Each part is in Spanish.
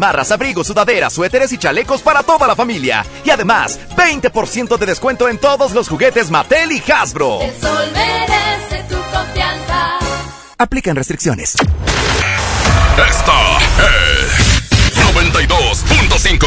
chamarras, abrigos, sudaderas, suéteres y chalecos para toda la familia. Y además, 20% de descuento en todos los juguetes Mattel y Hasbro. El sol merece tu confianza. Aplican restricciones. Esta es 92.5.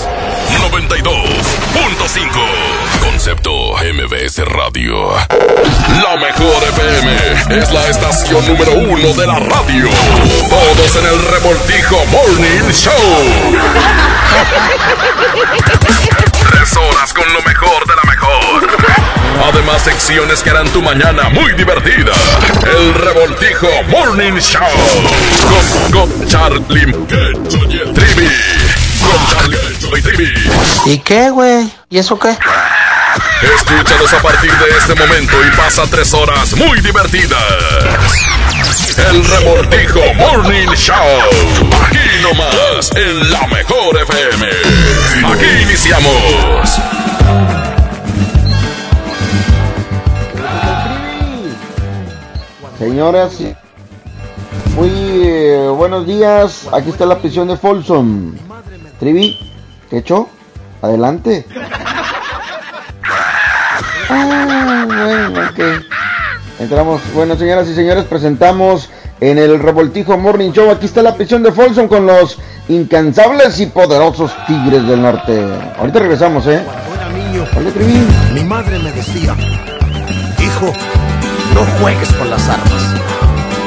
92.5. Concepto MBS Radio. La mejor FM es la estación número uno de la radio. Todos en el revoltijo Morning Show. Tres horas con lo mejor de la mejor. Además, secciones que harán tu mañana muy divertida. El revoltijo Morning Show. Con, con Charlie Trivi. Y Trivi. ¿Y qué, güey? ¿Y eso qué? Escúchanos a partir de este momento y pasa tres horas muy divertidas. El Revoltijo Morning Show. Aquí nomás, en la mejor FM. Aquí iniciamos. Señoras, muy eh, buenos días. Aquí está la prisión de Folsom. Trivi, ¿qué hecho? Adelante. Ah, bueno, ok. Entramos. Bueno, señoras y señores, presentamos en el Revoltijo Morning Show. Aquí está la prisión de Folsom con los incansables y poderosos Tigres del Norte. Ahorita regresamos, ¿eh? Cuando era niño, Vale, Trivi. mi madre me decía, hijo, no juegues con las armas.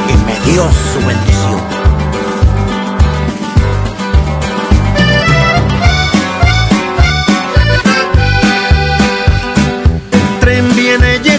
Y me dio su bendición.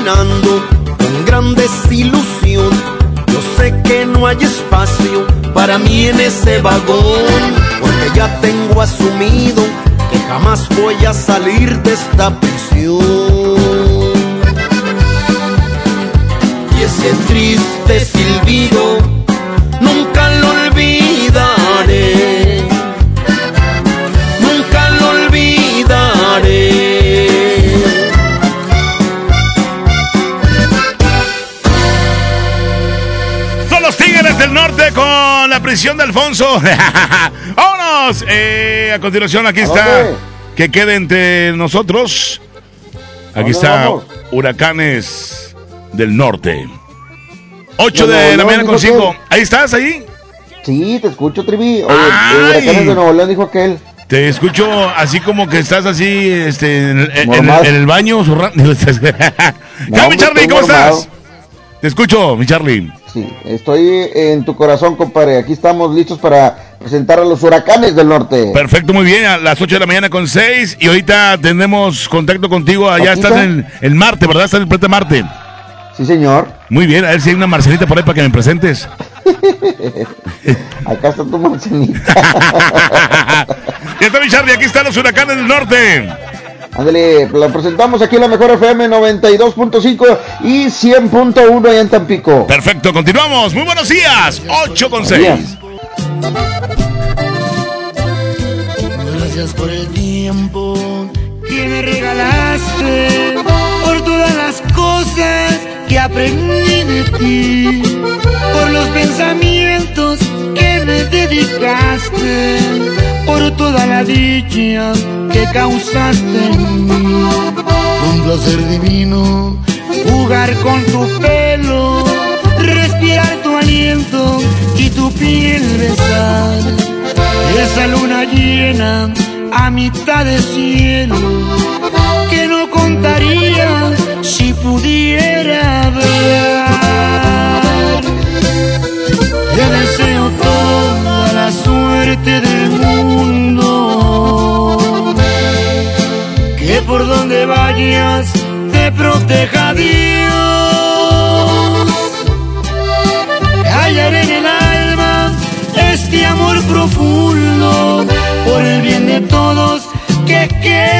Terminando con gran desilusión. Yo sé que no hay espacio para mí en ese vagón, porque ya tengo asumido que jamás voy a salir de esta prisión. Y ese triste silbido nunca lo del Norte con la prisión de Alfonso. ¡Vámonos! Eh, a continuación, aquí ¿A está. Que quede entre nosotros. Aquí ¿Dónde está vamos? Huracanes del Norte. 8 De la mañana con dijo 5. aquel. Ahí estás, ahí. Sí, te escucho, Trivi. Oye, huracanes de Nuevo León dijo aquel. Te escucho así como que estás así este, en, el- en- Normal. en el baño ¿Cómo estás? Te escucho, mi Charlie. Sí, estoy en tu corazón, compadre. Aquí estamos listos para presentar a los huracanes del norte. Perfecto, muy bien. A las 8 de la mañana con 6. Y ahorita tenemos contacto contigo. Allá ¿Aquí estás está? en, en Marte, ¿verdad? Estás en el planeta Marte. Sí, señor. Muy bien. A ver si hay una Marcelita por ahí para que me presentes. Acá está tu manzanita. ya está mi Charlie. Aquí están los huracanes del norte. Ándale, la presentamos aquí en la mejor FM 92.5 y 100.1 allá en Tampico. Perfecto, continuamos. Muy buenos días. 8 con 6. días. Gracias por el tiempo que me regalaste, por todas las cosas que aprendí de ti, por los pensamientos que me dedicaste, por toda la dicha que causaste en mí. Un placer divino jugar con tu pelo, respirar tu aliento y tu piel besar. Esa luna llena a mitad de cielo que no contaría si pudiera ver. Te deseo toda la suerte del mundo. Que por donde vayas te proteja Dios. Hallaré en el alma este amor profundo por el bien de todos que quede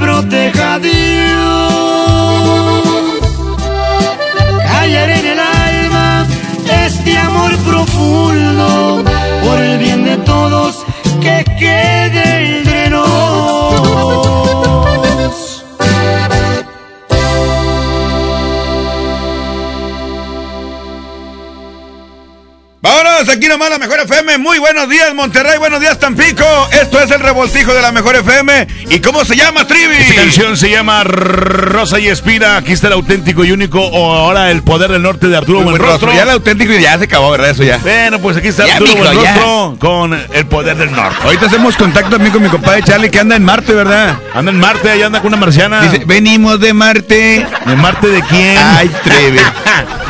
proteja Dios. Callaré en el alma este amor profundo Nomás la Mejor FM. Muy buenos días, Monterrey. Buenos días, Tampico. Esto es el revoltijo de la Mejor FM. ¿Y cómo se llama, Trivi? Esta canción se llama Rosa y Espina. Aquí está el auténtico y único. O ahora el poder del norte de Arturo Muy Buenrostro. rostro. Ya el auténtico ya se acabó, ¿verdad? Eso ya. Bueno, pues aquí está Ya, Arturo Buenrostro con el poder del norte. Ahorita hacemos contacto también con mi compadre Charlie que anda en Marte, ¿verdad? Anda en Marte, ahí anda con una marciana. Dice, venimos de Marte. ¿De Marte de quién? Ay, Trevi.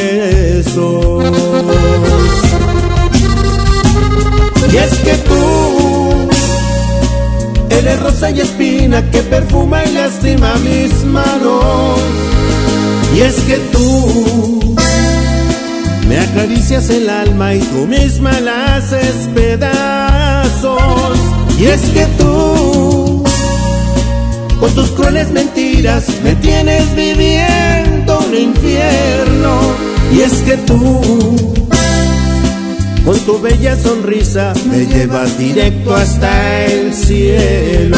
Y es que tú eres rosa y espina que perfuma y lastima mis manos. Y es que tú me acaricias el alma y tú misma la haces pedazos. Y es que tú con tus crueles mentiras me tienes viviendo un infierno. Y es que tú con tu bella sonrisa me llevas directo hasta el cielo.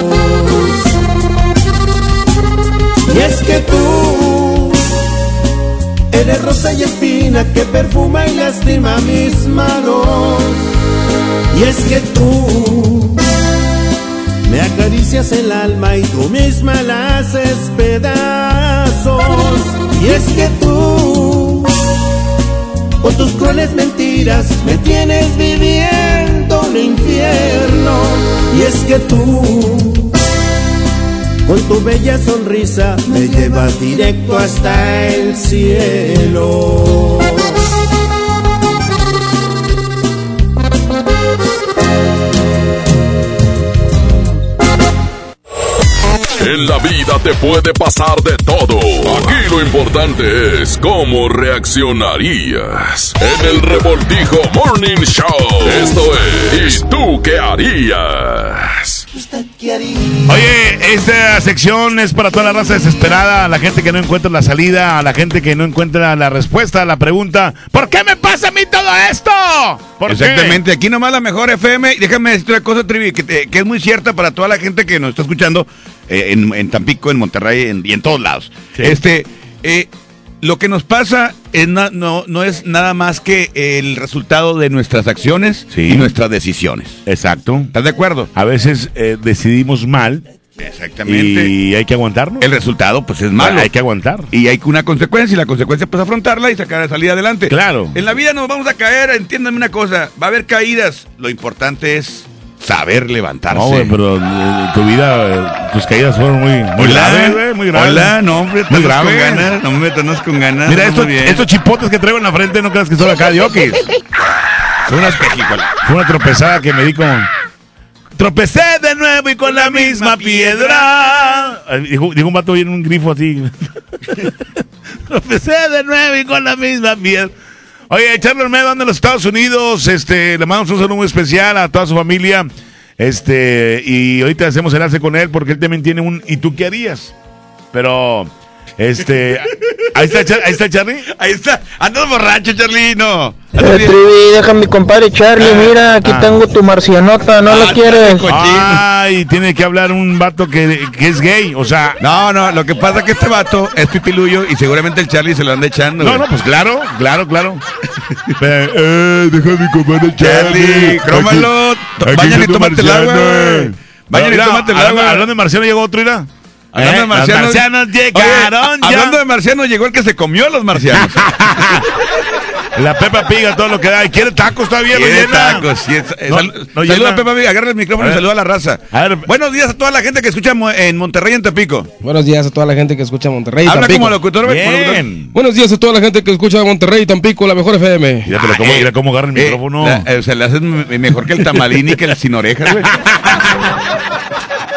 Y es que tú eres rosa y espina que perfuma y lastima mis manos. Y es que tú me acaricias el alma y tú misma la haces pedazos. Y es que tú, con tus crueles mentiras, me tienes viviendo un infierno. Y es que tú, con tu bella sonrisa, me llevas directo hasta el cielo. En la vida te puede pasar de todo. Aquí lo importante es cómo reaccionarías. En el revoltijo Morning Show. Esto es. ¿Y tú qué harías? Oye, esta sección es para toda la raza desesperada, a la gente que no encuentra la salida, a la gente que no encuentra la respuesta a la pregunta, ¿por qué me pasa a mí todo esto? ¿Por qué? Exactamente, aquí nomás la mejor FM. Y déjame decirte una cosa, Trivi, que, te- que es muy cierta para toda la gente que nos está escuchando eh, en, en Tampico, en Monterrey en- y en todos lados. Sí. Este, eh, lo que nos pasa es na- no, no es nada más que el resultado de nuestras acciones Sí. y nuestras decisiones. Exacto. ¿Estás de acuerdo? A veces eh, decidimos mal Exactamente. y hay que aguantarnos. El resultado, pues es malo. Hay que aguantar. Y hay una consecuencia, y la consecuencia pues afrontarla y sacar salir adelante. Claro. En la vida nos vamos a caer, entiéndame una cosa, va a haber caídas. Lo importante es saber levantarse. No, güey, pero eh, tu vida, eh, tus caídas fueron muy, muy Hola, graves, güey, muy graves. Hola, no, hombre, muy graves. con ganas, no me metas con ganas. Mira, no, estos, muy bien. estos chipotes que traigo en la frente, no creas que son acá de son unas pejícolas. Fue una tropezada que me di con... Tropecé de nuevo y con la misma piedra. Dijo, dijo un vato en un grifo así. Tropecé de nuevo y con la misma piedra. Oye, Charlie Olmedo anda en los Estados Unidos. Este, le mandamos un saludo muy especial a toda su familia. Este, y ahorita hacemos enlace con él porque él también tiene un ¿y tú qué harías? Pero, este, ahí está, Char- ahí está Charlie. Ahí está, andas borracho, Charlino. Eh, Trivi, deja a mi compadre Charlie, mira, aquí ah. tengo tu marcianota, ¿no Ah, la quieres? Ay, tiene que hablar un vato que, que es gay, o sea, No, no, lo que pasa es que este vato es pipiluyo y seguramente el Charlie se lo anda echando. No, güey. no, pues claro, claro, claro. Pero, eh, deja mi compadre Charlie, crómalo. Vayan y está tu tómate el agua, marciano. güey. Vayan y Mira, tómate el hablando- agua. Hablando de marciano, llegó otro, mira. Hablando Eh, de marcianos. Los marcianos Oye, llegaron ya. Hablando de marcianos, llegó el que se comió a los marcianos. La Pepa Piga, todo lo que da. ¿Y quiere tacos todavía? Quiere tacos, sí, es- eh, No, sal- no saluda a Pepa Viga, agarra el micrófono y saluda a la raza. A ver. Buenos días a toda la gente que escucha en Monterrey y en Tampico. Buenos días a toda la gente que escucha Monterrey y Habla Tampico. como locutor. como locutor. Bien. Buenos días a toda la gente que escucha Monterrey y Tampico, la mejor FM. Mira, pero cómo, Ah, eh, mira cómo agarra el eh, micrófono. la- eh, o sea, le haces me- mejor que el tamalín y que el sin orejas, güey.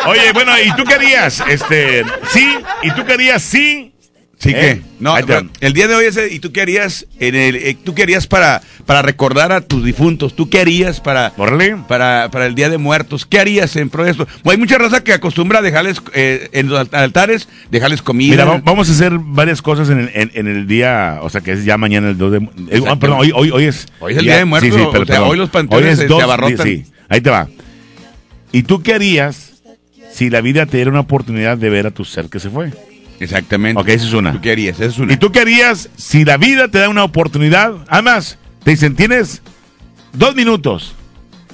Oye, bueno, ¿y tú querías? Este, sí, ¿y tú querías sí? Sí Eh, que, no, va. pero el día de hoy es, eh, ¿y tú qué harías? En el, eh, ¿Tú qué harías para, para recordar a tus difuntos? ¿Tú qué harías para, para, para el Día de Muertos? ¿Qué harías en pro de esto? Bueno, hay mucha raza que acostumbra a dejarles, eh, en los altares, dejarles comida. Mira, va- vamos a hacer varias cosas en el, en, en el día, o sea, que es ya mañana el 2 de... eh, ah, perdón, hoy, hoy, hoy es... Hoy es el Día de Muertos, o sea, hoy los panteones es se- se 2, abarrotan. Sí, ahí te va. ¿Y tú qué harías si la vida te diera una oportunidad de ver a tu ser que se fue? Exactamente. Ok, esa es una. ¿Tú qué harías? Esa es una. ¿Y tú qué harías si la vida te da una oportunidad? Además, te dicen, tienes dos minutos.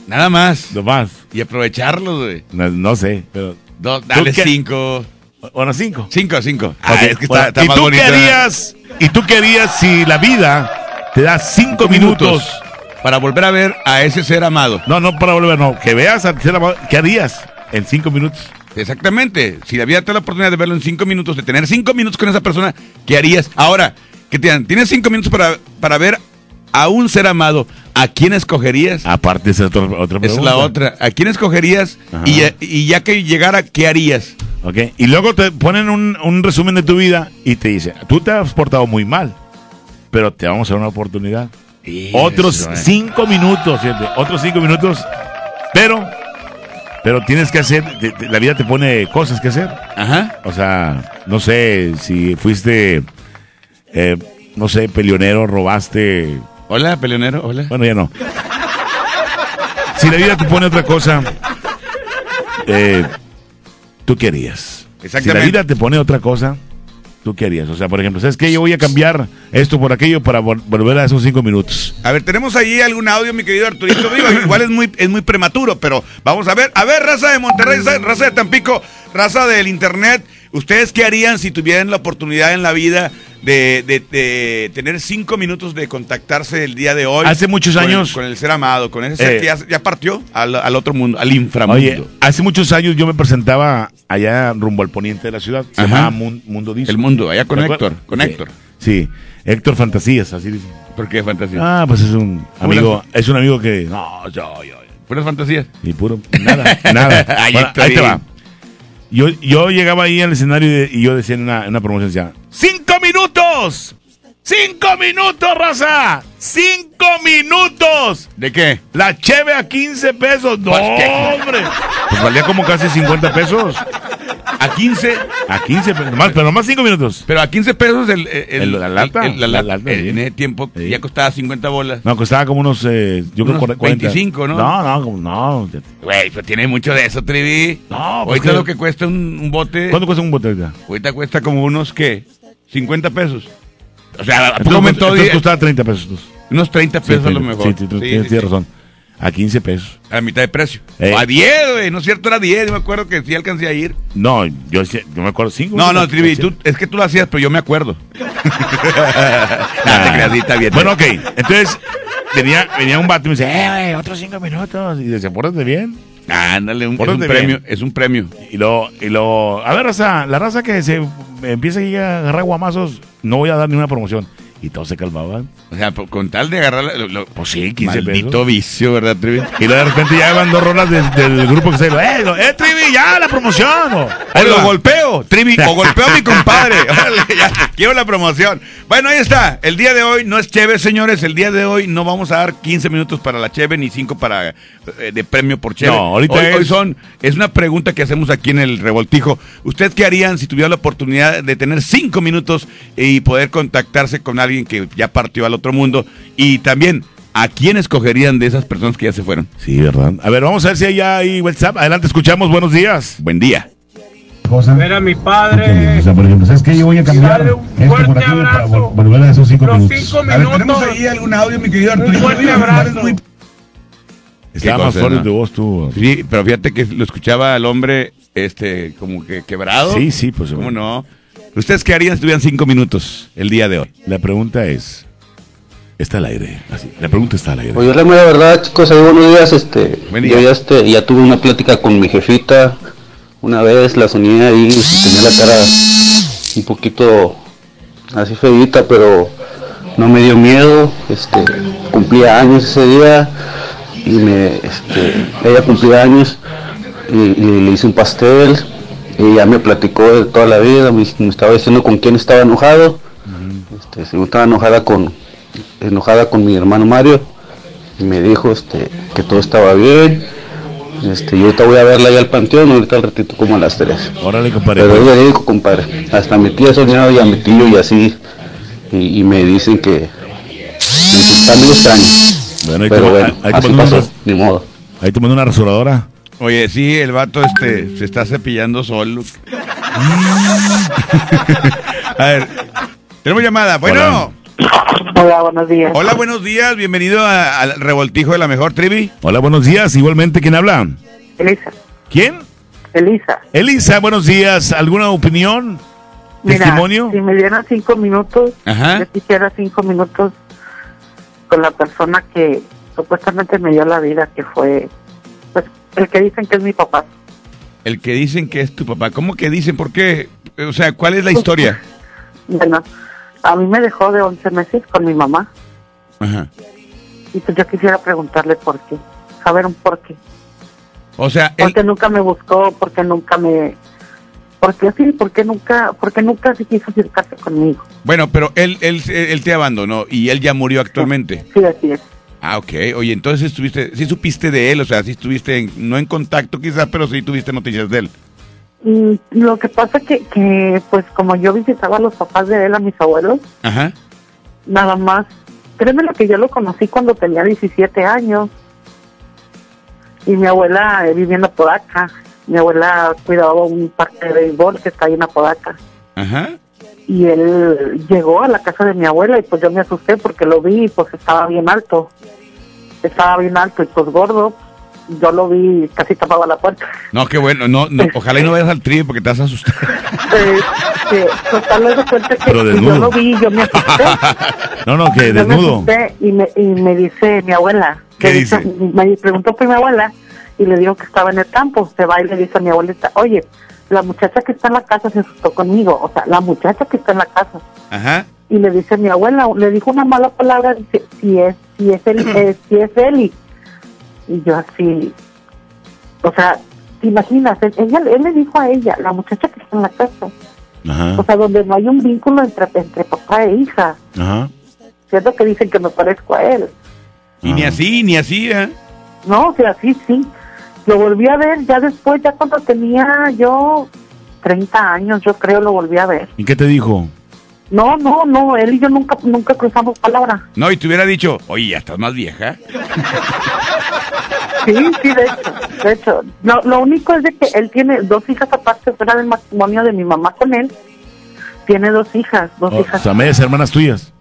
Nada más. No más. Y aprovecharlos, güey. No, no sé, pero... Dos, dale cinco. Bueno, cinco. Cinco, cinco. Ah, es que bueno, está, está ¿Y más tú bonito. qué harías? ¿Y tú qué harías si la vida te da cinco, minutos? para volver a ver a ese ser amado. No, no para volver, no. Que veas a ser amado. ¿Qué harías en cinco minutos? Exactamente. Si la vida te da la oportunidad de verlo en cinco minutos, de tener cinco minutos con esa persona, ¿qué harías? Ahora, ¿qué te dan? Tienes cinco minutos para, para ver a un ser amado. ¿A quién escogerías? Aparte, esa es otra, otra es la otra. ¿A quién escogerías? Y, ya- y ya que llegara, ¿qué harías? Ok. Y luego te ponen un, un resumen de tu vida y te dice, tú te has portado muy mal. pero te vamos a dar una oportunidad. Eso, Otros eh. cinco minutos, fíjate, otros cinco minutos, pero, pero tienes que hacer, te- te- la vida te pone cosas que hacer. Ajá. O sea, no sé si fuiste, eh, no sé, peleonero, robaste. Hola, peleonero, hola. Bueno, ya no. Si la vida te pone otra cosa, eh, tú querías. Si la Exactamente. vida te pone otra cosa, tú querías. O sea, por ejemplo, ¿sabes qué? Yo voy a cambiar esto por aquello para vol- volver a esos cinco minutos. A ver, tenemos ahí algún audio, mi querido Arturito. Digo, igual es muy, es muy prematuro, pero vamos a ver. A ver, raza de Monterrey, raza de Tampico, raza del internet. ¿Ustedes qué harían si tuvieran la oportunidad en la vida de, de- de tener cinco minutos de contactarse el día de hoy? Hace muchos con el- años- Con el, ser amado, con ese ser Eh. que ya, ya partió al, al otro mundo, al inframundo. Oye, hace muchos años yo me presentaba allá rumbo al poniente de la ciudad. Se Ajá. llamaba Mun- Mundo Disco. el mundo, allá con. Héctor, con Sí. Héctor. Sí, Héctor Fantasías, así dice. ¿Por qué fantasía? Ah, pues es un ¿Cómo amigo, es un amigo que no, yo, yo, ¿Puras fantasías? y puro nada, nada. Ay, Bueno, Héctor, ahí te va. Yo, yo llegaba ahí al escenario y, yo decía en una, una promoción ¡Cinco minutos! ¡Cinco minutos, raza! ¡Cinco minutos! ¿De qué? La cheve a 15 pesos. No, Pues, hombre. Pues valía como casi 50 pesos. ¿A 15? A 15 pesos. Nomás, pero nomás 5 minutos. Pero a 15 pesos el, el- El- la lata, el- la la lata, lata, en ese tiempo Sí. ya costaba 50 bolas. No, costaba como unos, eh, yo creo Unos cuar- 40. 25, ¿no? No, no, no. Güey, pero tiene mucho de eso, Trivi. No, pues Ahorita que- lo que cuesta un, un bote, ¿Cuánto cuesta un botella? ahorita cuesta como unos, ¿qué? 50 pesos. O sea, ¿a poco Entonces, aumentó entonces costaba 30 pesos. unos 30 Sí, pesos a lo 30. mejor? Sí, tienes- Sí, sí, tienes sí. razón. A 15 pesos. A mitad de precio. Eh. A 10, güey. No es cierto, era 10. Yo me acuerdo que sí alcancé a ir. No, yo, yo me acuerdo 5. No, no, Trivi, tú- es que tú lo hacías, pero yo me acuerdo. no, te creas, sí, está bien. Bueno, ok. Entonces, venía, venía un vato y me dice, eh, güey, otros 5 minutos. Y dice, pórtate bien. Ándale, un, es un premio, bien. es un premio. Y lo, y lo, a ver, raza, la raza que se empieza a agarrar guamazos, no voy a dar ni una promoción. Y todos se calmaban. O sea, con tal de agarrar lo, lo- Pues sí, 15 maldito pesos. vicio, ¿verdad, Trivi? Y luego de repente ya van dos rolas del, del grupo que se eh, lo- eh, Trivi, ya, la promoción. O, O lo golpeo, Trivi, o golpeo a mi compadre. Órale, ya, quiero la promoción. Bueno, ahí está. El día de hoy no es Cheve, señores. El día de hoy no vamos a dar 15 minutos para la Cheve ni 5 para eh, de premio por Cheve. No, ahorita hoy, es- hoy son es una pregunta que hacemos aquí en el revoltijo. ¿Usted qué harían si tuviera la oportunidad de tener 5 minutos y poder contactarse con alguien que ya partió al otro mundo? Y también, ¿a quién escogerían de esas personas que ya se fueron? Sí, ¿verdad? A ver, vamos a ver si hay ahí WhatsApp. Adelante, escuchamos. Buenos días. Buen día. ver a mi padre. O sea, por ejemplo, ¿sabes qué? Yo voy a cambiar un fuerte abrazo. volver a esos cinco Los cinco minutos. algún audio, mi querido Un fuerte abrazo. Estaba más fuerte tu voz, tú. Sí, pero fíjate que lo escuchaba al hombre, este, como que quebrado. Sí, sí, pues. ¿Cómo no? ¿Ustedes qué harían si tuvieran cinco minutos el día de hoy? La pregunta es, ¿está al aire? Así, la pregunta está al aire. Pues yo la mera verdad, chicos, ahí buenos días, este, Buen día. yo ya este, ya tuve una plática con mi jefita, una vez la soñé ahí, y tenía la cara un poquito así feita, pero no me dio miedo, este, cumplía años ese día, y me, este, ella cumplía años, y, y le hice un pastel, y ya me platicó de toda la vida, me, me estaba diciendo con quién estaba enojado, este, según estaba enojada con, enojada con mi hermano Mario. Y me dijo este que todo estaba bien. Este yo ahorita voy a verla allá al panteón ahorita al ratito como a las 3 Órale, compadre. pero es verídico compadre. Hasta mi tía soñado y a mi tío y así. Y, y me dicen que me está muy extraño. Bueno, pero ma- bueno así una, pasó ni modo. ahí te mando una rasuradora. Oye, sí, el vato este se está cepillando solo. A ver, tenemos llamada. Bueno. Hola, buenos días. Hola, buenos días. Bienvenido a- al revoltijo de la mejor trivi. Hola, buenos días. Igualmente, ¿quién habla? Elisa. ¿Quién? Elisa. Elisa, buenos días. ¿Alguna opinión? Mira, ¿Testimonio? si me dieran cinco minutos, Ajá. yo quisiera cinco minutos con la persona que supuestamente me dio la vida, que fue el que dicen que es mi papá. El que dicen que es tu papá. ¿Cómo que dicen? ¿Por qué? O sea, ¿cuál es la historia? Bueno, a mí me dejó de 11 meses con mi mamá Ajá. y pues yo quisiera preguntarle por qué, saber un por qué. O sea, él, Porque nunca me buscó, porque nunca me porque sí, porque nunca, porque nunca se quiso acercarse conmigo. Bueno, pero él, él, él te abandonó y él ya murió actualmente. Sí, así es. Ah, ok. Oye, entonces estuviste, sí supiste de él, o sea, sí estuviste, en- no en contacto quizás, pero sí tuviste noticias de él. Mm, Lo que pasa que, que, pues como yo visitaba a los papás de él, a mis abuelos, Ajá. nada más, créeme lo que yo lo conocí cuando tenía 17 años. Y mi abuela eh, viviendo por acá. Mi abuela cuidaba un parque de béisbol que está ahí en Apodaca. Ajá. Y él llegó a la casa de mi abuela y pues yo me asusté porque lo vi y pues estaba bien alto. Estaba bien alto y pues gordo. Yo lo vi y casi tapaba la puerta. No, qué bueno. No, no, ojalá y no vayas al trío porque te vas a asustar. Eh, que, total, me doy cuenta que Pero que yo lo vi y yo me asusté. No, no, que Yo me desnudo. asusté y me, y me dice mi abuela. ¿Qué me dice- dice? Me preguntó por mi abuela y le digo que estaba en el campo. Se va y le dice a mi abuelita, oye, la muchacha que está en la casa se asustó conmigo. O sea, la muchacha que está en la casa. Ajá. Y le dice a mi abuela, le dijo una mala palabra, dice, si es, si es él, eh, si es Eli. Y yo así, o sea, ¿te imaginas? Él, ella, él le dijo a ella, la muchacha que está en la casa. Ajá. O sea, donde no hay un vínculo entre, entre papá e hija. Ajá. Cierto que dicen que me parezco a él. Y ni así, ni así, ¿eh? No, o sea, sí, sí. Lo volví a ver ya después, ya cuando tenía yo 30 años, yo creo, lo volví a ver. ¿Y qué te dijo? No, no, no, él y yo nunca, nunca cruzamos palabra. No, y te hubiera dicho, oye, ya estás más vieja. Sí, sí, de hecho, de hecho. Lo, lo único es de que él tiene dos hijas aparte fuera del matrimonio de mi mamá con él. Tiene dos hijas, dos Oh, o hijas. sea, medias hermanas tuyas.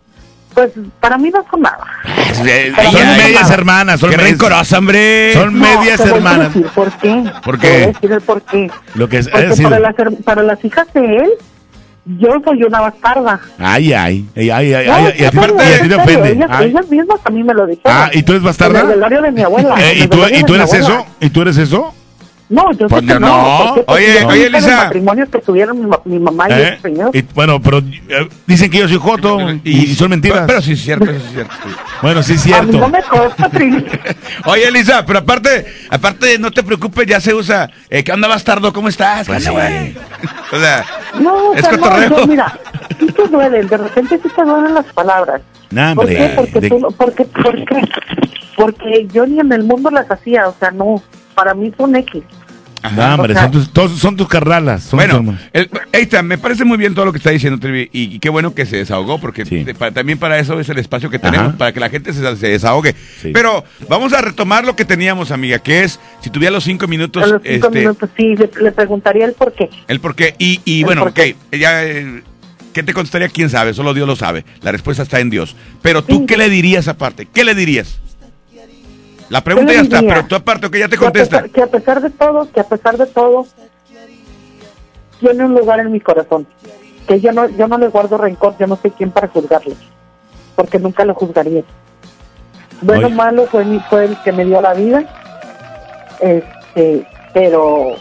Pues para mí no son nada. Son ay, medias ay. hermanas. Son Qué medias- rencorosa, hombre. Son No, medias te voy a hermanas. decir ¿Por qué? ¿Por Te voy a qué? decir el por qué. Lo que es, Porque para las, her- para las hijas de él, yo soy una bastarda. Ay, ay, ay, ay, ay, No, ay, y a ti en serio, y a ti te ofende. Ellas, Ay. ellas mismas a mí me lo dijeron. Ah, ¿y tú eres bastarda? En el velorio de mi abuela. Eh, ¿Y tú, ¿y tú eres eso? ¿Y tú eres eso? No, yo Pues sé que no, no. porque- porque Oye, oye, nunca en Lisa. el matrimonio que tuvieron mi, ma- mi mamá y ¿Eh? ese señor. Y, bueno, pero eh, dicen que yo soy Joto y, son mentiras. Pero, pero sí es cierto, eso sí es cierto. bueno, sí es A mí cierto. no me consta. Oye, Elisa, pero aparte, aparte, no te preocupes, ya se usa. Eh, ¿Qué onda, bastardo? ¿Cómo estás? ¿Qué Pues sí. güey? O sea, No, o Es sea, no, cotorreo. yo, mira, sí te duelen, de repente sí te duelen las palabras. Nah, ¿Por hombre, qué? Porque, de- tú, lo- porque, ¿Por qué? Porque yo ni en el mundo las hacía, o sea, no, para mí son X. Nah, hombre, son tus, todos- son tus. Son tus bueno, hermanos. el- ahí está, me parece muy bien todo lo que está diciendo Trevi y, y qué bueno que se desahogó porque te- también para eso es el espacio que tenemos, Ajá. para que la gente se, se desahogue. Sí. Pero vamos a retomar lo que teníamos, amiga, que es, si tuviera los cinco minutos, A los cinco este, minutos, sí, le, le preguntaría el por qué. el por qué. Y, y bueno, por ok, qué. ya, eh, ¿qué te contestaría? ¿Quién sabe? Solo Dios lo sabe. La respuesta está en Dios. Pero tú, ¿qué le dirías aparte? ¿Qué le dirías? La pregunta ¿Qué ya está, pero tú aparte, ok, ya te Que a contesta. pesar- Que a pesar de todo, que a pesar de todo, tiene un lugar en mi corazón. Que yo no, yo no le guardo rencor, yo no soy quien para juzgarle. Porque nunca lo juzgaría. Bueno o malo fue, mi, fue el que me dio la vida. Este, pero,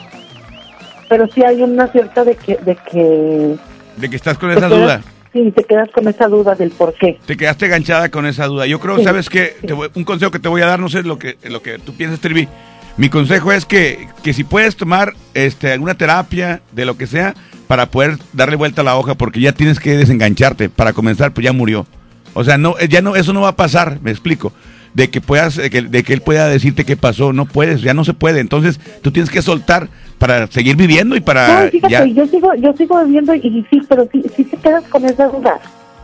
pero sí hay una cierta de que, de que De que estás con esa duda. Sí, te quedas con esa duda del por qué. Te quedaste enganchada con esa duda. Yo creo, Sí, ¿sabes qué? Te voy- un consejo que te voy a dar, no sé lo que, lo que tú piensas, Trivi. Mi consejo es que, que si puedes tomar este, alguna terapia, de lo que sea, para poder darle vuelta a la hoja, porque ya tienes que desengancharte. Para comenzar, pues ya murió. O sea, no, ya no, eso no va a pasar, me explico. De que puedas, de que, de que él pueda decirte qué pasó, no puedes, ya no se puede. Entonces, tú tienes que soltar para seguir viviendo y para No, fíjate, ya. yo sigo, yo sigo viviendo y sí, pero sí, sí te quedas con esa duda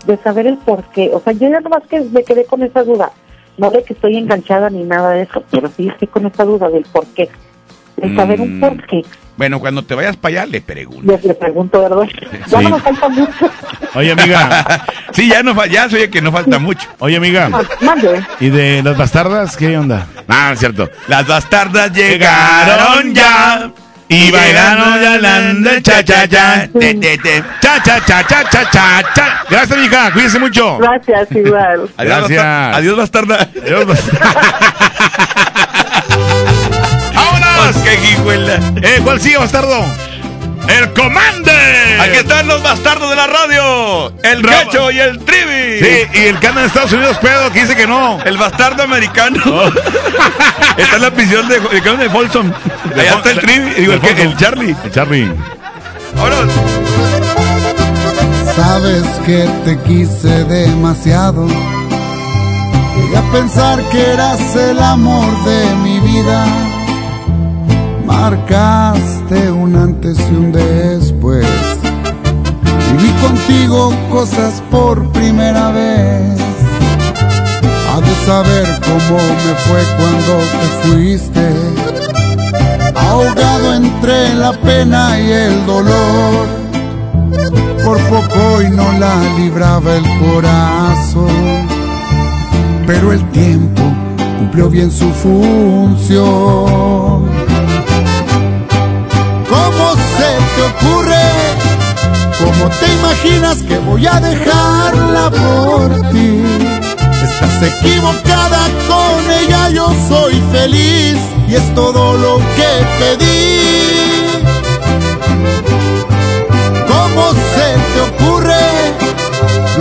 de saber el por qué. O sea, yo ya nomás que me quedé con esa duda. No de que estoy enganchada ni nada de eso, pero sí estoy con esa duda del por qué. De saber un Mm. por qué. Bueno, cuando te vayas para allá, le pregunto. Les le pregunto, ¿verdad? Ya Sí. no me falta mucho. Oye, amiga. sí, ya no ya se oye que no falta mucho. Oye, amiga. Mande. ¿Y de las bastardas qué onda? Ah, es cierto. Las bastardas llegaron ya. Y bailaron ya la cha cha cha. Te, te, te. Cha cha cha cha cha cha cha. Gracias, mija. Cuídese mucho. Gracias, igual. Adiós, Gracias. Adiós, bastarda. Adiós, ¡Vámonos! Eh, ¿Cuál sigue, bastardo? ¡El Commander! Aquí están los bastardos de la radio. El. Quecho y el Trivi. Sí, y el anda en Estados Unidos, pedo, que dice que no. El bastardo americano. Oh. está en la prisión de, de, de Folsom. Allá está el Trivi. Digo, el, que- el Charlie. El Charlie. vámonos. Sabes que te quise demasiado. Llegué a pensar que eras el amor de mi vida. Marcaste un antes y un después. Viví contigo cosas por primera vez. Ha de saber cómo me fue cuando te fuiste. Ahogado entre la pena y el dolor. Por poco y no la libraba el corazón. Pero el tiempo cumplió bien su función. ¿Cómo te imaginas que voy a dejarla por ti? Estás equivocada con ella, yo soy feliz y es todo lo que pedí.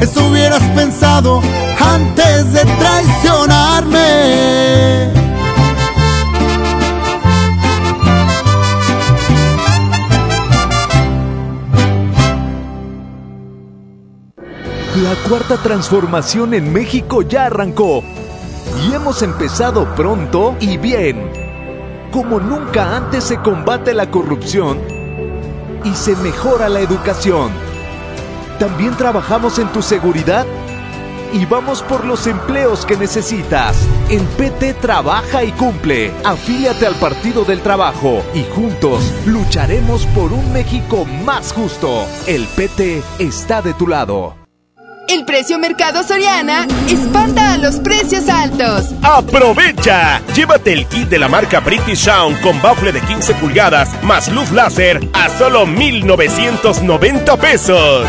Eso hubieras pensado antes de traicionarme. La cuarta transformación en México ya arrancó y hemos empezado pronto y bien. Como nunca antes se combate la corrupción y se mejora la educación. También trabajamos en tu seguridad y vamos por los empleos que necesitas. En PT trabaja y cumple. Afíliate al Partido del Trabajo y juntos lucharemos por un México más justo. El PT está de tu lado. El precio Mercado Soriana espanta a los precios altos. ¡Aprovecha! Llévate el kit de la marca British Sound con bafle de 15 pulgadas más luz láser a solo 1,990 pesos.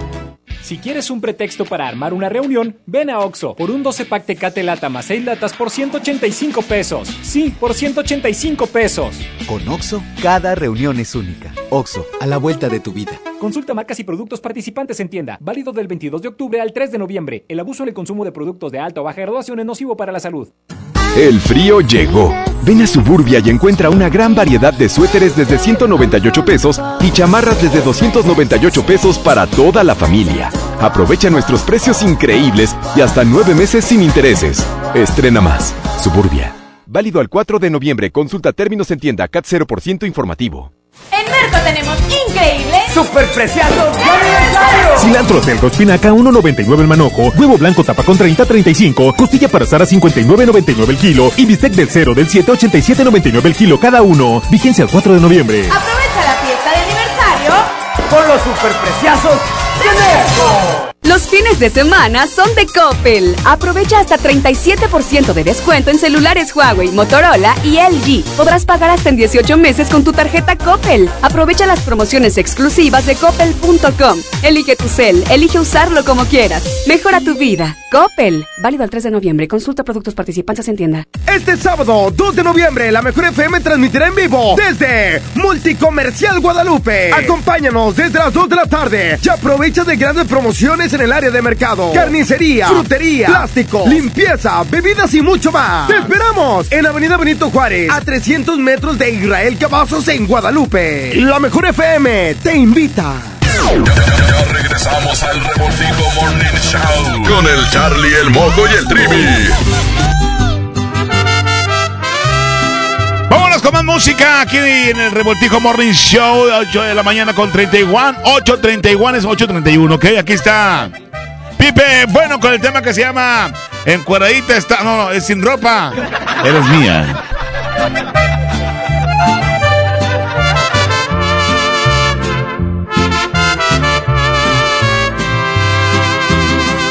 Si quieres un pretexto para armar una reunión, ven a Oxo por un 12 pack Tecate Lata más 6 latas por 185 pesos. Sí, por 185 pesos. Con Oxo, cada reunión es única. Oxo, a la vuelta de tu vida. Consulta marcas y productos participantes en tienda. Válido del 22 de octubre al 3 de noviembre. El abuso en el consumo de productos de alta o baja graduación es nocivo para la salud. El frío llegó. Ven a Suburbia y encuentra una gran variedad de suéteres desde 198 pesos y chamarras desde 298 pesos para toda la familia. Aprovecha nuestros precios increíbles y hasta nueve meses sin intereses. Estrena más. Suburbia. Válido al 4 de noviembre. Consulta términos en tienda CAT 0% informativo. En Merco tenemos increíbles ¡Superpreciados de aniversario! Cilantro selco espinaca 1.99 el manojo, huevo blanco tapa con 30.35, costilla para asar a 59.99 el kilo y bistec del 0 del 7 87.99 el kilo cada uno. Vigencia el 4 de noviembre. Aprovecha la fiesta de aniversario con los superpreciazos de Nerco. Los fines de semana son de Coppel. Aprovecha hasta 37% de descuento en celulares Huawei, Motorola y LG. Podrás pagar hasta en 18 meses con tu tarjeta Coppel. Aprovecha las promociones exclusivas de coppel.com. Elige tu cel, elige usarlo como quieras. Mejora tu vida. Coppel. Válido al 3 de noviembre. Consulta productos participantes en tienda. Este sábado, 2 de noviembre, la Mejor FM transmitirá en vivo desde Multicomercial Guadalupe. Acompáñanos desde las 2 de la tarde y aprovecha de grandes promociones en el área de mercado, carnicería, frutería, plástico, limpieza, bebidas y mucho más. Te esperamos en Avenida Benito Juárez, a 300 metros de Israel Cavazos en Guadalupe. La Mejor FM te invita. Ya regresamos al Revoltijo Morning Show con el Charlie, el Moco y el Trivi. Con más música aquí en el Revoltijo Morning Show, 8 de la mañana con 31. 8.31 es 8.31, ¿ok? Aquí está Pipe, bueno, con el tema que se llama Encuadradita está. No, no, es sin ropa. Eres mía.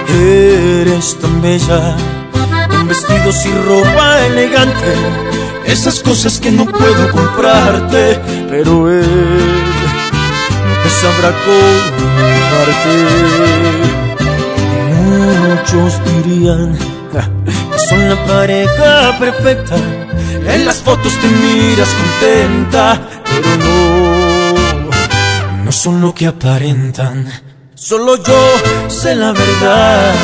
Eres tan bella, en vestidos y ropa elegante, esas cosas que no puedo comprarte, pero él no te sabrá comprarte. Muchos dirían que son la pareja perfecta, en las fotos te miras contenta, pero no, no son lo que aparentan. Solo yo sé la verdad.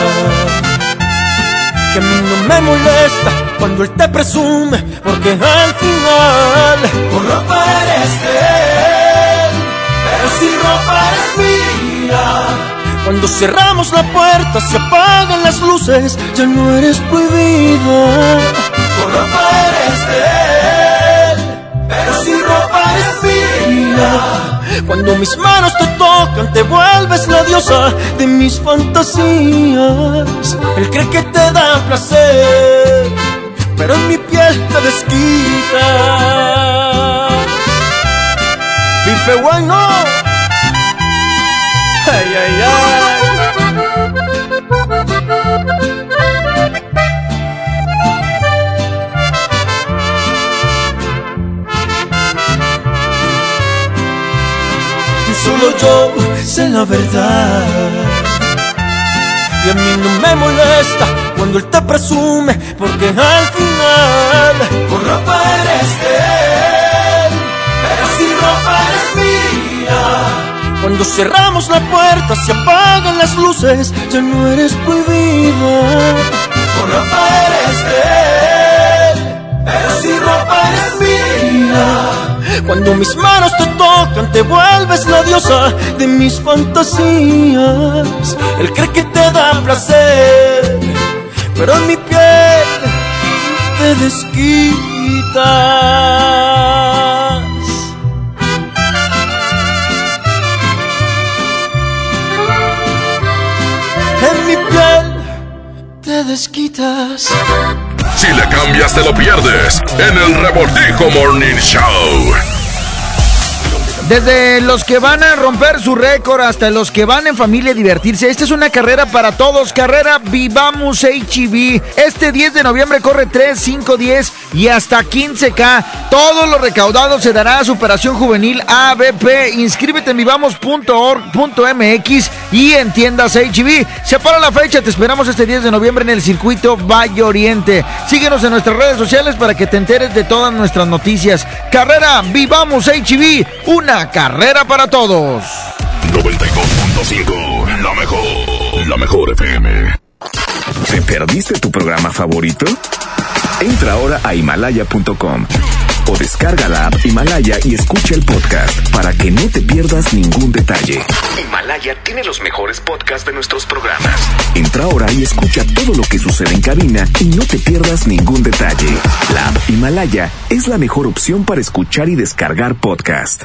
Que a mí no me molesta cuando él te presume, porque al final con ropa eres de él, pero sin ropa eres mía. Cuando cerramos la puerta, se apagan las luces, ya no eres prohibida. Con ropa eres de él, pero sin ropa eres mía. Cuando mis manos te tocan, te vuelves la diosa de mis fantasías. Él cree que te da placer, pero en mi piel te desquita. Pipe bueno. Ay, ay, ay. solo yo sé la verdad. Y a mí no me molesta cuando él te presume, porque al final con ropa eres de él, pero sin ropa eres mía. Cuando cerramos la puerta, se apagan las luces, ya no eres prohibida. Con ropa eres de él, pero sin ropa eres mía. Cuando mis manos te tocan, te vuelves la diosa de mis fantasías. Él cree que te da placer, pero en mi piel te desquitas. En mi piel te desquitas. Si le cambias, te lo pierdes en el Revoltijo Morning Show. Desde los que van a romper su récord hasta los que van en familia a divertirse, esta es una carrera para todos, carrera Vivamos HB. Este 10 de noviembre corre 3, 5, 10 y hasta 15K. Todo lo recaudado se dará a Superación Juvenil ABP. Inscríbete en vivamos.org.mx y en tiendas HB. Separa la fecha, te esperamos este 10 de noviembre en el circuito Valle Oriente. Síguenos en nuestras redes sociales para que te enteres de todas nuestras noticias. Carrera Vivamos HB, una carrera para todos. 92.5, la mejor, la mejor FM. ¿Te perdiste tu programa favorito? Entra ahora a himalaya.com o descarga la app Himalaya y escucha el podcast para que no te pierdas ningún detalle. Himalaya tiene los mejores podcasts de nuestros programas. Entra ahora y escucha todo lo que sucede en cabina y no te pierdas ningún detalle. La app Himalaya es la mejor opción para escuchar y descargar podcast.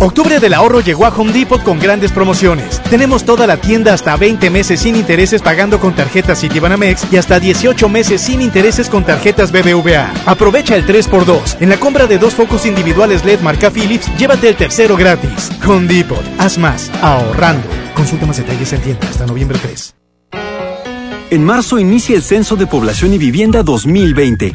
Octubre del ahorro llegó a Home Depot con grandes promociones. Tenemos toda la tienda hasta 20 meses sin intereses pagando con tarjetas Citibanamex y hasta 18 meses sin intereses con tarjetas BBVA. Aprovecha el 3x2. En la compra de dos focos individuales LED marca Philips, llévate el tercero gratis. Home Depot. Haz más. Ahorrando. Consulta más detalles en tienda hasta noviembre 3. En marzo inicia el Censo de Población y Vivienda 2020.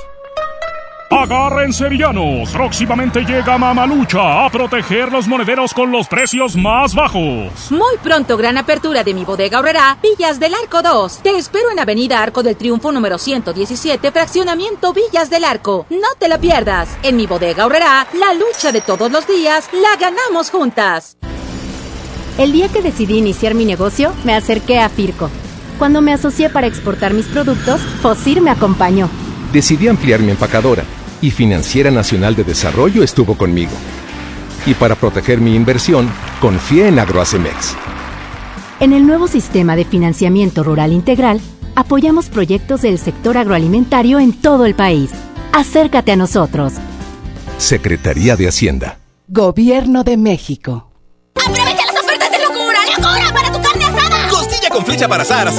Agarren sevillanos, próximamente llega Mamalucha a proteger los monederos con los precios más bajos. Muy pronto, gran apertura de mi bodega ahorrará Villas del Arco 2. Te espero en Avenida Arco del Triunfo número 117, fraccionamiento Villas del Arco. No te la pierdas. En mi bodega ahorrará la lucha de todos los días, la ganamos juntas. El día que decidí iniciar mi negocio, me acerqué a Firco. Cuando me asocié para exportar mis productos, Fosir me acompañó. Decidí ampliar mi empacadora y Financiera Nacional de Desarrollo estuvo conmigo. Y para proteger mi inversión, confié en Agroacemex. En el nuevo sistema de financiamiento rural integral, apoyamos proyectos del sector agroalimentario en todo el país. Acércate a nosotros. Secretaría de Hacienda. Gobierno de México. ¡Aprovecha las ofertas de locura! ¡Locura para tu carne asada! Costilla con flecha para asar a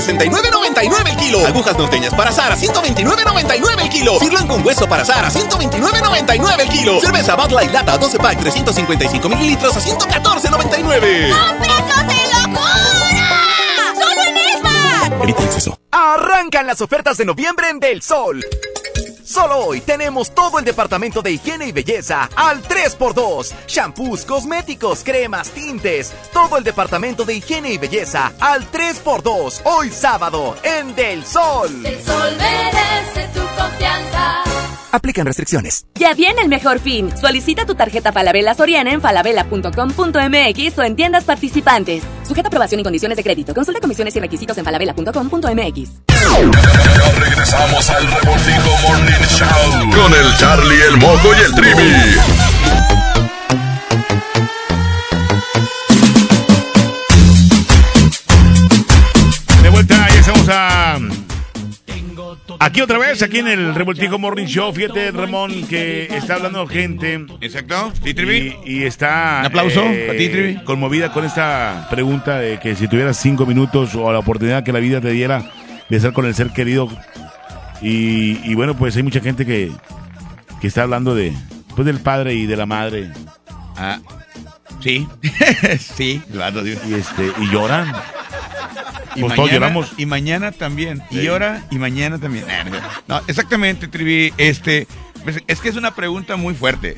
69.99 el kilo. Agujas norteñas para asar a 129.99 el kilo. Sirloin con hueso para asar a 129.99 el kilo. Cerveza Bud Light Lata 12 pack 355 mililitros a 114.99. ¡A precios de locura! ¡Solo en Esmar! Evita el exceso. Arrancan las ofertas de noviembre en Del Sol. Solo hoy tenemos todo el departamento de higiene y belleza al 3x2. Shampoos, cosméticos, cremas, tintes. Todo el departamento de higiene y belleza al 3x2. Hoy sábado en Del Sol. El sol merece tu confianza. Aplican restricciones. Ya viene el mejor fin. Solicita tu tarjeta Falabella Soriana en falabella.com.mx o en tiendas participantes. Sujeta aprobación y condiciones de crédito. Consulta comisiones y requisitos en falabella.com.mx. Ya regresamos al Revoltijo Morning Show con el Charlie, el Moco y el Trivi. Aquí otra vez, aquí en el Revoltijo Morning Show. Fíjate, Ramón, que está hablando gente. Exacto. Y, y está. Un aplauso a ti, Trivi. Conmovida con esta pregunta de que si tuvieras cinco minutos o la oportunidad que la vida te diera de estar con el ser querido. Y, y bueno, pues hay mucha gente que, que está hablando de. Pues del padre y de la madre. Ah. Sí. sí. Y, este, y lloran. Y Pues todos mañana, lloramos. y mañana también. Sí. Y ahora y mañana también. No, exactamente, Trivi. Este, pues, es que es una pregunta muy fuerte.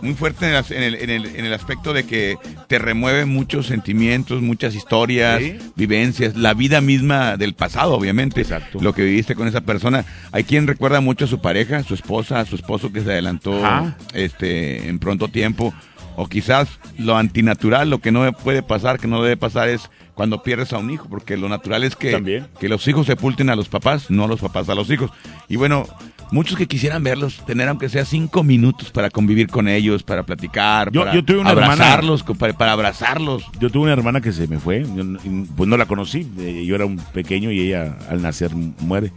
Muy fuerte en el, en el- en el- aspecto de que te remueve muchos sentimientos, muchas historias, Sí. vivencias, la vida misma del pasado, obviamente. Exacto. Lo que viviste con esa persona. Hay quien recuerda mucho a su pareja, a su esposa, a su esposo que se adelantó Ajá. este, en pronto tiempo. O quizás lo antinatural, lo que no puede pasar, que no debe pasar es cuando pierdes a un hijo, porque lo natural es que, También. que los hijos sepulten a los papás, no los papás a los hijos. Y bueno, muchos que quisieran verlos, tener aunque sea cinco minutos para convivir con ellos, para platicar, Yo- para yo tuve una hermana- abrazarlos, para, para abrazarlos. Yo tuve una hermana que se me fue, yo no- pues no la conocí, eh, yo era un pequeño y ella al nacer muere.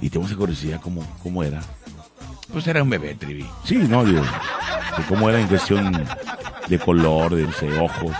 Y tengo esa curiosidad cómo, cómo era. Pues era un bebé, Trivi. Sí, no, de cómo era en cuestión de color, de no sé, ojos.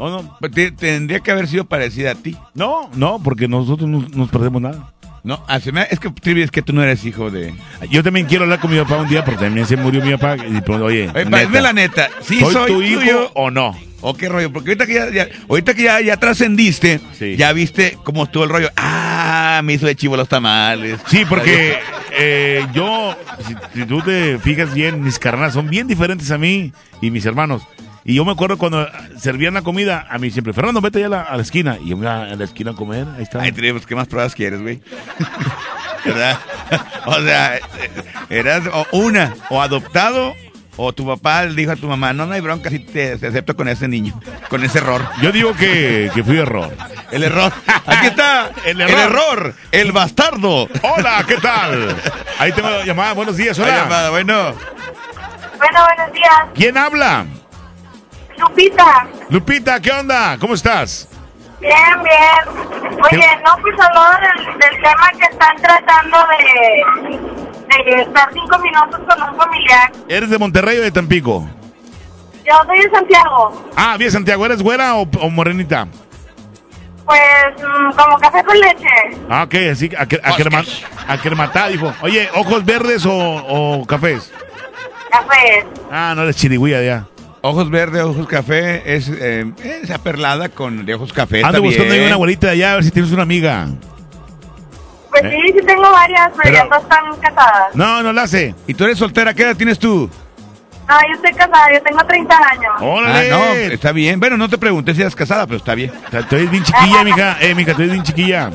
No, no, Pues te- tendría que haber sido parecida a ti. no, no, porque nosotros no nos perdemos nada. No, ah, es que Trivi, es que tú no eres hijo de... Yo también quiero hablar con mi papá un día porque también se murió mi papá y pues, oye, Oye, neta, la neta, ¿sí ¿soy, soy, tu hijo o no? ¿O qué rollo? Porque ahorita que ya, ya- ahorita que ya, ya trascendiste, Sí. ya viste cómo estuvo el rollo. Ah, me hizo de chivo los tamales. Sí, porque eh, yo, si, si tú te fijas bien, mis carnales son bien diferentes a mí y mis hermanos. Y yo me acuerdo cuando servían la comida, a mí siempre, Fernando, vete ya a la, a la esquina. Y yo me iba a la esquina a comer, ahí está. Ay, pues, ¿qué más pruebas quieres, güey? ¿Verdad? O sea, eras o una, o adoptado, o tu papá le dijo a tu mamá, no, no hay bronca si te, te acepto con ese niño, con ese error. Yo digo que, que fui error. El error. Aquí está, el error. error, el, bastardo. Hola, ¿qué tal? Ahí tengo la llamada, buenos días, La hola. llamada, bueno. Bueno, buenos días. ¿Quién habla? Lupita. Lupita, ¿qué onda? ¿Cómo estás? Bien, bien. Oye, no, pues habló del, del tema que están tratando de, de estar cinco minutos con un familiar. ¿Eres de Monterrey o de Tampico? Yo soy de Santiago. Ah, bien, Santiago, ¿eres güera o, o morenita? Pues mm, como café con leche. Ah, ok, así, a, a, crema- a crematada, dijo. Oye, ¿ojos verdes o, o cafés? Café. Ah, no eres chirigüilla ya. Ojos verdes, ojos café, es eh, esa perlada con de ojos café. Ando buscando ahí una abuelita de allá a ver si tienes una amiga. Pues ¿Eh? sí, sí tengo varias, pero, Pero- ya todas están casadas. No, no la hace. ¿Y tú eres soltera? ¿Qué edad tienes tú? No, yo estoy casada, yo tengo 30 años. Ah, no, está bien. Bueno, no te pregunté si eras casada, pero está bien. Tú eres bien chiquilla, mija. Eh, mija, tú eres bien chiquilla.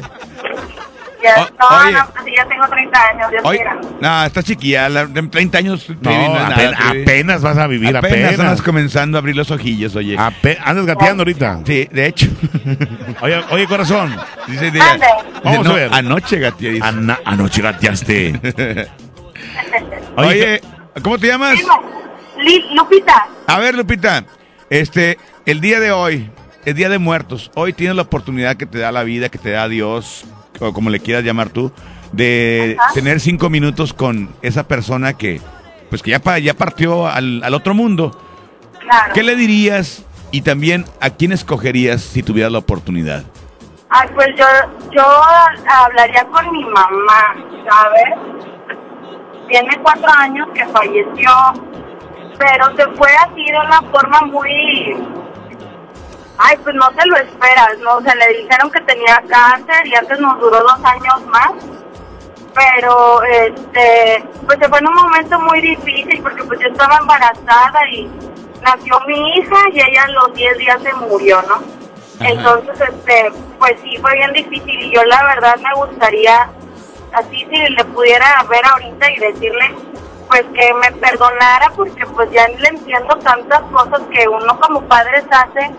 Ya, O- no, oye. no, ya tengo 30 años, Dios Oye, quiera. no, está chiquilla, la- de 30 años. No, apenas, vas a vivir, Apenas apenas. andas comenzando a abrir los ojillos, oye. Ape- andas gateando ahorita. Sí, de hecho. Oye, oye, corazón. Dice, Mande. Vamos no, a ver. Anoche gateé. dice. Ana- anoche gateaste. Oye, ¿cómo te llamas? Li- Lupita, A ver, Lupita, este, el día de hoy, el día de muertos, hoy tienes la oportunidad que te da la vida, que te da Dios, o como le quieras llamar tú, de Ajá. tener cinco minutos con esa persona que, pues que ya, ya partió al, al otro mundo. claro. ¿Qué le dirías y también a quién escogerías si tuvieras la oportunidad? Ay, pues yo, yo hablaría con mi mamá, ¿sabes? Tiene cuatro años que falleció, pero se fue así de una forma muy... Ay, pues no te lo esperas, ¿no? O sea, le dijeron que tenía cáncer y antes nos duró dos años más. Pero, este, pues se fue en un momento muy difícil porque pues yo estaba embarazada y nació mi hija y ella a los 10 días se murió, ¿no? Entonces, este, pues sí, fue bien difícil y yo la verdad me gustaría, así si le pudiera ver ahorita y decirle, pues que me perdonara porque pues ya le entiendo tantas cosas que uno como padres hace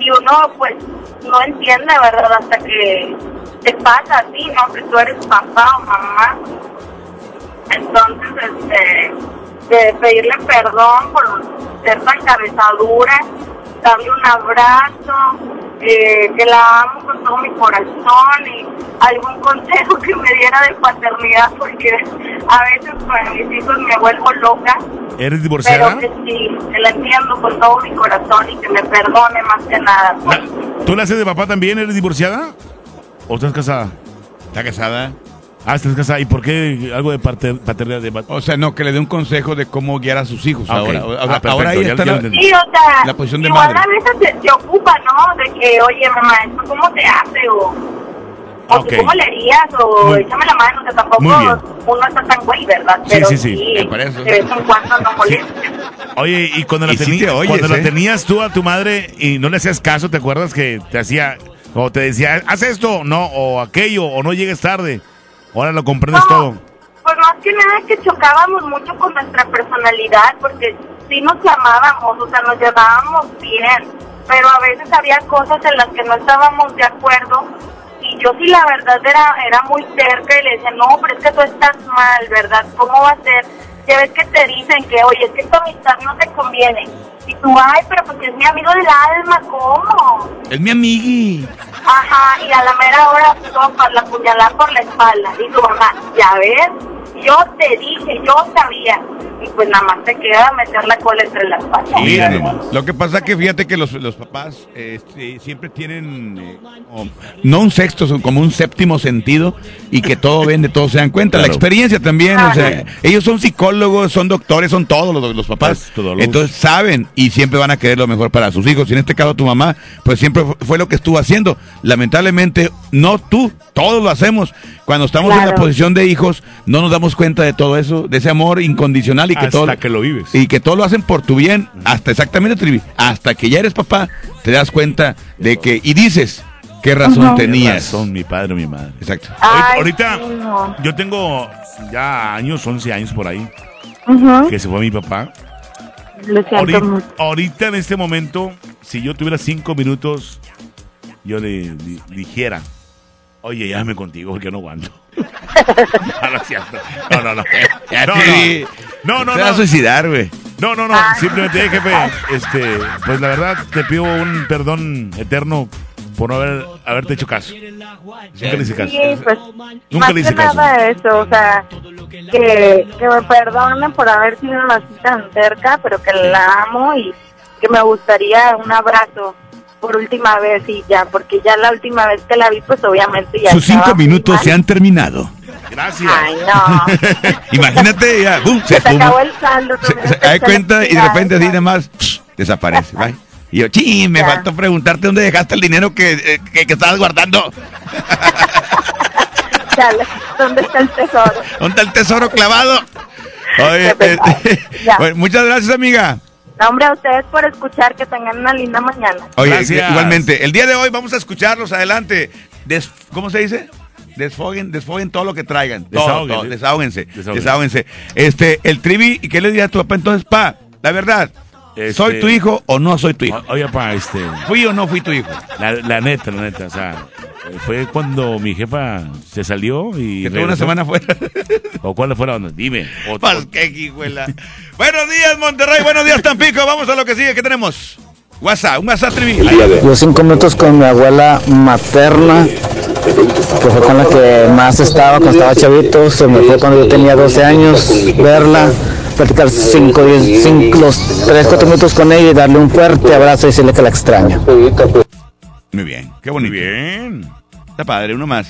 y uno pues no entiende, ¿verdad? Hasta que te pasa a ti, ¿no? Que tú eres papá o mamá. Entonces, este, de pedirle perdón por ser tan cabezadura, darle un abrazo, eh, que la amo con todo mi corazón y algún consejo que me diera de paternidad porque a veces con mis hijos me vuelvo loca, ¿Eres divorciada? pero que sí, que la entiendo con todo mi corazón y que me perdone más que nada. pues. ¿Tú la haces de papá también? ¿Eres divorciada? ¿O estás casada? ¿Está casada? Ah, estás casada. ¿Y por qué algo de pater- paternidad de O sea, no, que le dé un consejo de cómo guiar a sus hijos Ah, ok. ahora. Ah, Ahora, perfecto, ahora ya- está la-. Sí, o sea, La posición de igual madre. a veces se, se ocupa, ¿no? De que, oye, mamá, ¿esto cómo te hace? O, o Ok. tú cómo le harías, o Muy- échame la mano, que tampoco Muy bien. uno está tan güey, ¿verdad? Sí, Pero sí, sí. Eh, por eso. de vez en cuando no molesta. Oye, y cuando, la, Y sí teni- te oyes, cuando la ¿eh? tenías tú a tu madre y no le hacías caso, ¿te acuerdas que te hacía, o te decía, haz esto, no, o aquello, o no llegues tarde? Ahora lo comprendes todo. Pues más que nada que chocábamos mucho con nuestra personalidad, porque sí nos amábamos, o sea, nos llevábamos bien, pero a veces había cosas en las que no estábamos de acuerdo y yo sí la verdad era, era muy cerca y le decía, no, pero es que tú estás mal, ¿verdad? ¿Cómo va a ser? Ya ves que te dicen que, oye, es que tu amistad no te conviene. Y tú, ay, pero pues es mi amigo del alma, ¿cómo? Es mi amigui. Ajá, y a la mera hora topa la puñalada por la espalda. Y tu mamá, ya ves, yo te dije, yo sabía. Y pues nada más te queda meter la cola entre las patas. Mira nomás. Lo que pasa que fíjate que los, los papás este, siempre tienen eh, no un sexto, son como un séptimo sentido y que todo ven, de todo se dan cuenta. La experiencia también, o sea, ellos son psicólogos, son doctores, son todos los, los papás. Entonces saben y siempre van a querer lo mejor para sus hijos. Y en este caso tu mamá, pues siempre fu- fue lo que estuvo haciendo. Lamentablemente no tú, todos lo hacemos. Cuando estamos en la posición de hijos, no nos damos cuenta de todo eso, de ese amor incondicional y que Hasta todo que lo vives. y que todo lo hacen por tu bien, hasta exactamente Trivi, hasta que ya eres papá, te das cuenta de que y dices qué razón Ajá. tenías. Razón, mi padre o mi madre. Exacto. Ay, ahorita, no. yo tengo ya años, 11 años por ahí, que se fue mi papá. Lo siento Ahorita, mucho. ahorita en este momento, si yo tuviera cinco minutos, yo le di- dijera, oye, llámame contigo porque no aguanto. no, no es cierto. No, no, no. Ya No, te- no, no, te vas a suicidar, güey. No, no, no. Simplemente, eh, jefe, este, pues la verdad te pido un perdón eterno por no haber, haberte hecho caso. Nunca le hice caso. Sí, pues, Nunca le hice caso. nada eso, o sea, que, que me perdonen por haber sido así tan cerca, pero que la amo y que me gustaría un abrazo por última vez y ya, porque ya la última vez que la vi, pues obviamente ya Sus cinco minutos mal. se han terminado. Gracias. Ay, no. Imagínate, ya, ¡bum! se Se te fuma. acabó el saldo. Se, se da cuenta y de repente así nada más psh, desaparece. bye. Y yo, sí, me Ya. faltó preguntarte dónde dejaste el dinero que, eh, que, que estabas guardando. Chale, ¿Dónde está el tesoro? ¿Dónde está el tesoro clavado? Oye, eh, bueno, muchas gracias, amiga. No, hombre, a ustedes por escuchar, que tengan una linda mañana. Oye, Gracias. igualmente, el día de hoy vamos a escucharlos adelante. Des- ¿Cómo se dice? Desfoguen, desfoguen todo lo que traigan. Todo, Desahoguen. todo, desahóguense. Desahóguense. Este, el trivi, ¿y qué le diría a tu papá entonces, pa? La verdad, Este- ¿soy tu hijo o no soy tu hijo? O- Oye, pa, este, ¿Fui o no fui tu hijo? la, la neta, la neta, o sea, fue cuando mi jefa se salió y... Que tuve una semana fuera. ¿O cuál fue la onda? Dime. O- Pues, o- qué hijuela. Buenos días, Monterrey. Buenos días, Tampico. Vamos a lo que sigue. ¿Qué tenemos? WhatsApp, un WhatsApp trivi. Yo cinco minutos con mi abuela materna, que fue con la que más estaba cuando estaba chavito, se me fue cuando yo tenía 12 años, verla, platicar cinco, diez, cinco, los 3, 4 minutos con ella y darle un fuerte abrazo y decirle que la extraño. Muy bien, qué bonito. bien. Está padre, uno más.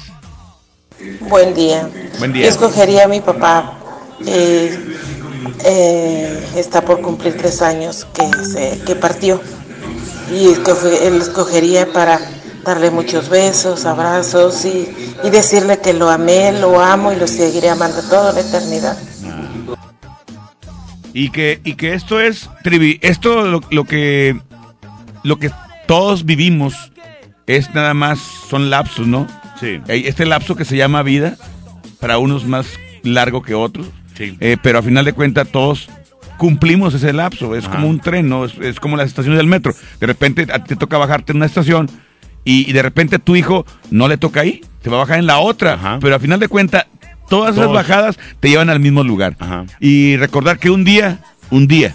Buen día. Buen día. Yo escogería a mi papá. eh, eh, está por cumplir tres años que, se, que partió. Y escoge- él escogería para darle muchos besos, abrazos y, y decirle que lo amé, lo amo y lo seguiré amando toda la eternidad. Y que, y que esto es, Trivi, esto lo, lo que lo que todos vivimos es nada más, son lapsos, ¿no? Sí. Este lapso que se llama vida, para unos más largo que otros, Sí. eh, pero a final de cuentas todos cumplimos ese lapso, es Ajá. como un tren, ¿no? Es, es como las estaciones del metro. De repente a ti te toca bajarte en una estación y, y de repente a tu hijo no le toca ahí, te va a bajar en la otra, Ajá. pero a final de cuentas todas esas Todos. bajadas te llevan al mismo lugar. Ajá. Y recordar que un día, un día,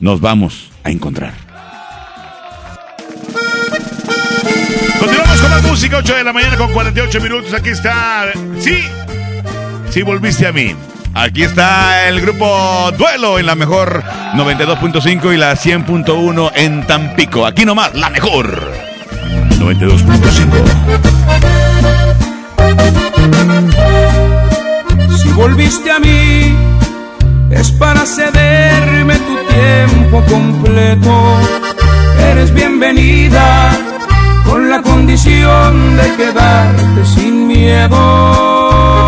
nos vamos a encontrar. Continuamos con la música, 8 de la mañana con 48 minutos. Aquí está. Sí, sí, volviste a mí. Aquí está el grupo Duelo en la mejor 92.5 y la 100.1 en Tampico. Aquí nomás, la mejor. 92.5. Si volviste a mí, es para cederme tu tiempo completo. Eres bienvenida con la condición de quedarte sin miedo.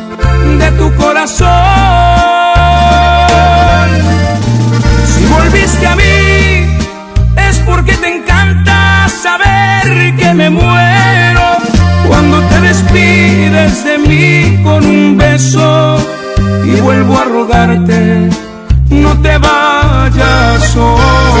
de tu corazón. Si volviste a mí, es porque te encanta saber que me muero cuando te despides de mí con un beso y vuelvo a rogarte, no te vayas hoy.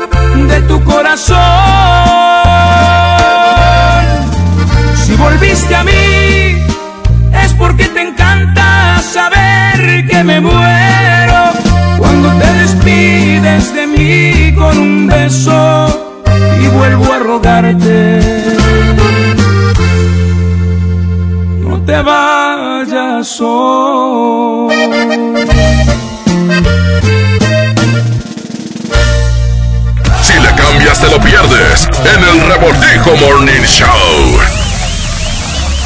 de tu corazón. Si volviste a mí, es porque te encanta saber que me muero cuando te despides de mí con un beso y vuelvo a rogarte. No te vayas hoy. En el Revoltijo Morning Show.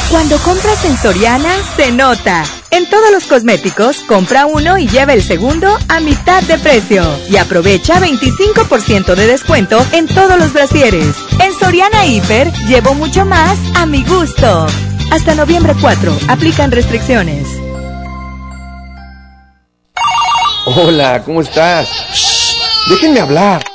Cuando compras en Soriana, se nota. En todos los cosméticos, compra uno y lleva el segundo a mitad de precio. Y aprovecha 25% de descuento en todos los brasieres. En Soriana Hiper, llevo mucho más a mi gusto. Hasta noviembre 4, aplican restricciones. Hola, ¿cómo estás? Déjenme hablar.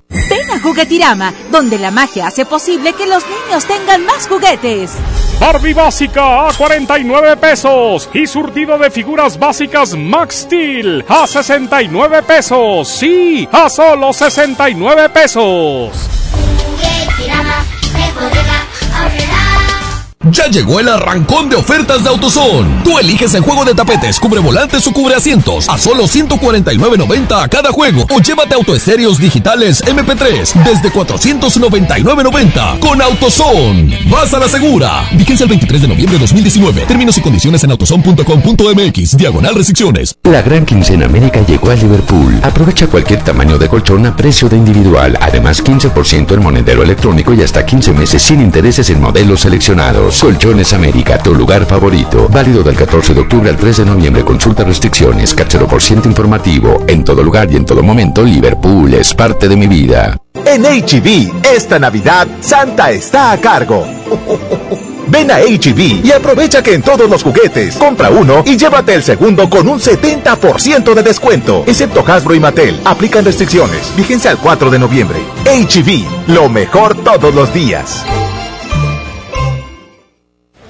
A Juguetirama, donde la magia hace posible que los niños tengan más juguetes. Barbie básica a 49 pesos y surtido de figuras básicas Max Steel a 69 pesos. Sí, a solo 69 pesos. Ya llegó el arrancón de ofertas de AutoZone. Tú eliges el juego de tapetes, cubre volantes o cubre asientos a solo 149.90 a cada juego o llévate autoestéreos digitales MP3 desde 499.90 con AutoZone. Vas a la segura. Vigencia el 23 de noviembre de 2019. Términos y condiciones en autozone.com.mx. Diagonal restricciones. La gran quincena América llegó a Liverpool. Aprovecha cualquier tamaño de colchón a precio de individual. Además, 15% en monedero electrónico y hasta 15 meses sin intereses en modelos seleccionados. Colchones América, tu lugar favorito. Válido del 14 de octubre al 3 de noviembre. Consulta restricciones. Cachero por ciento informativo. En todo lugar y en todo momento, Liverpool es parte de mi vida. En HB, esta Navidad, Santa está a cargo. Ven a HB y aprovecha que en todos los juguetes compra uno y llévate el segundo con un 70% de descuento, excepto Hasbro y Mattel. Aplican restricciones. Vigencia al 4 de noviembre. HB, lo mejor todos los días.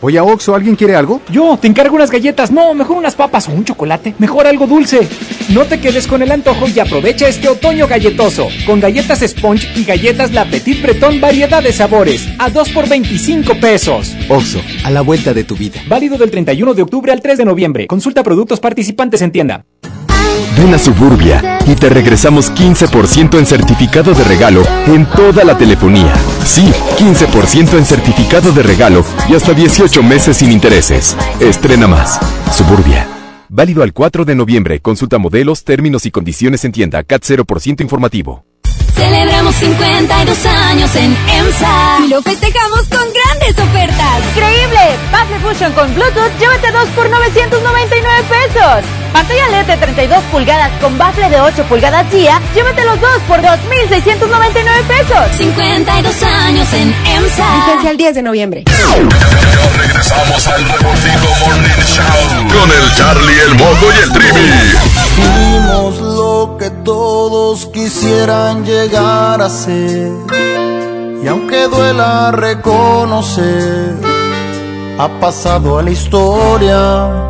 Oye, Oxo, ¿alguien quiere algo? Yo, te encargo unas galletas. No, mejor unas papas o un chocolate. Mejor algo dulce. No te quedes con el antojo y aprovecha este otoño galletoso. Con galletas Sponge y galletas La Petit Breton variedad de sabores. A 2 por 25 pesos. Oxo, a la vuelta de tu vida. Válido del 31 de octubre al 3 de noviembre. Consulta productos participantes en tienda. Ven a Suburbia y te regresamos 15% en certificado de regalo en toda la telefonía. Sí, 15% en certificado de regalo y hasta 18 meses sin intereses. Estrena más. Suburbia. Válido al 4 de noviembre. Consulta modelos, términos y condiciones en tienda. CAT 0% informativo. Celebramos 52 años en EMSA y lo festejamos con grandes ofertas. ¡Increíble! Baffle Fusion con Bluetooth, llévate dos por 999 pesos. Pantalla LED de 32 pulgadas con bafle de 8 pulgadas día, llévate los dos por 2,699 pesos. 52 años en EMSA. Vigencia el 10 de noviembre. Ya regresamos al Revoltijo Morning Show con el Charlie, el Mojo y el Trivi. Fuimos lo que todos quisieran llegar a ser. Y aunque duela reconocer, ha pasado a la historia.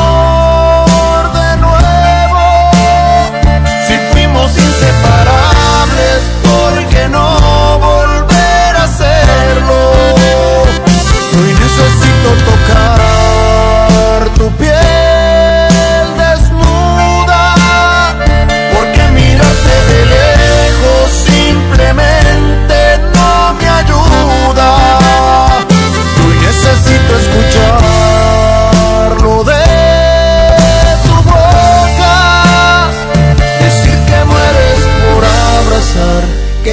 Si fuimos inseparables, ¿por qué no volver a hacerlo? Hoy necesito tocar tu piel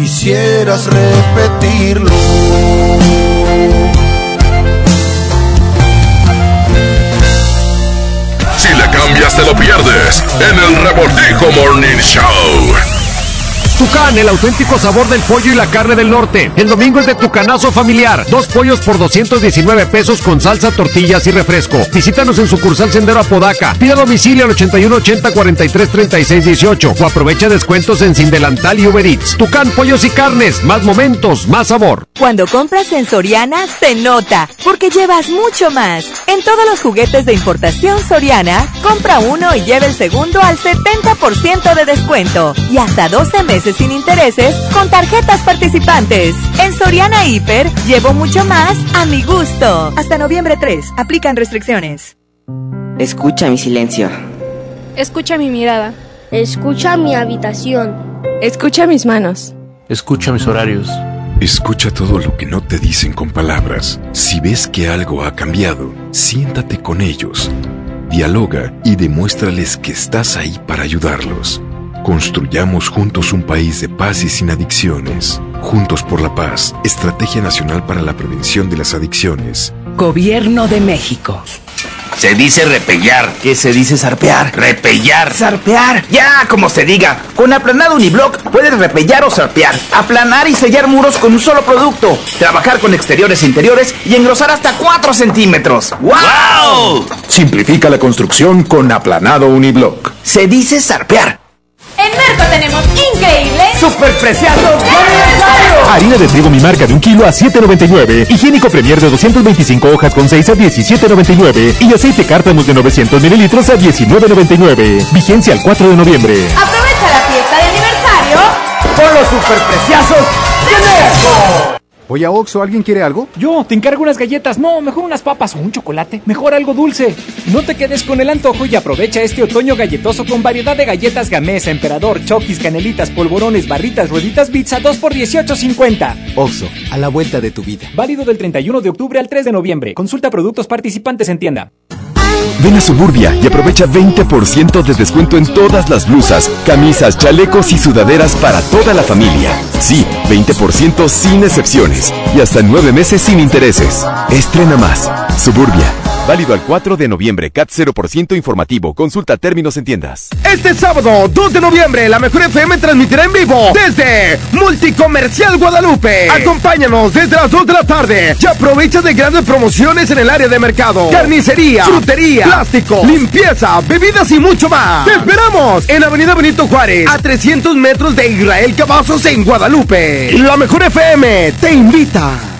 quisieras repetirlo. Si le cambias te lo pierdes en el Revoltijo Morning Show. Tucán, el auténtico sabor del pollo y la carne del norte. El domingo es de Tucanazo familiar. Dos pollos por 219 pesos con salsa, tortillas y refresco. Visítanos en sucursal Sendero Apodaca. Pida domicilio al 8180 43 36 18 o aprovecha descuentos en Sin Delantal y Uber Eats. Tucán, pollos y carnes. Más momentos, más sabor. Cuando compras en Soriana, se nota, porque llevas mucho más. En todos los juguetes de importación Soriana, compra uno y lleva el segundo al 70% de descuento. Y hasta 12 meses sin intereses con tarjetas participantes. En Soriana Hiper, llevo mucho más a mi gusto. Hasta noviembre 3, aplican restricciones. Escucha mi silencio. Escucha mi mirada. Escucha mi habitación. Escucha mis manos. Escucha mis horarios. Escucha todo lo que no te dicen con palabras. Si ves que algo ha cambiado, siéntate con ellos. Dialoga y demuéstrales que estás ahí para ayudarlos. Construyamos juntos un país de paz y sin adicciones. Juntos por la paz, Estrategia Nacional para la Prevención de las Adicciones. Gobierno de México. Se dice repellar. ¿Qué se dice zarpear? Repellar. Zarpear. Ya, como se diga. Con aplanado uniblock puedes repellar o zarpear. Aplanar y sellar muros con un solo producto. Trabajar con exteriores e interiores y engrosar hasta 4 centímetros. ¡Wow! Simplifica la construcción con aplanado uniblock. Se dice zarpear. En Merco tenemos increíble ¡Super preciado Harina de trigo mi marca de un kilo a 7.99. Higiénico Premier de 225 hojas con 6 a 17.99. Y aceite cártamus de 900 mililitros a 19.99. Vigencia al 4 de noviembre. Aprovecha la fiesta de aniversario con los superpreciosos de Merco. Oye, Oxo, ¿alguien quiere algo? Yo, te encargo unas galletas. No, mejor unas papas o un chocolate. Mejor algo dulce. No te quedes con el antojo y aprovecha este otoño galletoso con variedad de galletas Gamesa, Emperador, Chokis, Canelitas, Polvorones, Barritas, Rueditas, Pizza 2 por 18.50. Oxo, a la vuelta de tu vida. Válido del 31 de octubre al 3 de noviembre. Consulta productos participantes en tienda. Ven a Suburbia y aprovecha 20% de descuento en todas las blusas, camisas, chalecos y sudaderas para toda la familia. Sí, 20% sin excepciones y hasta nueve meses sin intereses. Estrena más. Suburbia. Válido al 4 de noviembre, CAT 0% informativo. Consulta términos en tiendas. Este sábado, 2 de noviembre, la Mejor FM transmitirá en vivo desde Multicomercial Guadalupe. Acompáñanos desde las 2 de la tarde y aprovecha de grandes promociones en el área de mercado. Carnicería, frutería, plástico, limpieza, bebidas y mucho más. ¡Te esperamos! En Avenida Benito Juárez, a 300 metros de Israel Cavazos en Guadalupe. La Mejor FM te invita.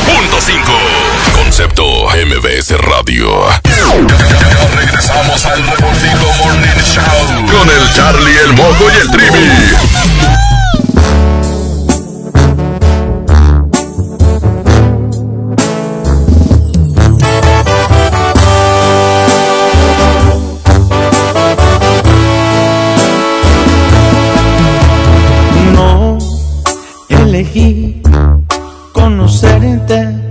Concepto MBS Radio. Regresamos al Revoltijo Morning Show con el Charlie, el Mojo y el Trivi. No elegí conocerte,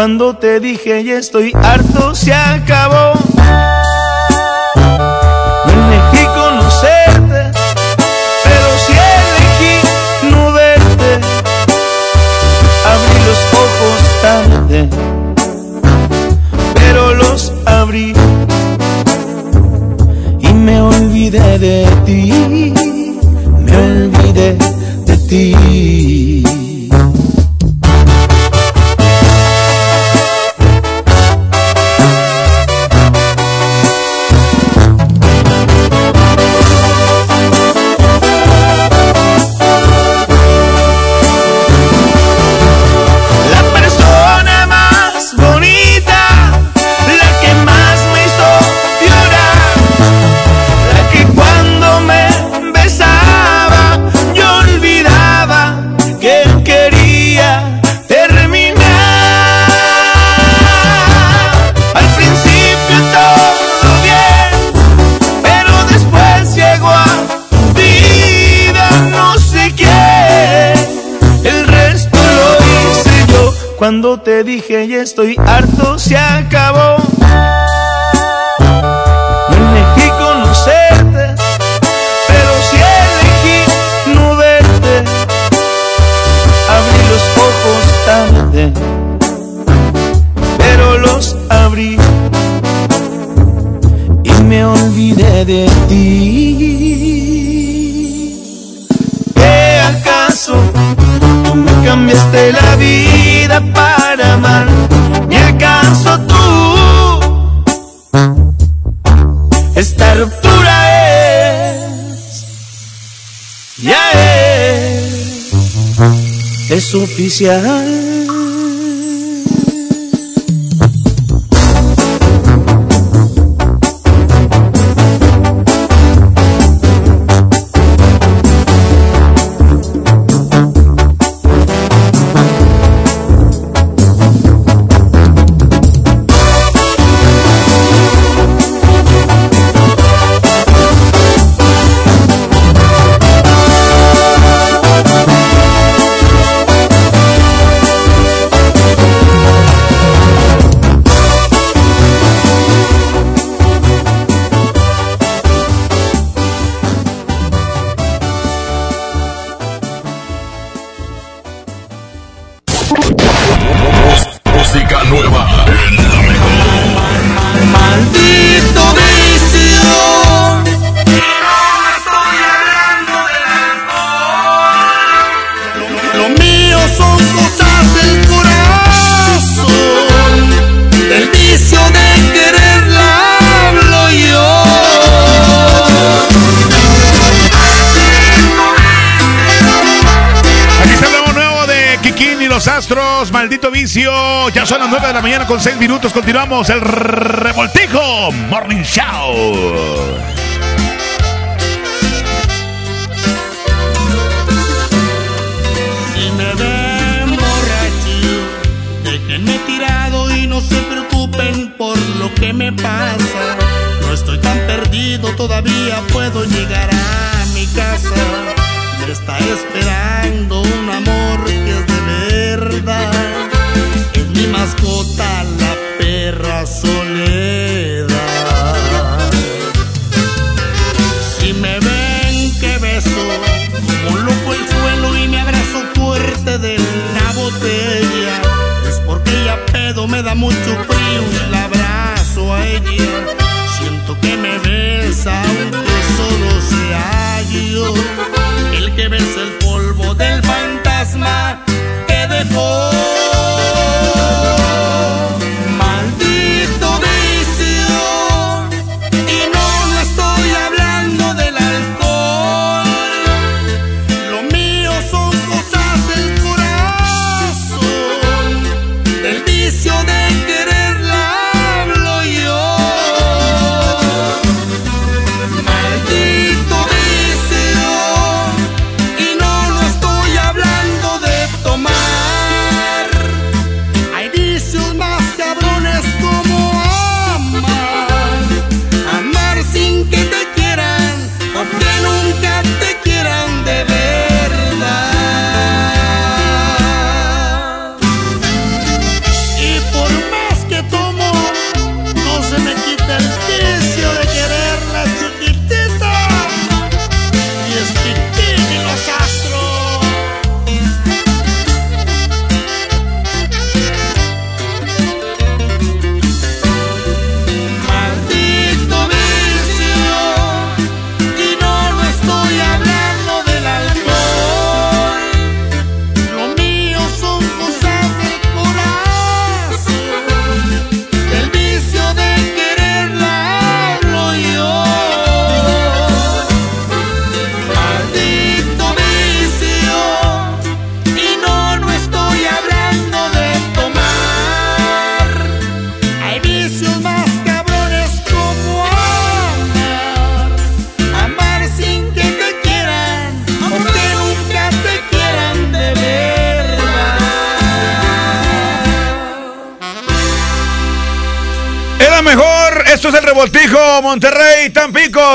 Cuando te dije ya estoy harto, se acabó. No elegí conocerte, pero sí elegí no verte. Abrí los ojos tarde pero los abrí y me olvidé de ti, estoy es con 6 minutos. Continuamos el Revoltijo Morning Show.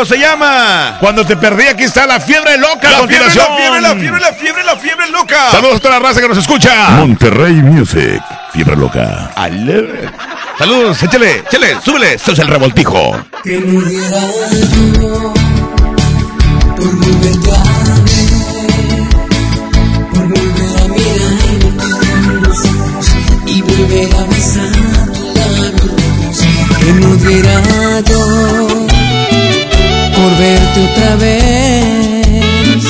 Se llama. Cuando te perdí, aquí está la fiebre loca. La a continuación. fiebre, la fiebre, la fiebre, la fiebre loca. Saludos a toda la raza que nos escucha. Monterrey Music, fiebre loca. Saludos, échale, échale, súbele. Esto es el revoltijo. Que muriera yo por volverte a ver, por volver a mirar en tus ojos y volver a besar tus labios. Que muriera yo por verte otra vez,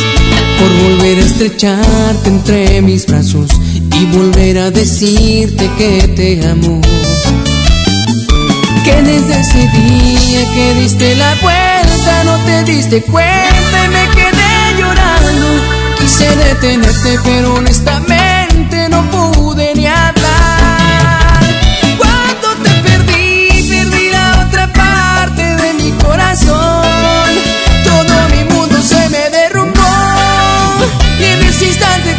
por volver a estrecharte entre mis brazos y volver a decirte que te amo que desde ese día que diste la vuelta no te diste cuenta y me quedé llorando. Quise detenerte pero honestamente no pude ni hablar. Cuando te perdí, perdí la otra parte de mi corazón.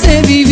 de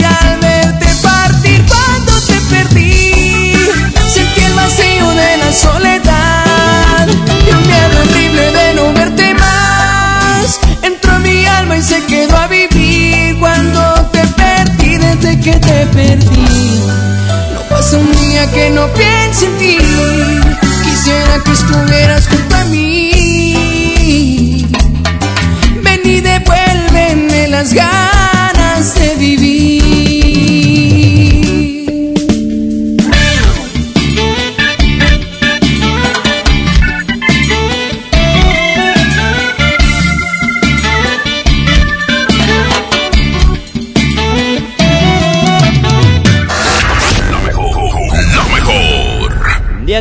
No pasa un día que no piense en ti. Quisiera que estuvieras junto a mí. Ven y devuélveme las ganas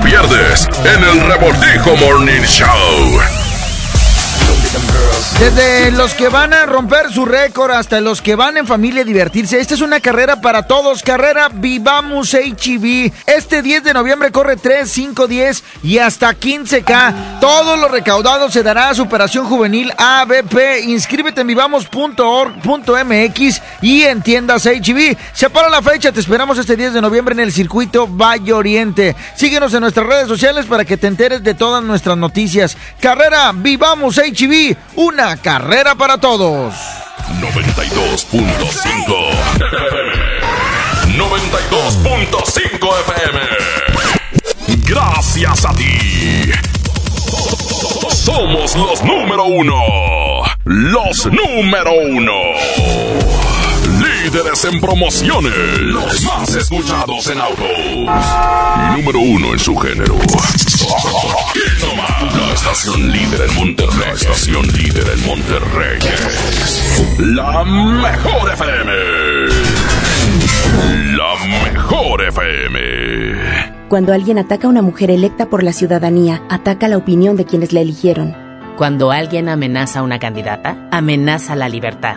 Pierdes en el Revoltijo Morning Show. Desde los que van a romper su récord hasta los que van en familia a divertirse, esta es una carrera para todos, carrera Vivamos HB. Este 10 de noviembre corre 3, 5, 10 y hasta 15K. Todo lo recaudado se dará a Superación Juvenil ABP. Inscríbete en vivamos.org.mx y en tiendas HB. Separa la fecha, te esperamos este 10 de noviembre en el circuito Valle Oriente. Síguenos en nuestras redes sociales para que te enteres de todas nuestras noticias. Carrera Vivamos HB, una carrera para todos. 92.5 92.5 FM. Gracias a ti. Somos los número uno. Los número uno. Líderes en promociones. Los más escuchados en autos. Y número uno en su género. La estación líder en Monterrey. La estación líder en Monterrey. La mejor FM. La mejor FM. Cuando alguien ataca a una mujer electa por la ciudadanía, ataca la opinión de quienes la eligieron. Cuando alguien amenaza a una candidata, amenaza la libertad.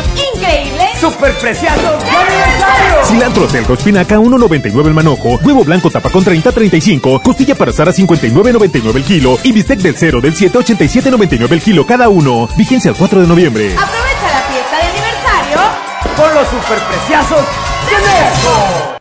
increíble ¡Superpreciados de aniversario! Cilantro, celco, espinaca 1.99 el manojo, huevo blanco tapa con 30.35, costilla para asar a 59.99 el kilo y bistec del 0 del 7 87.99 el kilo cada uno. Vigencia el 4 de noviembre. Aprovecha la fiesta de aniversario Con los superpreciosos de Merco.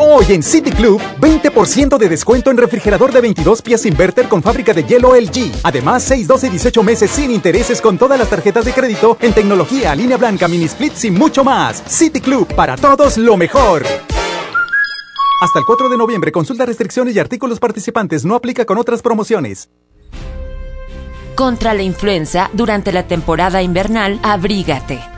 Hoy en City Club, 20% de descuento en refrigerador de 22 pies inverter con fábrica de hielo LG. Además, 6, 12 y 18 meses sin intereses con todas las tarjetas de crédito en tecnología, línea blanca, mini splits y mucho más. City Club, para todos lo mejor. Hasta el 4 de noviembre, consulta restricciones y artículos participantes. No aplica con otras promociones. Contra la influenza, durante la temporada invernal, abrígate.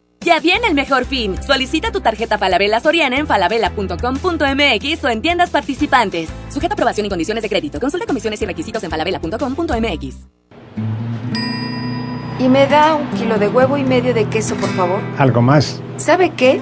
Ya viene el mejor fin. Solicita tu tarjeta Falabella Soriana en falabella.com.mx o en tiendas participantes. Sujeta aprobación y condiciones de crédito. Consulta comisiones y requisitos en falabella.com.mx. Y me da un kilo de huevo y medio de queso, por favor. ¿Algo más? ¿Sabe qué?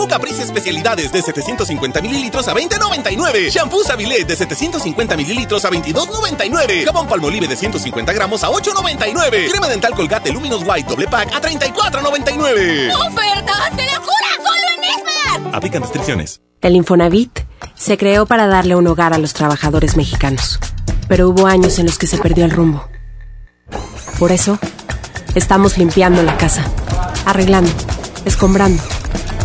Shampoo Caprice especialidades de 750 mililitros a 20.99. Shampoo Savilé de 750 mililitros a 22.99. Jabón Palmolive de 150 gramos a 8.99. Crema dental Colgate Luminous White doble pack a 34.99. ¡Ofertas de locura! ¡Solo en Esmar! Aplican restricciones. El Infonavit se creó para darle un hogar a los trabajadores mexicanos, pero hubo años en los que se perdió el rumbo. Por eso, estamos limpiando la casa, arreglando, escombrando,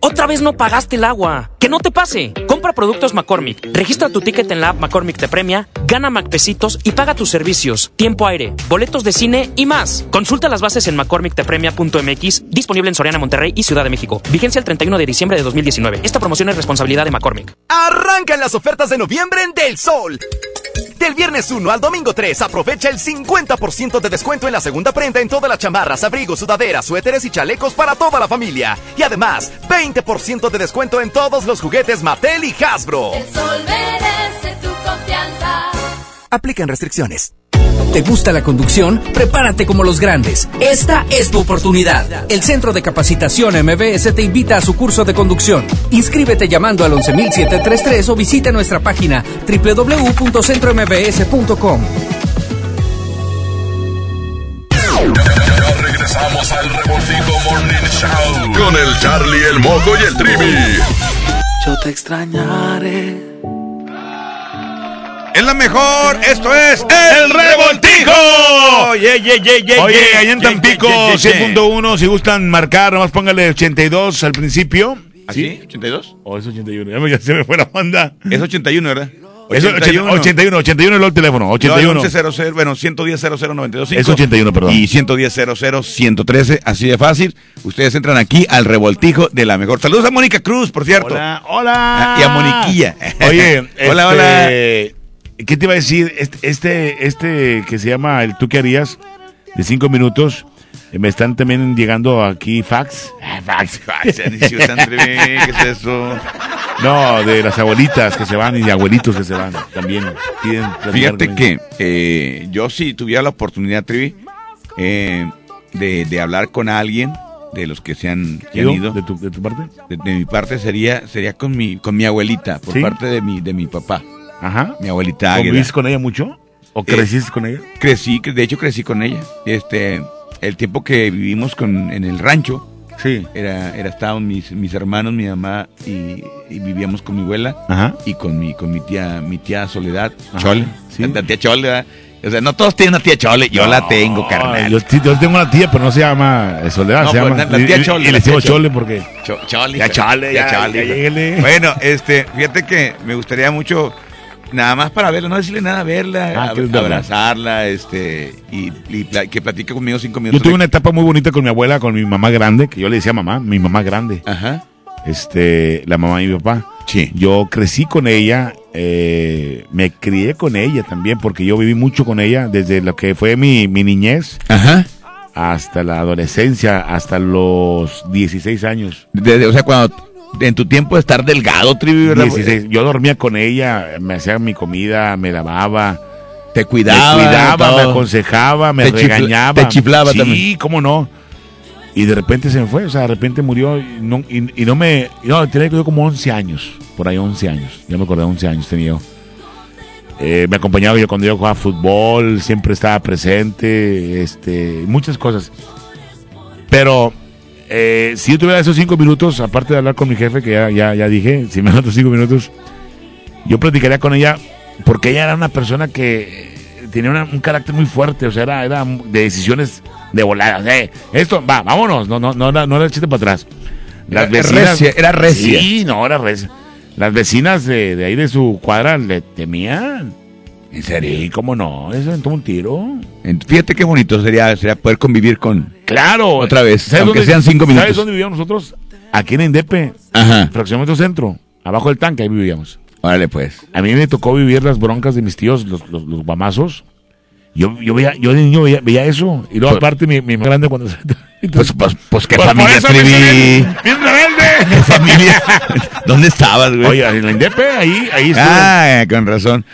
Otra vez no pagaste el agua. ¡Que no te pase! Compra productos McCormick. Registra tu ticket en la app McCormick te premia, gana McPesitos y paga tus servicios, tiempo aire, boletos de cine y más. Consulta las bases en McCormickTepremia.mx, disponible en Soriana, Monterrey y Ciudad de México. Vigencia el 31 de diciembre de 2019. Esta promoción es responsabilidad de McCormick. Arrancan las ofertas de noviembre en Del Sol. Del viernes 1 al domingo 3, aprovecha el 50% de descuento en la segunda prenda en todas las chamarras, abrigos, sudaderas, suéteres y chalecos para toda la familia. Y además, 20% de descuento en todos los juguetes Mattel y Hasbro. El sol merece tu confianza. Aplican restricciones. ¿Te gusta la conducción? Prepárate como los grandes. Esta es tu oportunidad. El Centro de Capacitación MBS te invita a su curso de conducción. Inscríbete llamando al 11733 o visita nuestra página www.centrombs.com. Ya regresamos al Revoltijo Morning Show con el Charlie, el Mojo y el Trivi. Yo te extrañaré Es la mejor. Esto es El Revoltijo. Oye, yeah, yeah, yeah, Oye, yeah, allá en Tampico, yeah, yeah, yeah. 100.1, si gustan marcar, nomás póngale 82 al principio. ¿Así? ¿82? O es 81, ya, me- ya se me fue la banda. Es 81, ¿verdad? Es 81, 81, 81 es el teléfono, 81. 1100, bueno, 110 00925. Es 81, perdón. Y 110 113, así de fácil. Ustedes entran aquí al revoltijo de la mejor. Saludos a Mónica Cruz, por cierto. Hola, hola. Ah, y a Moniquilla. Oye, hola, este, ¿Qué te iba a decir? Este, este, este que se llama el tú qué harías de cinco minutos. eh, Me están también llegando aquí fax. Ah, fax, fax, ¿qué es eso? No, de las abuelitas que se van y de abuelitos que se van. También Fíjate que eh, yo si tuviera la oportunidad, Trivi, eh, de, de hablar con alguien de los que se han, que ido. ¿De tu, de tu parte? De, de mi parte sería sería con mi con mi abuelita, por ¿Sí? parte de mi de mi papá. Ajá. Mi abuelita Águeda. ¿Convivís con ella mucho? ¿O Eh, creciste con ella? Crecí, de hecho crecí con ella. Este, el tiempo que vivimos con, en el rancho, sí. era, era estaban mis, mis hermanos, mi mamá y, y vivíamos con mi abuela Ajá. y con mi, con mi tía, mi tía Soledad, Ajá, Chole, sí. la, tía Chole, ¿verdad? O sea, no todos tienen una tía Chole, yo la tengo, carnal. Yo, tengo una tía, pero no se llama eh, Soledad, No, se pues, llama. la- la tía y- y- Chole, Y, la le decimos Chole. Chole porque. Cho- Chole, Ya. Chole, ya, Chole, ya. Bueno, este, fíjate que me gustaría mucho, nada más para verla, no decirle nada, verla, Ah, abrazarla, este, y, y pla- que platique conmigo cinco Yo minutos. tuve una etapa muy bonita con mi abuela, con mi mamá grande, que yo le decía mamá, mi mamá grande. Ajá. Este, la mamá de mi papá. Sí. Yo crecí con ella, eh, me crié con ella también, porque yo viví mucho con ella desde lo que fue mi, mi niñez Ajá. hasta la adolescencia, hasta los 16 años. Desde, o sea, cuando en tu tiempo de estar delgado, Trivi, ¿verdad? 16. Yo dormía con ella, me hacía mi comida, me lavaba. Te cuidaba. me cuidaba, me aconsejaba, me Te chifla- regañaba. te chiflaba sí, también. cómo no. Y de repente se me fue, o sea, de repente murió y no, y, y no me... No, tenía yo como 11 años, por ahí 11 años. Ya me acordé, 11 años tenía yo. Eh, me acompañaba yo cuando yo jugaba fútbol, siempre estaba presente, este, muchas cosas. Pero eh, si yo tuviera esos 5 minutos, aparte de hablar con mi jefe, que ya, ya, ya dije, si me dan otros 5 minutos, yo platicaría con ella porque ella era una persona que tenía una- un carácter muy fuerte, o sea, era, era de decisiones de volada. Eh, esto, va, vámonos, no, no, no, era- no era el chiste para atrás. Las Era vecinas, recia, era recia. Sí, no, era recia. Las vecinas de, de ahí de su cuadra le temían. ¿En serio? Cómo no, aventó un tiro. Fíjate qué bonito sería, sería poder convivir con... Claro. Otra vez, ¿Sabes aunque dónde- sean cinco minutos. ¿Sabes dónde vivíamos nosotros? Aquí en Indepe, Ajá. fraccionamiento centro, abajo del tanque, ahí vivíamos. Órale, pues. A mí me tocó vivir las broncas de mis tíos, los, los, los guamazos. Yo, yo, veía, yo de niño veía, veía eso. Y luego, Pues- aparte, mi, mi más grande cuando se. Pues, pues, pues qué Pues familia, eso me Trivi. hice bien- bien rebelde. ¿Qué familia? ¿Dónde estabas, güey? Oye, en la Indepe, ahí, ahí estuve. Ah, con razón.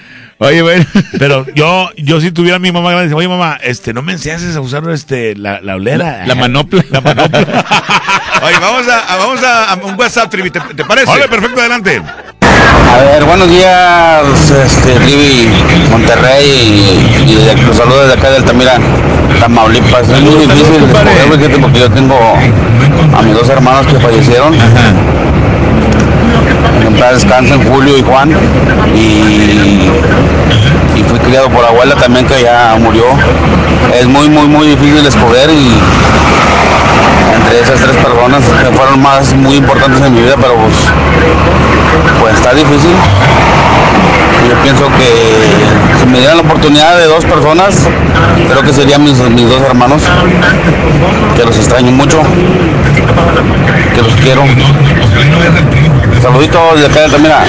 Oye, bueno. Pero yo, yo si tuviera a mi mamá grande, oye mamá, este, no me enseñases a usar este, la, la olera. La, la manopla. La manopla. Oye, vamos a, a- vamos a, a un WhatsApp, Trivi, ¿te, te parece? Perfecto, adelante. A ver, buenos días, este, Rivi, Monterrey, y, y de- los saludos desde acá de Altamira, Tamaulipas. Es muy difícil escoger, fíjate, porque yo tengo a mis dos hermanos que fallecieron. En paz descansen Julio y Juan. Y, y fui criado por abuela también que ya murió. Es muy, muy, muy difícil escoger y entre esas tres personas que fueron más muy importantes en mi vida, pero pues, pues está difícil. Yo pienso que si me dieran la oportunidad de dos personas, creo que serían mis, mis dos hermanos, que los extraño mucho, que los quiero. Saluditos de acá de Altamira.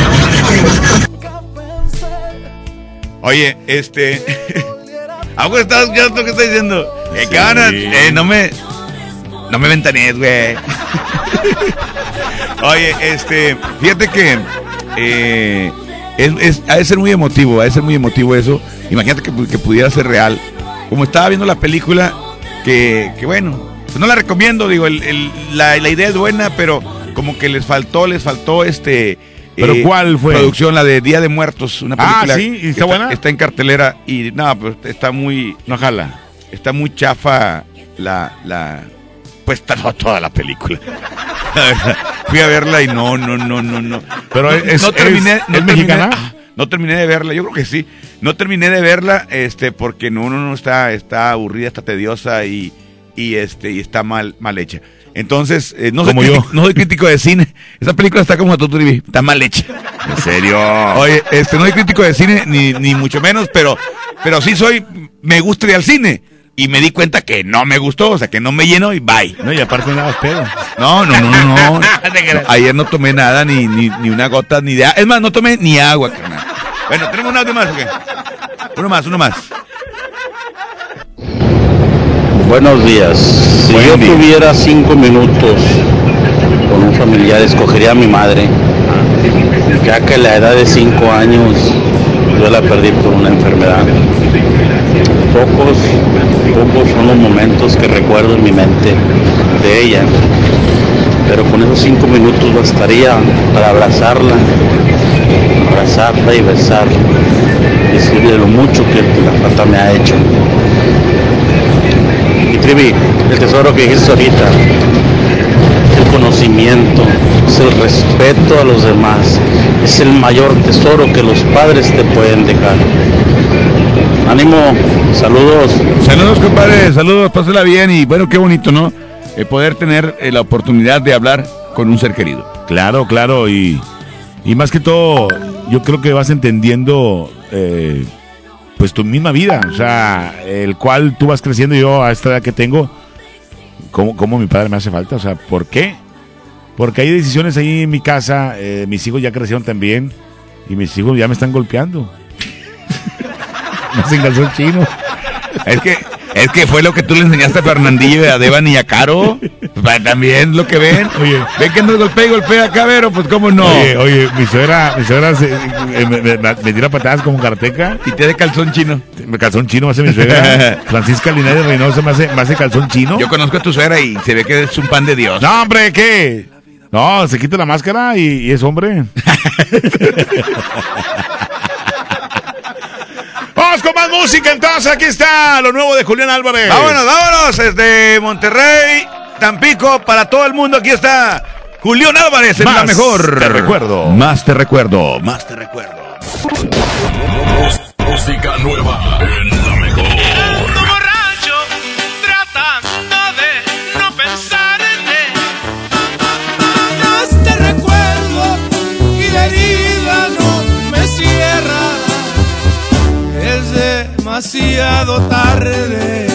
Oye, este. ¿Algo estás escuchando lo que está diciendo? Eh, ¿Qué van a- eh, no me. No me ventanees, güey. Oye, este. Fíjate que. eh, es, es- ha de ser muy emotivo, ha de ser muy emotivo eso. Imagínate que, que pudiera ser real. Como estaba viendo la película, que, que bueno, pues no la recomiendo, digo, el- el- la, la idea es buena, pero como que les faltó, les faltó este. ¿Pero cuál fue? Producción, la de Día de Muertos, una Ah, película. ¿sí? ¿Y que está buena? Está en cartelera y nada, pues está muy. No jala. Está muy chafa la. la pues está no, toda la película. Fui a verla y no, no, no, no, no. Pero no, es- no terminé. es- no ¿es terminé- mexicana? ah, No terminé de verla, yo creo que sí. No terminé de verla, este, porque no, uno no está, está aburrida, está tediosa y, y este, y está mal, mal hecha. Entonces, eh, no, soy Como yo. crítico, no soy crítico de cine. Esa película está como tú, Trivi, está mal hecha. ¿En serio? Oye, este, no soy crítico de cine, ni, ni mucho menos, pero, pero sí soy, me gusta ir al cine. Y me di cuenta que no me gustó, o sea, que no me llenó y bye. No, y aparte no dabas pedo. No, no, no, no. no. Ayer no tomé nada, ni, ni, ni una gota, ni de agua. Es más, no tomé ni agua, carnal. Bueno, ¿tenemos un audio más o qué? Uno más, uno más. Buenos días. Si yo tuviera cinco minutos con un familiar, escogería a mi madre, ya que a la edad de cinco años yo la perdí por una enfermedad. Pocos, pocos son los momentos que recuerdo en mi mente de ella, pero con esos cinco minutos bastaría para abrazarla, abrazarla y besarla, decirle lo mucho que la falta me ha hecho. Y Trivi, el tesoro que dijiste ahorita, el conocimiento, es el respeto a los demás, es el mayor tesoro que los padres te pueden dejar. Ánimo, saludos. Saludos, compadre, saludos, pásala bien y bueno, qué bonito, ¿no? Eh, poder tener eh, la oportunidad de hablar con un ser querido. Claro, claro, y, y más que todo, yo creo que vas entendiendo eh, pues tu misma vida, o sea, el cual tú vas creciendo yo a esta edad que tengo, cómo, cómo mi padre me hace falta, o sea, ¿por qué? Porque hay decisiones ahí en mi casa, eh, mis hijos ya crecieron también y mis hijos ya me están golpeando. me hacen calzón chino. Es que, es que fue lo que tú le enseñaste a Fernandillo y a Devan y a Caro. También lo que ven. Oye. Ven que nos golpea y golpea acá, Vero, pues cómo no. Oye, oye, mi suegra, mi suegra se- eh, me, me- me tira patadas como karateca. Y te de calzón chino. Me calzón chino me hace mi suegra. Francisca Linares Reynoso me hace, me hace calzón chino. Yo conozco a tu suegra y se ve que es un pan de Dios. No, hombre, ¿qué? No, se quita la máscara y, y es hombre. Vamos con más música entonces. Aquí está lo nuevo de Julián Álvarez. Vámonos, vámonos. Desde Monterrey, Tampico, para todo el mundo. Aquí está Julián Álvarez, la Más mejor. te recuerdo. Más te recuerdo. Más te recuerdo. Música nueva en demasiado tarde.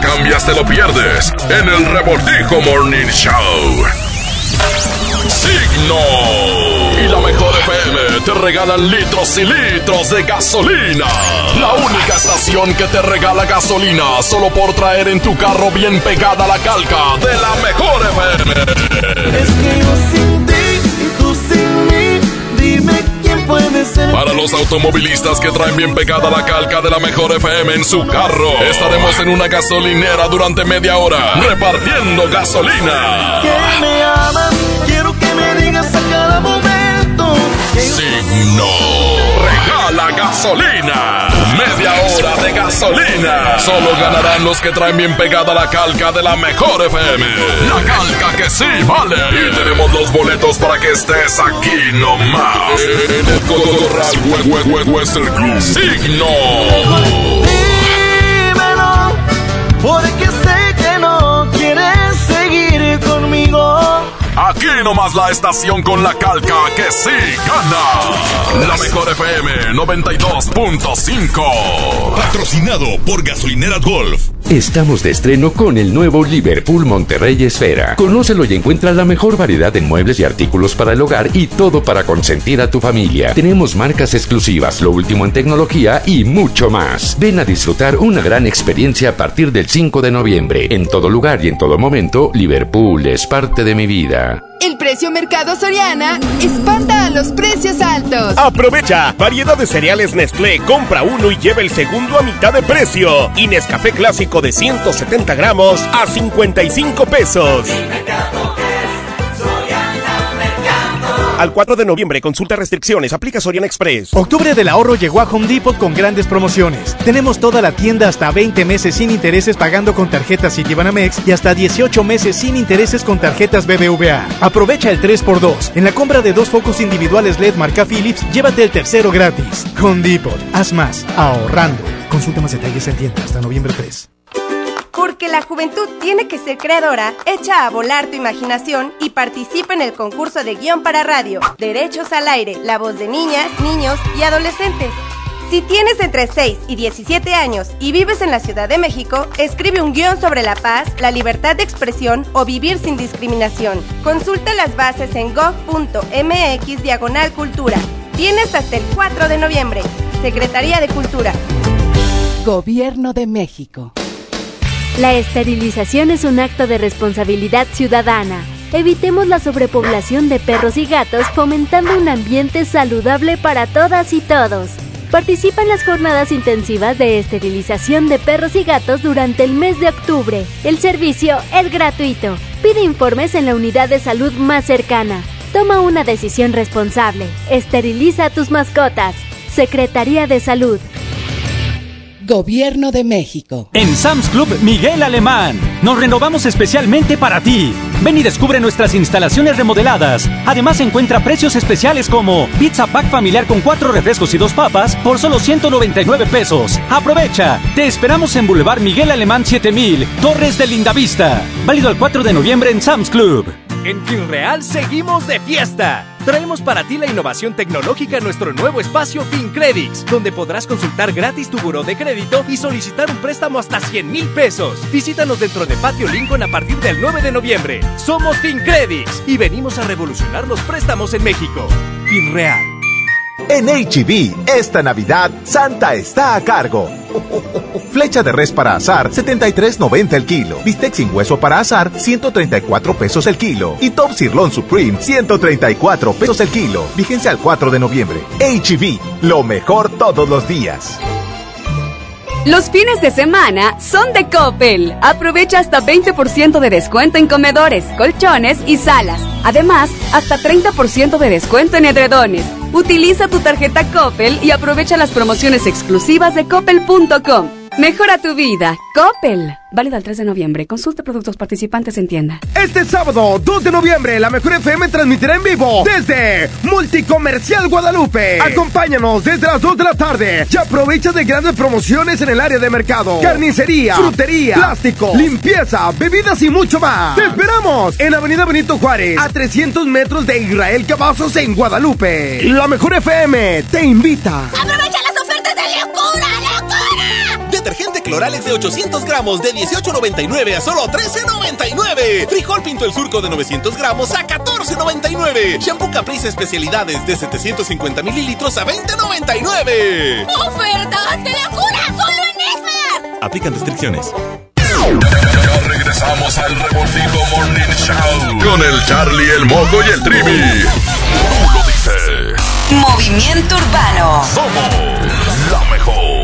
cambias, te lo pierdes en el Revoltijo Morning Show. Signo. Y la mejor FM te regalan litros y litros de gasolina. La única estación que te regala gasolina solo por traer en tu carro bien pegada la calca de la mejor FM. Es sin ti sin mí, puede ser. Para los automovilistas que traen bien pegada la calca de la mejor FM en su carro, estaremos en una gasolinera durante media hora repartiendo gasolina. Que me amas, quiero que me digas a cada momento. Signo. Regala gasolina. Media hora de gasolina. Solo ganarán los que traen bien pegada la calca de la mejor FM. La calca que sí vale. Y tenemos los boletos para que estés aquí nomás. En el Cotorral We- We- We- Western Club. Signo. Aquí nomás la estación con la calca que sí gana. La mejor FM 92.5. Patrocinado por Gasolineras Golf. Estamos de estreno con el nuevo Liverpool Monterrey Esfera. Conócelo y encuentra la mejor variedad de muebles y artículos para el hogar y todo para consentir a tu familia. Tenemos marcas exclusivas, lo último en tecnología y mucho más. Ven a disfrutar una gran experiencia a partir del 5 de noviembre. En todo lugar y en todo momento, Liverpool es parte de mi vida. El precio Mercado Soriana espanta a los precios altos. Aprovecha, variedad de cereales Nestlé, compra uno y lleva el segundo a mitad de precio. Y Nescafé clásico de 170 gramos a 55 pesos. Al 4 de noviembre, consulta restricciones, aplica Soriana Express. Octubre del ahorro llegó a Home Depot con grandes promociones. Tenemos toda la tienda hasta 20 meses sin intereses pagando con tarjetas Citibanamex y hasta 18 meses sin intereses con tarjetas BBVA. Aprovecha el 3x2. En la compra de dos focos individuales LED marca Philips, llévate el tercero gratis. Home Depot. Haz más. Ahorrando. Consulta más detalles en tienda hasta noviembre 3. Porque la juventud tiene que ser creadora, echa a volar tu imaginación y participa en el concurso de guion para radio, Derechos al Aire, la voz de niñas, niños y adolescentes. Si tienes entre 6 y 17 años y vives en la Ciudad de México, escribe un guion sobre la paz, la libertad de expresión o vivir sin discriminación. Consulta las bases en gov.mx diagonal cultura. Tienes hasta el 4 de noviembre. Secretaría de Cultura. Gobierno de México. La esterilización es un acto de responsabilidad ciudadana. Evitemos la sobrepoblación de perros y gatos fomentando un ambiente saludable para todas y todos. Participa en las jornadas intensivas de esterilización de perros y gatos durante el mes de octubre. El servicio es gratuito. Pide informes en la unidad de salud más cercana. Toma una decisión responsable. Esteriliza a tus mascotas. Secretaría de Salud. Gobierno de México. En Sam's Club Miguel Alemán, nos renovamos especialmente para ti. Ven y descubre nuestras instalaciones remodeladas. Además encuentra precios especiales como pizza pack familiar con cuatro refrescos y dos papas por solo 199 pesos. Aprovecha. Te esperamos en Boulevard Miguel Alemán 7000, Torres de Lindavista. Válido el 4 de noviembre en Sam's Club. En FinReal seguimos de fiesta. Traemos para ti la innovación tecnológica en nuestro nuevo espacio FinCredits, donde podrás consultar gratis tu buró de crédito y solicitar un préstamo hasta 100 mil pesos. Visítanos dentro de Patio Lincoln a partir del 9 de noviembre. Somos FinCredits y venimos a revolucionar los préstamos en México. FinReal. En HB, esta Navidad, Santa está a cargo. Flecha de res para azar, 73.90 el kilo. Bistec sin hueso para azar, 134 pesos el kilo. Y Top Sirloin Supreme, 134 pesos el kilo. Vigencia al 4 de noviembre. HB, lo mejor todos los días. Los fines de semana son de Coppel. Aprovecha hasta 20% de descuento en comedores, colchones y salas. Además, hasta 30% de descuento en edredones. Utiliza tu tarjeta Coppel y aprovecha las promociones exclusivas de coppel.com. Mejora tu vida. Coppel. Válido al 3 de noviembre. Consulta productos participantes en tienda. Este sábado, 2 de noviembre, la Mejor FM transmitirá en vivo desde Multicomercial Guadalupe. Acompáñanos desde las 2 de la tarde y aprovecha de grandes promociones en el área de mercado, carnicería, frutería, plástico, limpieza, bebidas y mucho más. Te esperamos en Avenida Benito Juárez, a 300 metros de Israel Cavazos en Guadalupe. La Mejor FM te invita. ¡Aprovecha las ofertas de locura, locura! Detergente Cloralex de 800 gramos de 18.99 a solo 13.99. Frijol Pinto el Surco de 900 gramos a 14.99. Shampoo Caprice Especialidades de 750 mililitros a 20.99. ¡Ofertas de locura! ¡Solo en Esmar! Aplican restricciones. Ya regresamos al Revoltijo Morning Show con el Charlie, el Moco y el Trivi. Tú lo dices. Movimiento Urbano. Somos la mejor.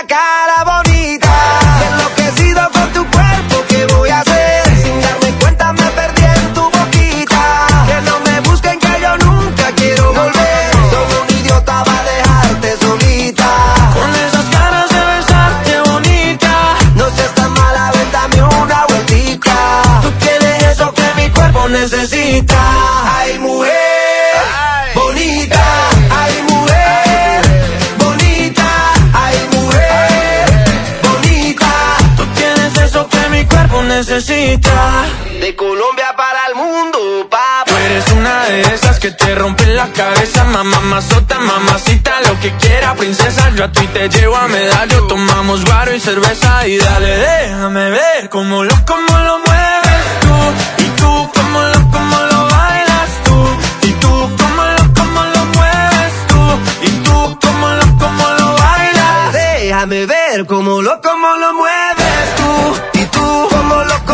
necesita. Ay, mujer bonita. Ay, mujer bonita. Ay, mujer bonita. Tú tienes eso que mi cuerpo necesita. De Colombia para el mundo, papá. Tú eres una de esas que te rompen la cabeza, mamá, mazota, mamacita, lo que quiera, princesa. Yo a ti te llevo a medallo, tomamos guaro y cerveza y dale, déjame ver cómo lo, cómo lo Déjame ver cómo lo, cómo lo mueves tú. Y tú, cómo lo,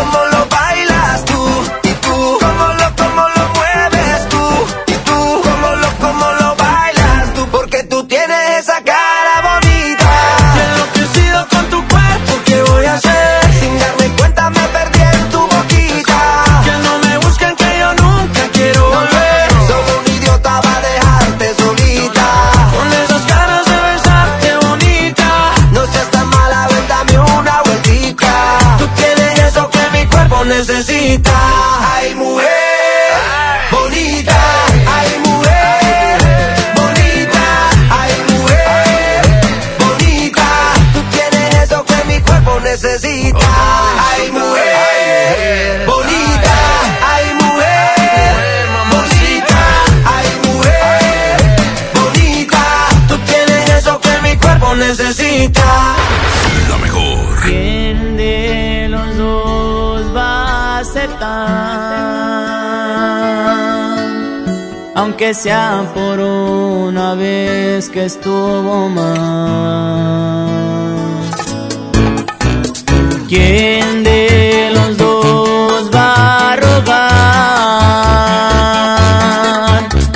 necesita. Aunque sea por una vez que estuvo mal. ¿Quién de los dos va a rogar?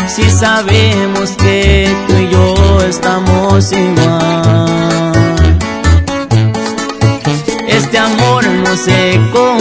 Si sabemos que tú y yo estamos igual. Este amor no se compara,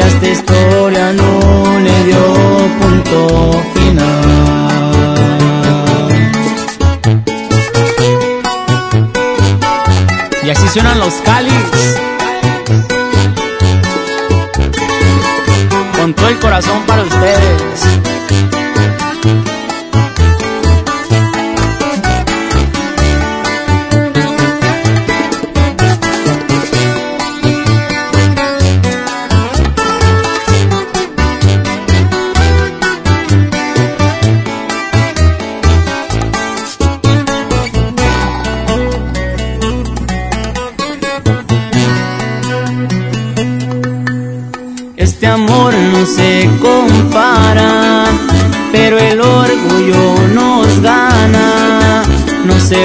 y a esta historia no le dio punto final. Y así suenan los cáliz. Con todo el corazón para ustedes.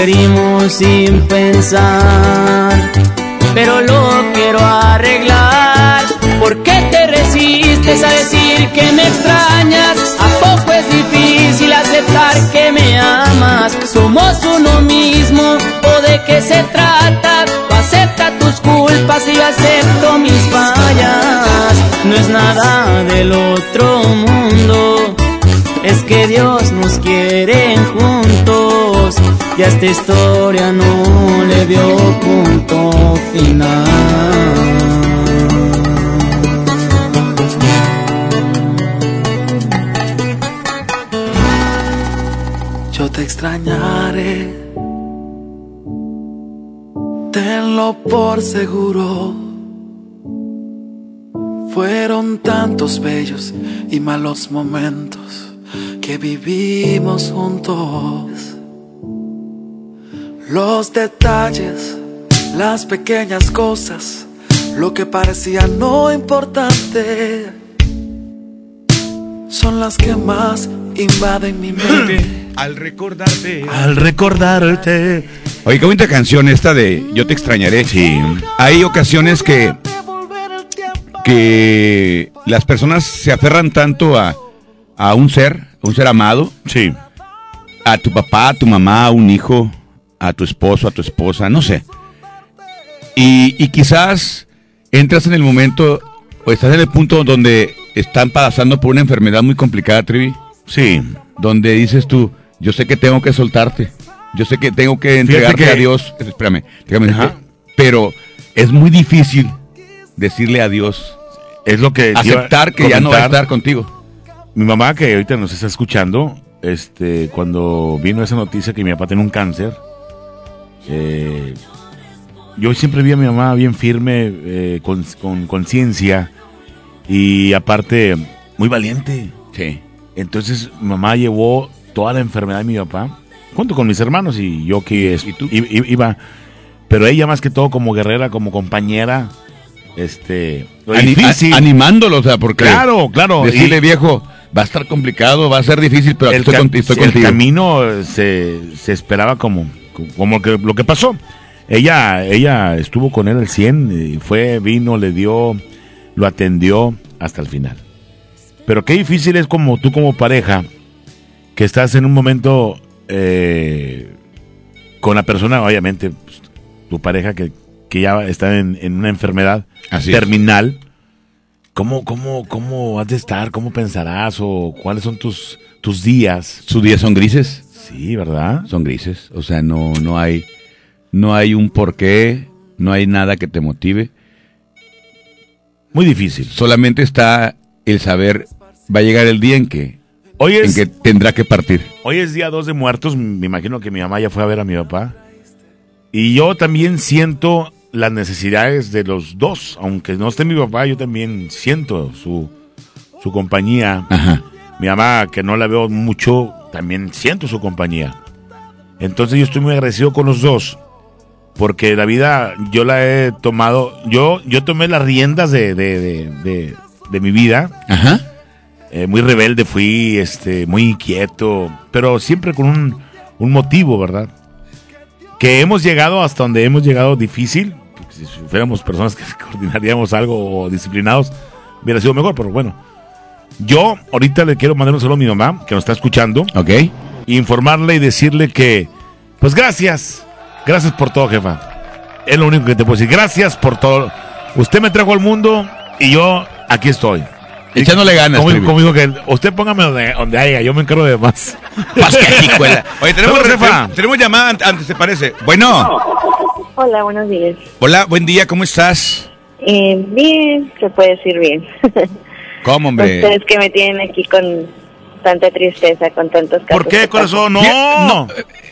Herimos sin pensar, pero lo quiero arreglar, ¿por qué te resistes a decir que me extrañas? ¿A poco es difícil aceptar que me amas? Somos uno mismo, ¿o de qué se trata? Acepta tus culpas y yo acepto mis fallas. No es nada del otro mundo, es que Dios nos quiere juntos y a esta historia no le dio punto final. Yo te extrañaré, tenlo por seguro. Fueron tantos bellos y malos momentos que vivimos juntos. Los detalles, las pequeñas cosas, lo que parecía no importante, son las que más invaden mi mente. Al recordarte. Al recordarte. Oye, qué bonita canción esta de Yo te extrañaré. Sí. Hay ocasiones que que las personas se aferran tanto a, a un ser, a un ser amado. Sí. A tu papá, a tu mamá, a un hijo, a tu esposo, a tu esposa, no sé. Y, y quizás entras en el momento o estás en el punto donde están pasando por una enfermedad muy complicada, Trivi. Sí. Donde dices tú, yo sé que tengo que soltarte. Yo sé que tengo que entregarte que- a Dios. Espérame, déjame decirte, Pero es muy difícil decirle adiós. Es lo que Aceptar que ya no va a estar contigo. Mi mamá, que ahorita nos está escuchando, este, cuando vino esa noticia que mi papá tiene un cáncer, eh, yo siempre vi a mi mamá bien firme, eh, con con conciencia y aparte muy valiente. Sí. Entonces mi mamá llevó toda la enfermedad de mi papá, junto con mis hermanos y yo que es- i- i- iba, pero ella más que todo como guerrera, como compañera, este, Ani- a- animándolo, o sea, porque Claro, claro. Decirle, y- viejo, va a estar complicado, va a ser difícil, pero el, estoy, estoy el contigo. camino se, se esperaba como, como que, lo que pasó. Ella, ella estuvo con él al 100, y fue, vino, le dio, lo atendió hasta el final. Pero qué difícil es como tú como pareja, que estás en un momento eh, con la persona, obviamente, pues, tu pareja que, que ya está en, en una enfermedad Así es. terminal. ¿Cómo, cómo, ¿Cómo has de estar? ¿Cómo pensarás? ¿O cuáles son tus, tus días? ¿Sus días son grises? Sí, ¿verdad? Son grises. O sea, no, no hay, no hay un porqué, no hay nada que te motive. Muy difícil. Solamente está el saber, va a llegar el día en que, Hoy en que tendrá que partir. hoy es día 2 de muertos. Me imagino que mi mamá ya fue a ver a mi papá. Y yo también siento las necesidades de los dos. Aunque no esté mi papá, yo también siento su, su compañía. Ajá. Mi mamá, que no la veo mucho, también siento su compañía. Entonces yo estoy muy agradecido con los dos. Porque la vida yo la he tomado, yo, yo tomé las riendas de, de, de, de- de mi vida. Ajá. Eh, muy rebelde fui, este, muy inquieto, pero siempre con un, un motivo, ¿verdad? Que hemos llegado hasta donde hemos llegado difícil. porque Si fuéramos personas que coordinaríamos algo o disciplinados, hubiera sido mejor, pero bueno. Yo ahorita le quiero mandar un saludo a mi mamá, que nos está escuchando. Ok. Informarle y decirle que, pues gracias. Gracias por todo, jefa. Es lo único que te puedo decir. Gracias por todo. Usted me trajo al mundo y yo aquí estoy. Echándole ganas, Como, como dijo que usted póngame donde, donde haya, yo me encargo de más. Oye, tenemos, jefa. tenemos llamada an- antes, ¿te parece? Bueno, Hola, buenos días. hola, buen día, ¿cómo estás? Eh, bien, se puede decir bien. ¿Cómo, hombre? Ustedes que me tienen aquí con tanta tristeza, con tantos casos. ¿Por qué, corazón? No. No,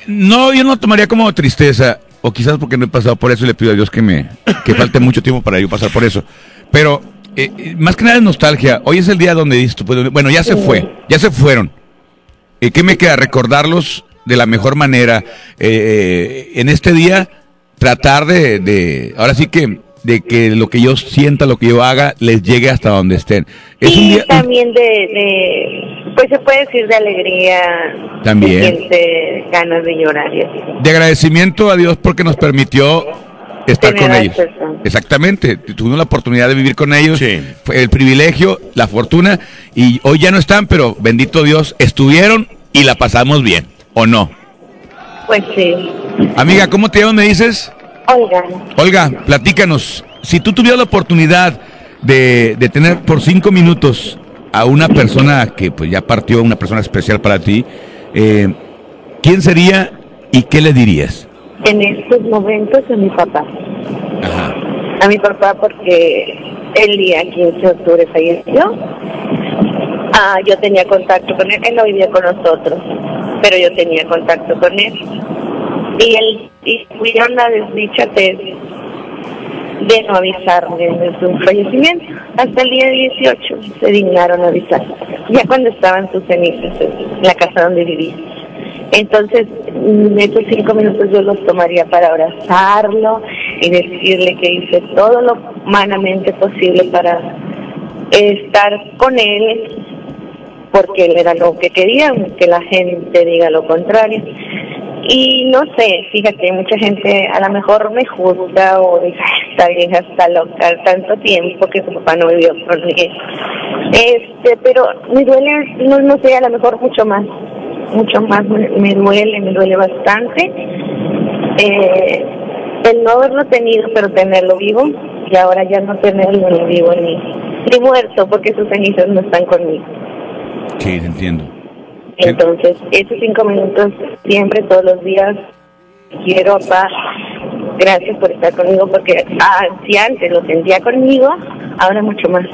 no, yo no tomaría como tristeza, o quizás porque no he pasado por eso y le pido a Dios que me que falte mucho tiempo para yo pasar por eso. Pero eh, más que nada es nostalgia. Hoy es el día donde dices tú, pues, bueno, ya se fue, ya se fueron. Eh, ¿Qué me queda? Recordarlos de la mejor manera. Eh, eh, en este día, tratar de, de, ahora sí que de que lo que yo sienta, lo que yo haga, les llegue hasta donde estén. Es un y día también de, de, pues se puede decir de alegría, También. de ganas de llorar y así. de agradecimiento a Dios porque nos permitió estar Tener con ellos. personas. Exactamente, tuvimos la oportunidad de vivir con ellos, fue el privilegio, la fortuna, y hoy ya no están, pero bendito Dios, estuvieron y la pasamos bien, ¿o no? Pues sí. Amiga, ¿cómo te llamas, me dices? Olga, Olga, platícanos, si tú tuvieras la oportunidad de, de tener por cinco minutos a una persona que pues ya partió, una persona especial para ti, eh, ¿quién sería y qué le dirías? en estos momentos a mi papá. A mi papá porque el día 15 de octubre falleció. Ah, yo tenía contacto con él, él no vivía con nosotros, pero yo tenía contacto con él. Y él y tuvieron la desdicha de, de no avisarme de su fallecimiento. Hasta el día 18 se dignaron a avisar, ya cuando estaban sus cenizas en la casa donde vivía. Entonces, mm, esos cinco minutos yo los tomaría para abrazarlo y decirle que hice todo lo humanamente posible para estar con él, porque él era lo que quería, que la gente diga lo contrario. Y no sé, fíjate, mucha gente a lo mejor me juzga o dice, "Ay, esta vieja está loca, tanto tiempo que su papá no vivió con. Este, pero me duele, no, no sé, a lo mejor mucho más, mucho más me, duele, me duele bastante. Eh, el no haberlo tenido, pero tenerlo vivo, y ahora ya no tenerlo ni vivo ni, ni muerto, porque sus cenizas no están conmigo. Sí, entiendo. Entonces, esos cinco minutos siempre, todos los días, quiero, papá, gracias por estar conmigo, porque ah, si antes lo sentía conmigo, ahora mucho más.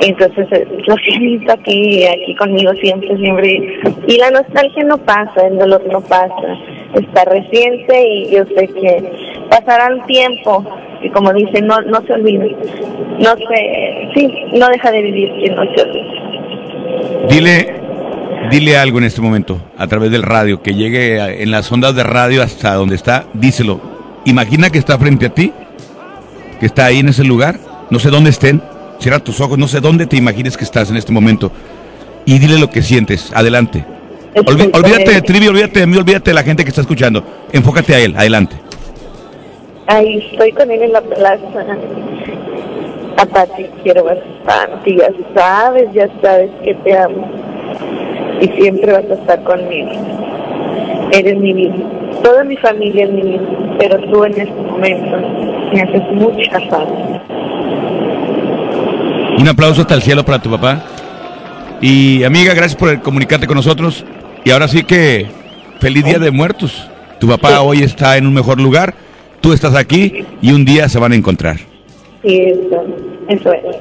Entonces, eh, lo siento aquí, aquí conmigo siempre, siempre. Y la nostalgia no pasa, el dolor no pasa. Está reciente y yo sé que pasará un tiempo y como dice, no, no se olvide. No se, sí, no deja de vivir quien no se olvida. Dile, dile algo en este momento, a través del radio, que llegue a- en las ondas de radio hasta donde está, díselo. Imagina que está frente a ti, que está ahí en ese lugar, no sé dónde estén, cierra tus ojos, no sé dónde te imagines que estás en este momento, y dile lo que sientes, adelante. Olvídate de Trivi, olvídate de mí, olvídate de la gente que está escuchando, enfócate a él, adelante. Ahí estoy con él en la plaza. Papá, te quiero bastante, ya sabes, ya sabes que te amo. Y siempre vas a estar conmigo. Eres mi vida. Toda mi familia es mi vida, pero tú en este momento me haces mucha falta. Un aplauso hasta el cielo para tu papá. Y amiga, gracias por comunicarte con nosotros. Y ahora sí que feliz día de muertos. Tu papá hoy está en un mejor lugar, tú estás aquí y un día se van a encontrar. Sí, eso, eso es.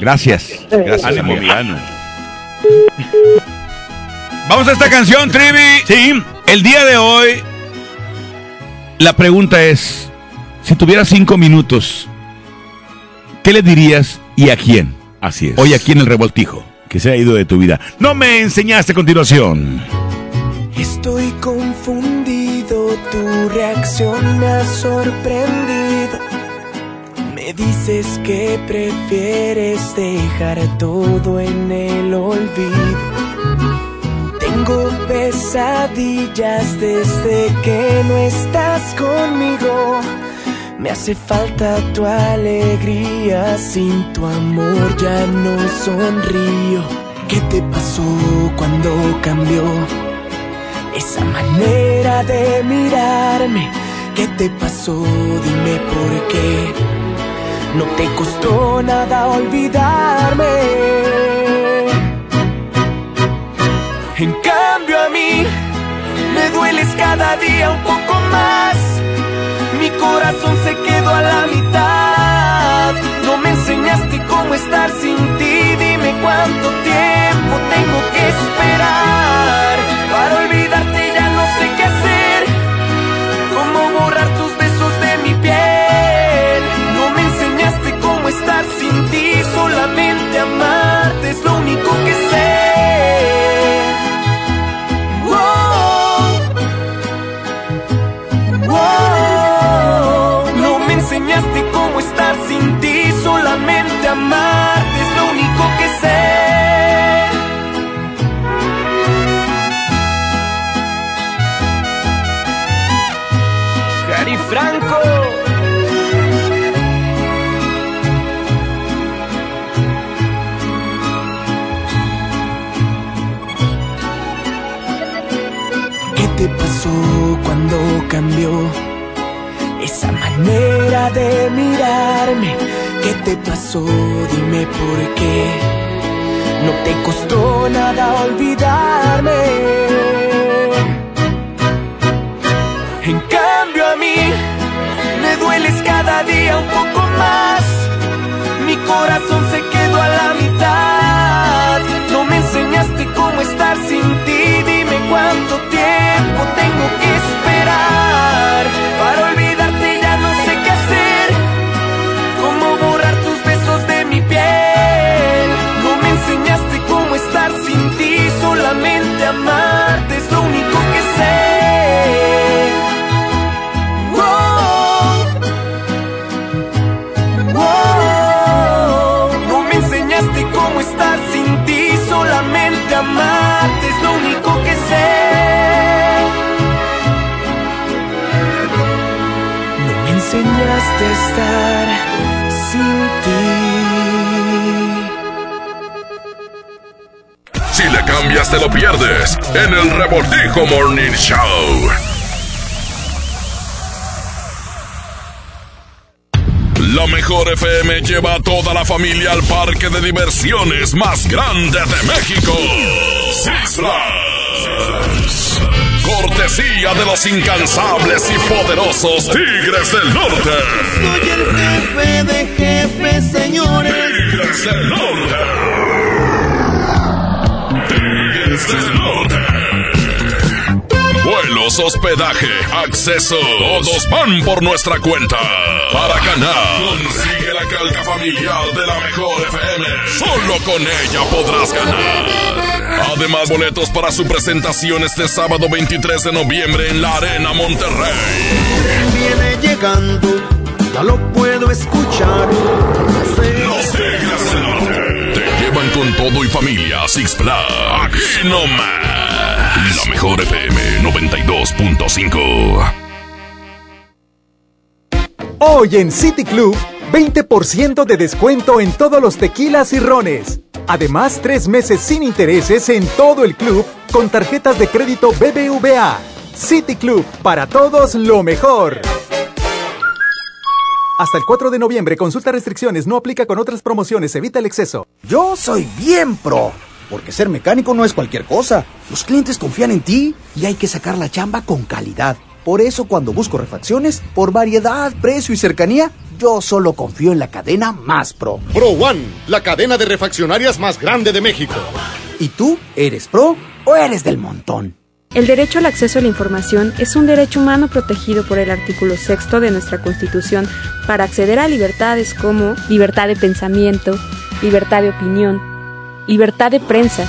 Gracias. Gracias, Ánimo. Vamos a esta canción, Trivi. Sí. El día de hoy, la pregunta es, si tuvieras cinco minutos, ¿qué le dirías y a quién? Así es. Hoy aquí en el revoltijo. Que se ha ido de tu vida. No me enseñaste a continuación. Estoy confundido, tu reacción me ha sorprendido. Me dices que prefieres dejar todo en el olvido. Tengo pesadillas desde que no estás conmigo. Me hace falta tu alegría, sin tu amor ya no sonrío. ¿Qué te pasó cuando cambió? Esa manera de mirarme, ¿qué te pasó? Dime por qué. No te costó nada olvidarme. En cambio a mí, me dueles cada día un poco más. Mi corazón se quedó a la mitad. No me enseñaste cómo estar sin ti. Dime cuánto tiempo tengo que esperar. Para olvidarte ya no sé qué hacer. Cómo borrar tus besos de mi piel. No me enseñaste cómo estar sin ti. Solamente amarte es lo único que sé. Cuando cambió esa manera de mirarme? ¿Qué te pasó? Dime por qué. No te costó nada olvidarme. En cambio a mí me dueles cada día un poco más. Mi corazón se quedó a la mitad. Cómo estar sin ti. Dime cuánto tiempo tengo que esperar para olvidarte. Estar sin ti. Si le cambias te lo pierdes en el Revoltijo Morning Show. La mejor FM lleva a toda la familia al parque de diversiones más grande de México. Six Flags. Cortesía de los incansables y poderosos Tigres del Norte. Soy el jefe de jefes, señores. Tigres del Norte. Tigres del Norte. Vuelos, hospedaje, acceso. Todos van por nuestra cuenta. Para ganar, consigue la calca familiar de la mejor FM. Solo con ella podrás ganar. Además, boletos para su presentación este sábado 23 de noviembre en la Arena Monterrey. Viene llegando, ya lo puedo escuchar. Los Tigres del Norte te llevan con todo y familia a Six Flags. Aquí nomás. La mejor FM 92.5. Hoy en City Club, 20% de descuento en todos los tequilas y rones. Además, tres meses sin intereses en todo el club con tarjetas de crédito BBVA. City Club, para todos lo mejor. Hasta el 4 de noviembre, consulta restricciones, no aplica con otras promociones, evita el exceso. Yo soy bien pro, porque ser mecánico no es cualquier cosa. Los clientes confían en ti y hay que sacar la chamba con calidad. Por eso cuando busco refacciones, por variedad, precio y cercanía, yo solo confío en la cadena más pro. Pro One, la cadena de refaccionarias más grande de México. ¿Y tú eres pro o eres del montón? El derecho al acceso a la información es un derecho humano protegido por el artículo sexto de nuestra Constitución para acceder a libertades como libertad de pensamiento, libertad de opinión, libertad de prensa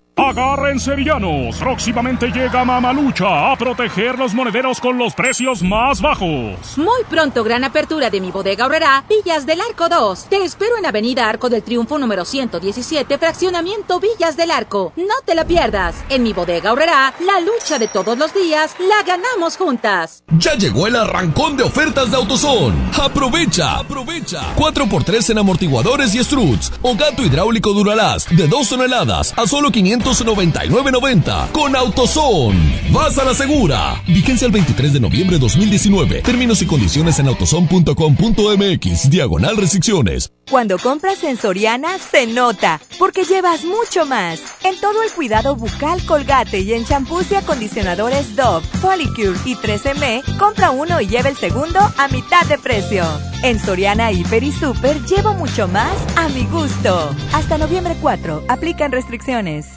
Agárrense villanos, próximamente llega Mamalucha a proteger los monederos con los precios más bajos. Muy pronto, gran apertura de mi bodega ahorrará Villas del Arco 2. Te espero en Avenida Arco del Triunfo número 117, fraccionamiento Villas del Arco. No te la pierdas. En mi bodega ahorrará la lucha de todos los días, la ganamos juntas. Ya llegó el arrancón de ofertas de AutoZone. Aprovecha, aprovecha. 4x3 en amortiguadores y struts o gato hidráulico Duralast de 2 toneladas a solo 599.90 con AutoZone. Vas a la segura. Vigencia el 23 de noviembre de 2019. Términos y condiciones en autozone.com.mx. Diagonal restricciones. Cuando compras en Soriana se nota, porque llevas mucho más. En todo el cuidado bucal Colgate y en champús y acondicionadores Dove, Polycure y 13M, compra uno y lleva el segundo a mitad de precio. En Soriana Hiper y Super llevo mucho más a mi gusto. Hasta noviembre 4, aplican restricciones.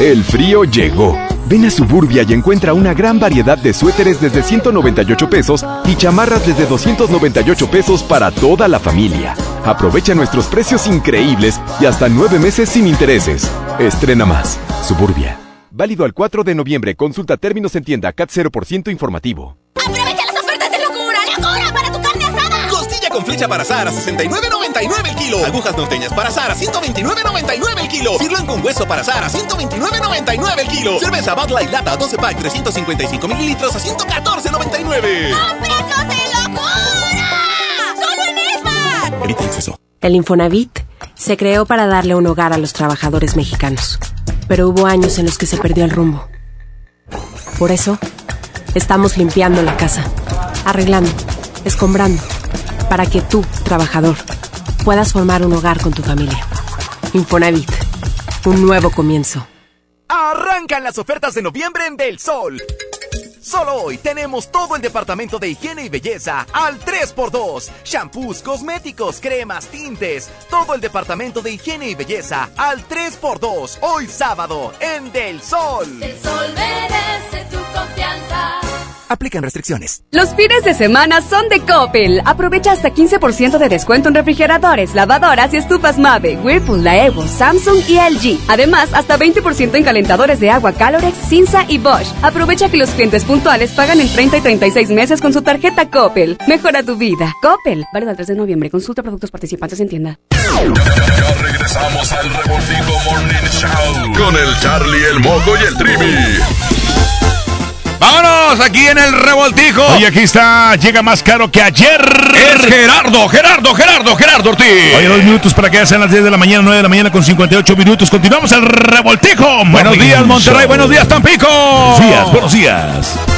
El frío llegó. Ven a Suburbia y encuentra una gran variedad de suéteres desde 198 pesos y chamarras desde 298 pesos para toda la familia. Aprovecha nuestros precios increíbles y hasta nueve meses sin intereses. Estrena más. Suburbia. Válido al 4 de noviembre. Consulta términos en tienda CAT 0% informativo. ¡Aprovecha las ofertas de locura! ¡Locura con flecha para azar a 69.99 el kilo. Agujas norteñas para azar a 129.99 el kilo. Sirloin con hueso para azar a 129.99 el kilo. Cerveza Bud Light Lata 12 pack 355 mililitros a 114.99. ¡Cómpranos de locura! ¡Solo en Esmar! Evita el exceso. El Infonavit se creó para darle un hogar a los trabajadores mexicanos, pero hubo años en los que se perdió el rumbo. Por eso, estamos limpiando la casa, arreglando, escombrando, para que tú, trabajador, puedas formar un hogar con tu familia. Infonavit, un nuevo comienzo. Arrancan las ofertas de noviembre en Del Sol. Solo hoy tenemos todo el departamento de higiene y belleza al 3x2. Shampoos, cosméticos, cremas, tintes. Todo el departamento de higiene y belleza al 3x2. Hoy sábado en Del Sol. El sol merece tu confianza. Aplican restricciones. Los fines de semana son de Coppel. Aprovecha hasta 15% de descuento en refrigeradores, lavadoras y estufas Mave, Whirlpool, Laevo, Samsung y LG. Además, hasta 20% en calentadores de agua Calorex, Cinza y Bosch. Aprovecha que los clientes puntuales pagan en 30 y 36 meses con su tarjeta Coppel. Mejora tu vida. Coppel. Válido el 3 de noviembre. Consulta productos participantes en tienda. Ya regresamos al Revoltijo Morning Show con el Charlie, el Moco y el Trivi. Vámonos aquí en el revoltijo. Oye, aquí está, llega más caro que ayer. Es Gerardo, Gerardo, Gerardo, Gerardo Ortiz. Oye, dos minutos para que sean las 10 de la mañana, 9 de la mañana con 58 minutos. Continuamos el revoltijo. Buenos días, Monterrey. Buenos días, Tampico. Buenos días, buenos días.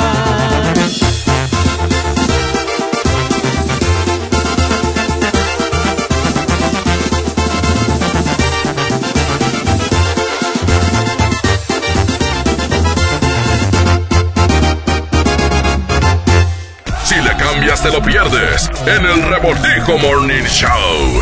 Te lo pierdes en el Revoltijo Morning Show.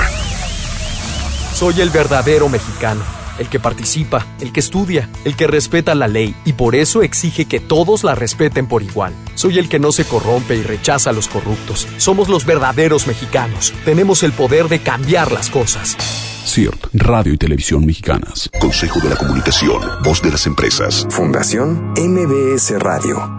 Soy el verdadero mexicano, el que participa, el que estudia, el que respeta la ley y por eso exige que todos la respeten por igual. Soy el que no se corrompe y rechaza a los corruptos. Somos los verdaderos mexicanos. Tenemos el poder de cambiar las cosas. CIRT, Radio y Televisión Mexicanas. Consejo de la Comunicación, voz de las empresas. Fundación MBS Radio.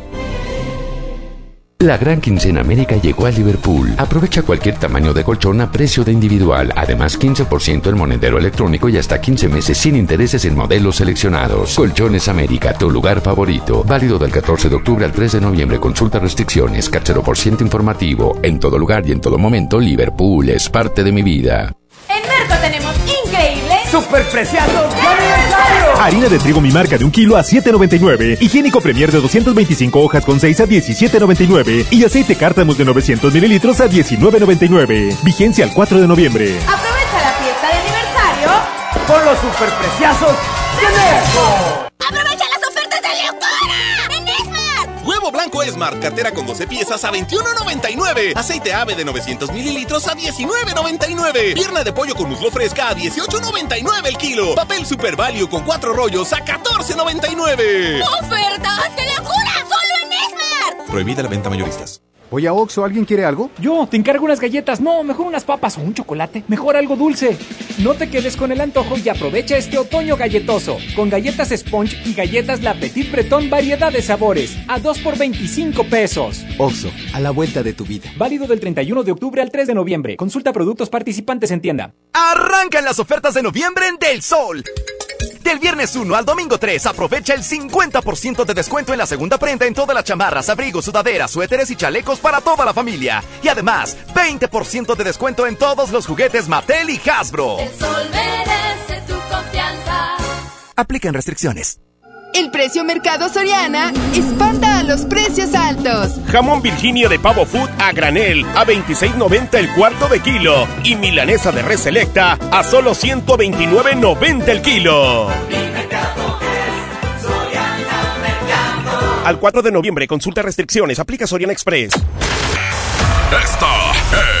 La gran quincena América llegó a Liverpool. Aprovecha cualquier tamaño de colchón a precio de individual. Además, 15% en monedero electrónico y hasta 15 meses sin intereses en modelos seleccionados. Colchones América, tu lugar favorito. Válido del 14 de octubre al 3 de noviembre. Consulta restricciones. Cachero por ciento informativo. En todo lugar y en todo momento, Liverpool es parte de mi vida. En increíble ¡Superpreciados de aniversario! Harina de trigo mi marca de un kilo a 7.99. Higiénico Premier de 225 hojas con 6 a 17.99. Y aceite cártamos de 900 mililitros a 19.99. Vigencia al 4 de noviembre. Aprovecha la fiesta de aniversario con los superpreciados de Merco. ¡Aprovecha Huevo blanco Esmar, cartera con 12 piezas a 21.99. Aceite ave de 900 mililitros a 19.99. Pierna de pollo con muslo fresca a 18.99 el kilo. Papel Super Value con 4 rollos a 14.99. ¡Ofertas de locura! ¡Solo en Esmar! Prohibida la venta mayoristas. Oye, Oxo, ¿alguien quiere algo? Yo, te encargo unas galletas. No, mejor unas papas o un chocolate. Mejor algo dulce. No te quedes con el antojo y aprovecha este otoño galletoso. Con galletas Sponge y galletas La Petit Breton variedad de sabores. A 2 por 25 pesos. Oxo, a la vuelta de tu vida. Válido del 31 de octubre al 3 de noviembre. Consulta productos participantes en tienda. Arrancan las ofertas de noviembre en Del Sol. Del viernes 1 al domingo 3, aprovecha el 50% de descuento en la segunda prenda en todas las chamarras, abrigos, sudaderas, suéteres y chalecos para toda la familia. Y además, 20% de descuento en todos los juguetes Mattel y Hasbro. El sol merece tu confianza. Aplican restricciones. El precio Mercado Soriana espanta a los precios altos. Jamón Virginia de pavo food a granel a 26.90 el cuarto de kilo y milanesa de res selecta a solo 129.90 el kilo. Al 4 de noviembre consulta restricciones, aplica Soriana Express. Esta es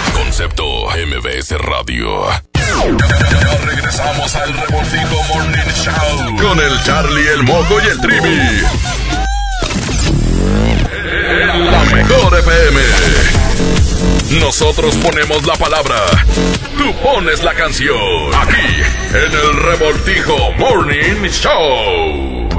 Concepto MBS Radio. Ya regresamos al Revoltijo Morning Show con el Charlie, el Mojo y el Trivi. En la mejor FM. Nosotros ponemos la palabra. Tú pones la canción. Aquí, en el Revoltijo Morning Show.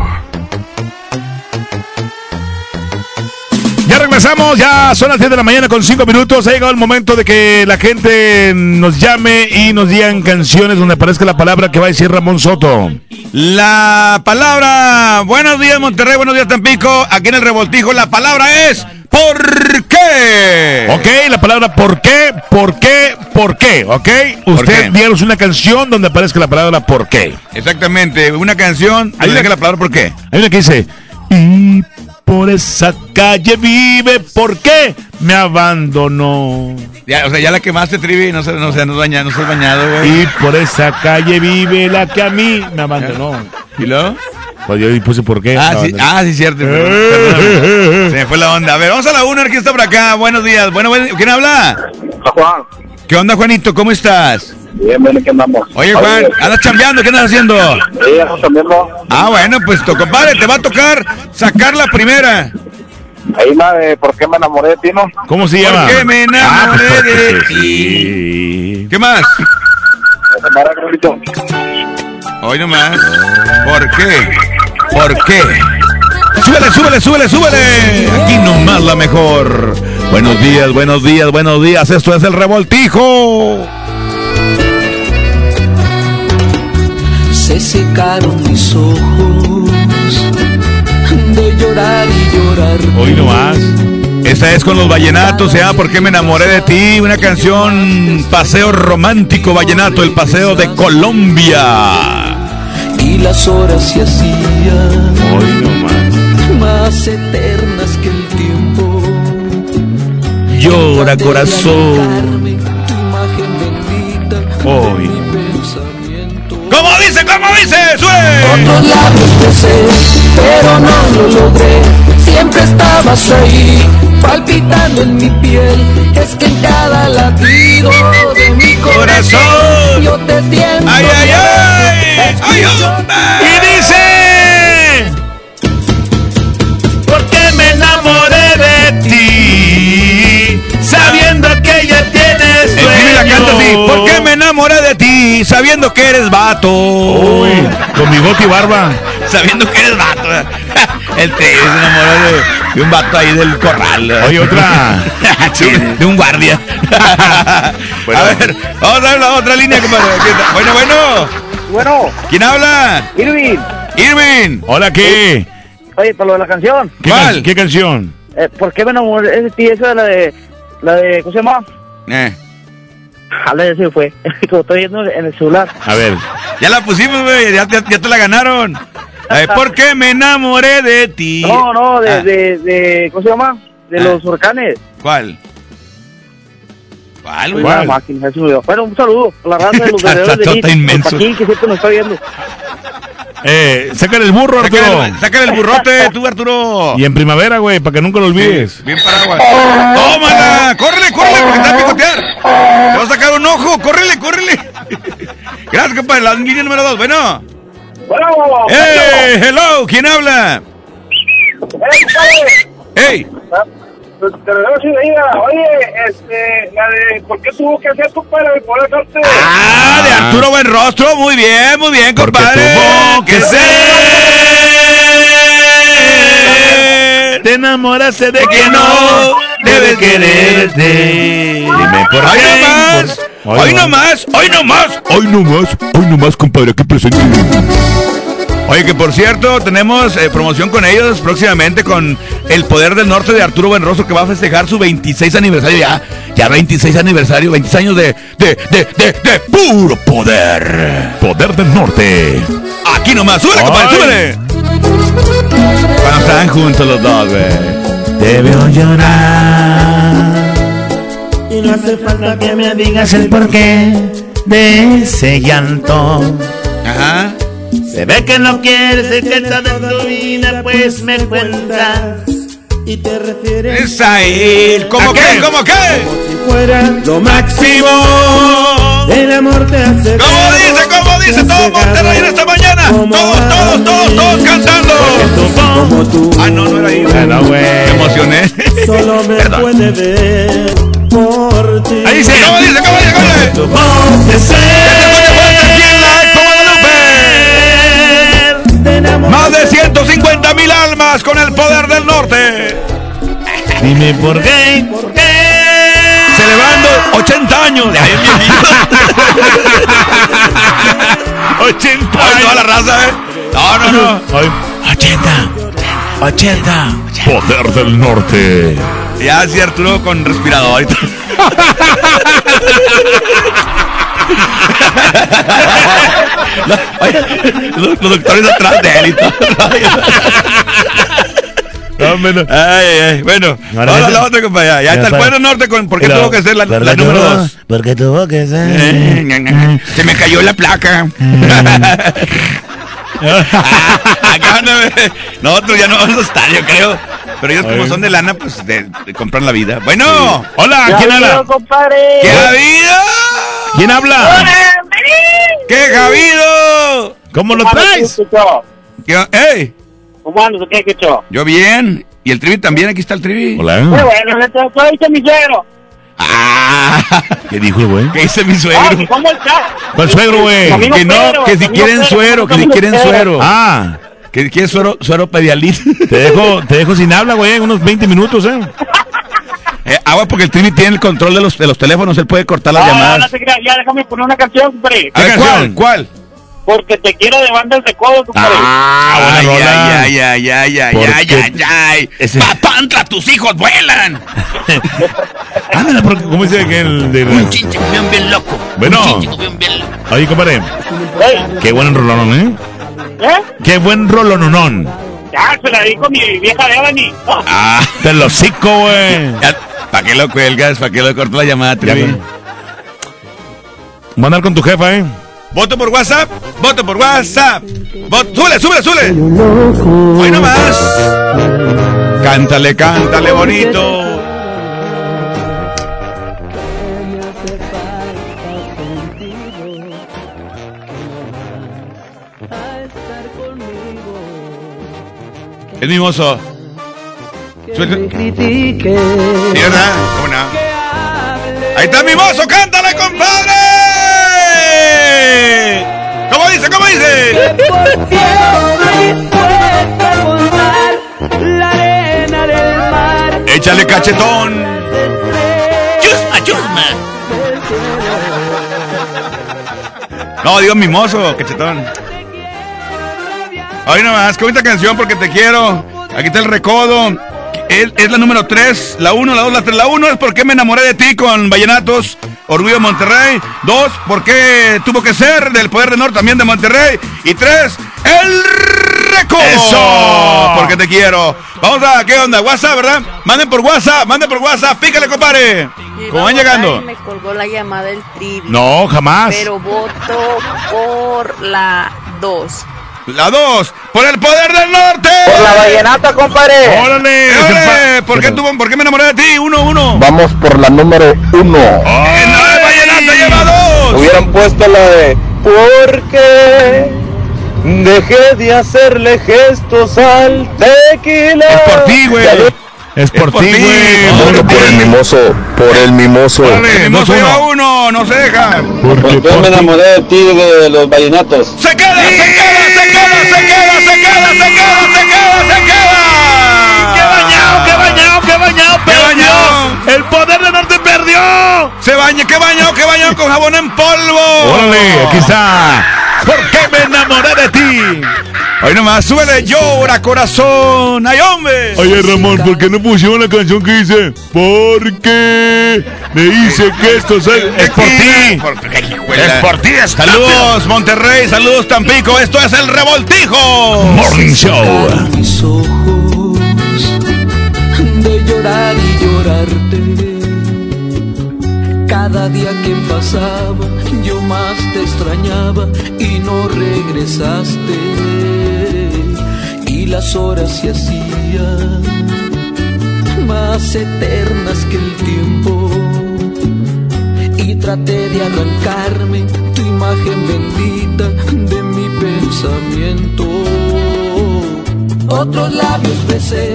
Regresamos, ya son las 10 de la mañana con 5 minutos. Ha llegado el momento de que la gente nos llame y nos digan canciones donde aparezca la palabra que va a decir Ramón Soto. La palabra, buenos días Monterrey, buenos días Tampico, aquí en el revoltijo la palabra es ¿por qué? Ok, la palabra ¿por qué? ¿Por qué? ¿Por qué? Ok, usted díganos una canción donde aparezca la palabra ¿por qué? Exactamente, una canción, Hay una- la palabra ¿por qué? Hay una que dice, y por esa calle vive, ¿por qué me abandonó? Ya, o sea, ya la quemaste, Trivi, no se, no se, no baña, no se has bañado, güey. Y por esa calle vive la que a mí me abandonó. ¿Y luego? Pues yo puse por qué. Ah, sí, ah, sí, cierto. perdón, perdóname. Se me fue la onda. A ver, vamos a la una, ¿quién está por acá? Buenos días. Bueno, bueno, ¿quién habla? Juan. ¿Qué onda, Juanito? ¿Cómo estás? Bien, bien, ¿qué andamos? Oye, Juan, ¿andas chambeando? ¿Qué andas haciendo? Sí, estamos chambeando. Ah, bueno, pues, to- compadre, te va a tocar sacar la primera. Ahí la de ¿Por qué me enamoré de ti, no? ¿Cómo se ¿Por llama? qué me Ah, enamoré pues, de porque ti? sí. ¿Qué más? Hoy nomás. ¿Por qué? ¿Por qué? Súbele, súbele, súbele, súbele. Aquí nomás la mejor. Buenos días, buenos días, buenos días. Esto es el revoltijo. Se secaron mis ojos de llorar y llorar. Hoy nomás. Esta es con los vallenatos, ¿Por qué me enamoré de ti? Una canción paseo romántico vallenato, el paseo de Colombia. Y las horas se hacían Hoy nomás. más eternas que el tiempo. Llora corazón. Hoy. ¿Cómo dice? ¿Cómo dice? ¡Sue! Otros labios besé, pero no lo logré. Siempre estabas ahí, palpitando en mi piel. Es que en cada latido de mi corazón yo te siento. ¡Ay, ay, ay! Escucho- Y dice, ¿por qué me enamoré de ti? Sabiendo que ya tienes El Trivi la canta así. dueño. ¿Por qué me enamoré de ti sabiendo que eres vato? Uy, con bigote y barba. Sabiendo que eres vato. El Trivi se enamoró de, de un vato ahí del corral. Oye, otra. Sí, de un guardia. A ver, vamos a ver la otra línea, compadre. Bueno, bueno. Bueno, ¿Quién habla? Irving. Irving. Hola, ¿qué? Oye, para lo de la canción. ¿Qué, ¿Cuál? can- ¿Qué canción? Eh, ¿Por qué me enamoré de ti? Esa es la de. La de. ¿Cómo se llama? Eh, Jala, ya se fue. Como estoy viendo en el celular. A ver. ya la pusimos, güey. Ya, ya- ya te la ganaron. Eh, ¿Por qué me enamoré de ti? No, no, de. Ah, de, de ¿Cómo se llama? De Ah. los huracanes. ¿Cuál? ¿Cuál, güey? Máquina. Bueno, un saludo a la raza de los vendedores de Está Lit, inmenso. Paquín, que siempre nos está viendo. Eh, sácale el burro, Arturo. Sácale, sácale el burrote, tú, Arturo. Y en primavera, güey, para que nunca lo olvides. Bien paraguas. ¡Tómala! ¡Córrele, córrele! Porque te va a picotear. Te va a sacar un ojo. ¡Córrele, córrele! Gracias, compadre. La línea número dos. Bueno. Bueno, ¡Eh! ¡Hello! ¿Quién habla? ¡Ey! Te lo digo sin leída. Oye, este, la de. ¿Por qué tuvo que hacer tu padre el poder norte? ¡Ah! De Arturo Buenrostro. Muy bien, muy bien, Porque compadre. tuvo que ¿Qué ser. Te enamoraste de que no debes quererte. Dime por ¡Hoy qué. no más! Hoy ¡Hoy no más! ¡Hoy no más! ¡Hoy no más! ¡Hoy no más, compadre! Aquí presente. Oye, que por cierto, tenemos eh, promoción con ellos próximamente con El Poder del Norte de Arturo Buenrostro que va a festejar su 26 aniversario ya. Ya 26 aniversario, 26 años de, de, de, de, de puro poder. Poder del norte. Aquí nomás, súbele, compadre, súbele. Cuando están juntos los dos, güey. Te veo llorar. Y no hace falta que me digas el porqué de ese llanto. Ajá. Se ve que no quieres que está de tu vida, pues me cuentas. Y te refieres Es a él. ¿Cómo ¿A qué? qué? ¿Cómo qué? si fuera lo máximo. El amor te hace. ¿Cómo dice? ¿Cómo dice? Todo Monterrey en esta mañana. Todos, todos, todos, todos cantando. Como tú. Ah, no, no era ahí. Bueno, güey. Me emocioné. Solo me Perdón. puede ver por ti. Ahí dice. ¿Cómo dice? ¿Cómo dice? ¿Cómo dice? Más de 150 mil almas con el poder del norte. Dime por qué, por qué. Celebrando 80 años. Ay, es viejito. 80 Ay, toda la raza, ¿eh? No, no, no. Ay, 80. 80. Poder del norte. Ya, sí, Arturo con respirador todo. Los, oye, los- los doctores atrás de él y todo. No, menos. Ay, ay, ay. Bueno, Ahora la otra, compañía. Ya Ya está el pueblo norte con. ¿Por qué tuvo que ser la, ¿por la qué número tuvo- dos? Porque tuvo que Eh, ser. ña. Se me cayó la placa. Acá no, nosotros ya no vamos a estar, yo creo. Pero ellos, como son de lana, pues de, de comprar la vida. Bueno, Hola, ¿quién habla? compadre? ¿qué ha habido? ¿Quién habla? ¿Qué ha habido? ¿Cómo lo traes? ¿Qué- ¡Ey! ¿Cómo andas? ¿Qué? Yo bien. ¿Y el trivi también? Aquí está el trivi. Muy Hola. bueno, le soy mi suegro. Ah, ¿Qué dijo el güey? ¿Qué dice mi Ah, suegro? ¿Cómo está? ¿Cuál suegro, güey? Que no, que si quieren suero, que si quieren suero. Ah, Que quiere suero, suero pedialit. te dejo, te dejo sin habla, güey, unos 20 minutos, ¿eh? Eh, agua porque el trivi tiene el control de los, de los teléfonos, él puede cortar las No, no llamadas. te creas, ya déjame poner una canción, compadre. A ver, ¿Qué ¿cuál? canción? ¿Cuál? Porque te quiero de bandas de codo, compadre. Ah, buena ay, ay, ay, ay, ay, ay, ay, ay. Papantla, tus hijos vuelan. Ándale, porque ¿cómo dice que el de... Un chinche comión bien loco. Bueno. Un chinche bien loco. Oye, compadre, qué buen rolonón, ¿eh? ¿Eh? Qué buen rolononón. Ya, se la dedico a mi vieja Devani. Ah, te lo cico, güey. ¿Para qué lo cuelgas? ¿Para qué lo corto la llamada, Trivi? Mandar con tu jefa, ¿eh? Voto por WhatsApp, voto por WhatsApp. Vot- súbele, súbele, súbele. Hoy nomás. Cántale, cántale bonito. Es mimoso. Suelta. Sí, ¿verdad? ¿Cómo no? Ahí está mimoso, cántale, compadre. ¿Cómo dice? ¿Cómo dice? La arena del mar. Échale cachetón. Chusma, chusma. No, digo mimoso, cachetón. Hoy nomás, qué bonita canción porque te quiero. Aquí está el recodo. Es, es la número 3, la 1, la 2, la 3. La 1 es porque me enamoré de ti con Vallenatos, Orgullo de Monterrey. 2, porque tuvo que ser del Poder del Norte también de Monterrey. Y 3, el recodo. ¡Eso! Porque te quiero. Vamos a, ¿qué onda? WhatsApp, ¿verdad? Manden por WhatsApp, manden por WhatsApp. Pícale, compadre. ¿Cómo van llegando? Me colgó la llamada el trivi. No, jamás. Pero voto por la 2. La 2, por el Poder del Norte. Por la vallenata, compadre. ¡Órale! órale. ¿Por, qué tuvo- ¿Por qué me enamoré de ti? 1-1. Uno, uno. Vamos por la número uno. Vallenata lleva dos. Hubieran puesto la de porque dejé de hacerle gestos al tequila. Es por ti, güey. Es por ti, güey. Por el mimoso, por el mimoso. El mimoso lleva uno, no se deja. Porque yo me enamoré de ti de los vallenatos. ¡Se queda, se queda, se queda, se queda, se queda, se queda, se queda, se queda! ¡Qué bañado, qué bañado, qué bañado! ¡Qué bañado! ¡El poder del norte perdió! Se baña, qué bañado, qué bañado con jabón en polvo. ¡Órale! Aquí está. ¿Por qué me enamoré de ti? Hoy nomás, súbele, llora, corazón. ¡Ay, hombre! Oye, Ramón, ¿por qué no pusieron la canción que dice? Porque me dice que esto es, es por ti. Es por ti, Saludos, Monterrey, saludos, Tampico. Esto es el Revoltijo. Morning Show. Mis ojos de llorar y llorarte. Cada día que pasaba, yo más te extrañaba y no regresaste. Y las horas se hacían más eternas que el tiempo. Y traté de arrancarme tu imagen bendita de mi pensamiento. Otros labios besé,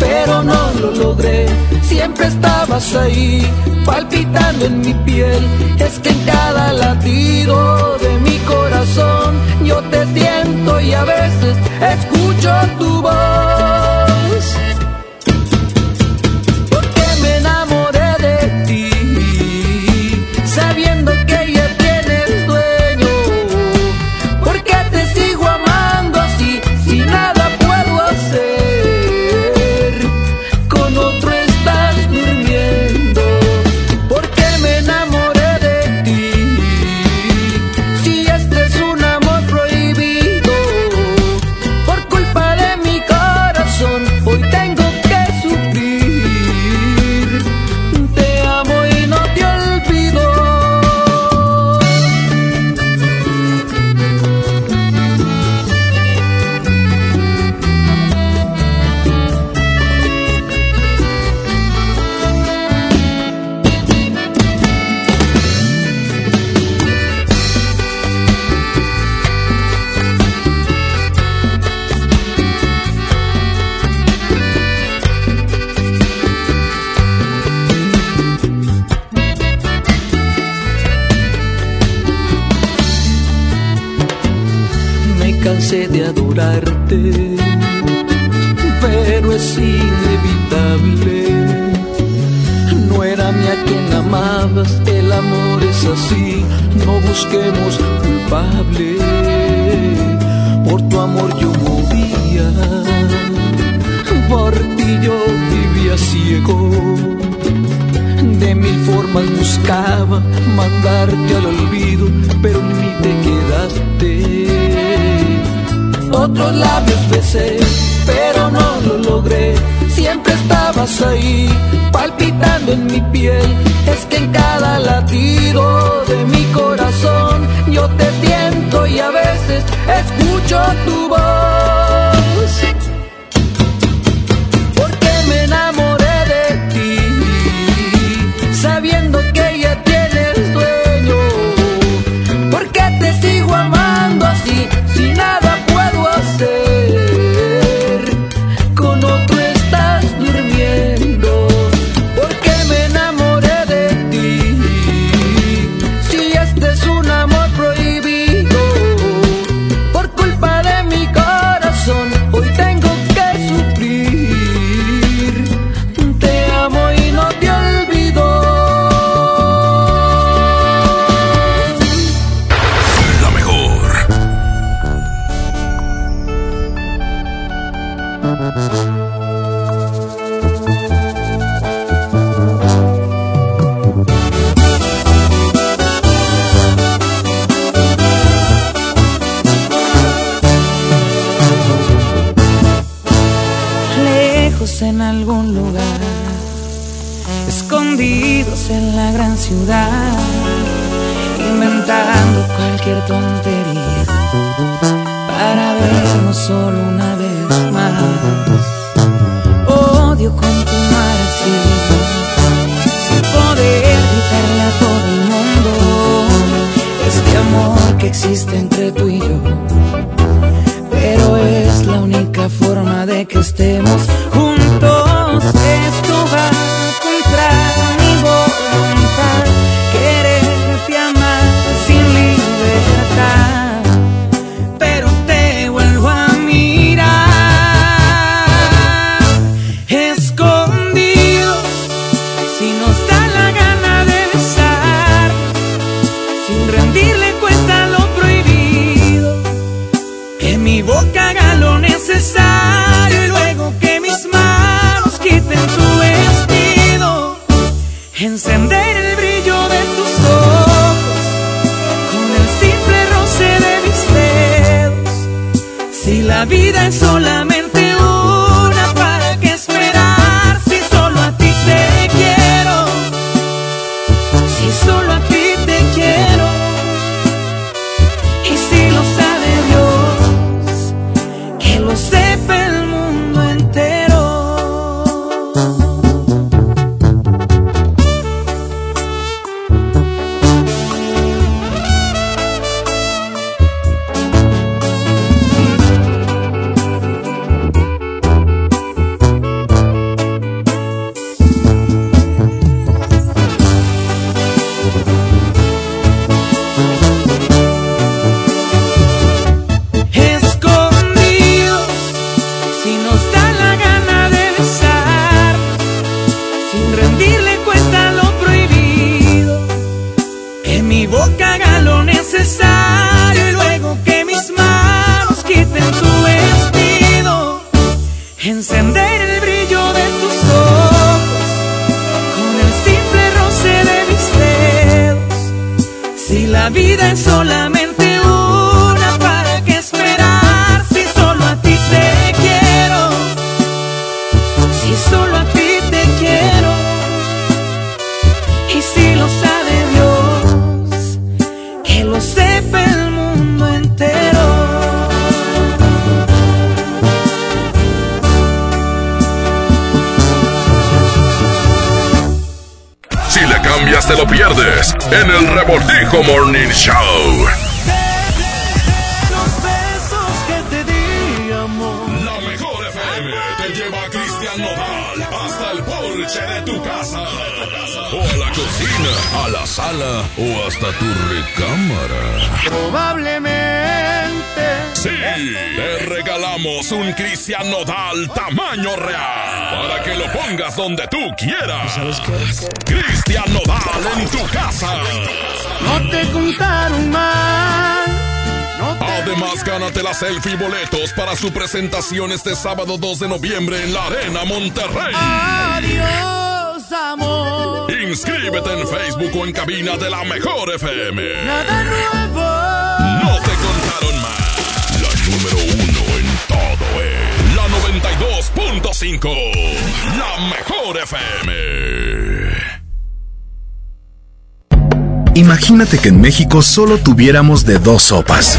pero no lo logré. Siempre estabas ahí, palpitando en mi piel. Es que en cada latido de mi corazón yo te siento y a veces escucho tu voz. Pero es inevitable. No era ni a quien amabas, el amor es así, no busquemos culpable. Por tu amor yo movía, por ti yo vivía ciego. De mil formas buscaba mandarte al olvido, pero en mí te quedaste otros labios besé, pero no lo logré. Siempre estabas ahí, palpitando en mi piel. Es que en cada latido de mi corazón yo te siento y a veces escucho tu voz. Porque me enamoré de ti, sabiendo que ella te su presentación este sábado 2 de noviembre en la Arena Monterrey. Adiós, amor. Inscríbete en Facebook o en cabina de la Mejor FM. Nada nuevo. No te contaron más. La número uno en todo es la 92.5. La Mejor FM. Imagínate que en México solo tuviéramos de dos sopas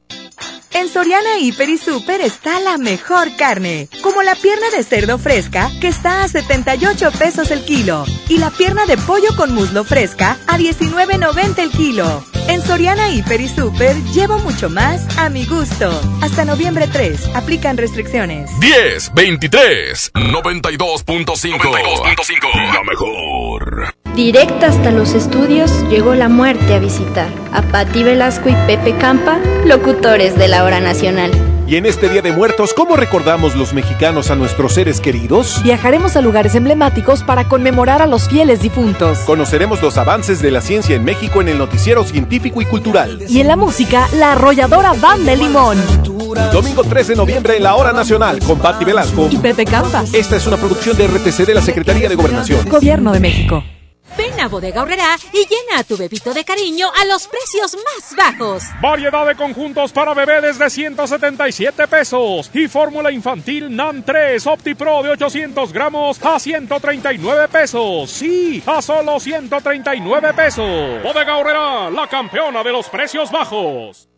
En Soriana Hiper y Super está la mejor carne, como la pierna de cerdo fresca que está a 78 pesos el kilo y la pierna de pollo con muslo fresca a 19.90 el kilo. En Soriana Hiper y Super llevo mucho más a mi gusto. Hasta noviembre 3, aplican restricciones. 10, 23, 92.5. 92.5. La mejor. Directa hasta los estudios llegó la muerte a visitar a Patti Velasco y Pepe Campa, locutores de la hora nacional. Y en este Día de Muertos, ¿cómo recordamos los mexicanos a nuestros seres queridos? Viajaremos a lugares emblemáticos para conmemorar a los fieles difuntos. Conoceremos los avances de la ciencia en México en el noticiero científico y cultural. Y en la música, la arrolladora Banda Limón. Domingo 3 de noviembre en la Hora Nacional con Patti Velasco y Pepe Campa. Esta es una producción de RTC de la Secretaría de Gobernación. Gobierno de México. Ven a Bodega Horrera y llena a tu bebito de cariño a los precios más bajos. Variedad de conjuntos para bebé desde 177 pesos. Y fórmula infantil NAN 3 OptiPro de 800 gramos a 139 pesos. Sí, a solo 139 pesos. Bodega Horrera, la campeona de los precios bajos.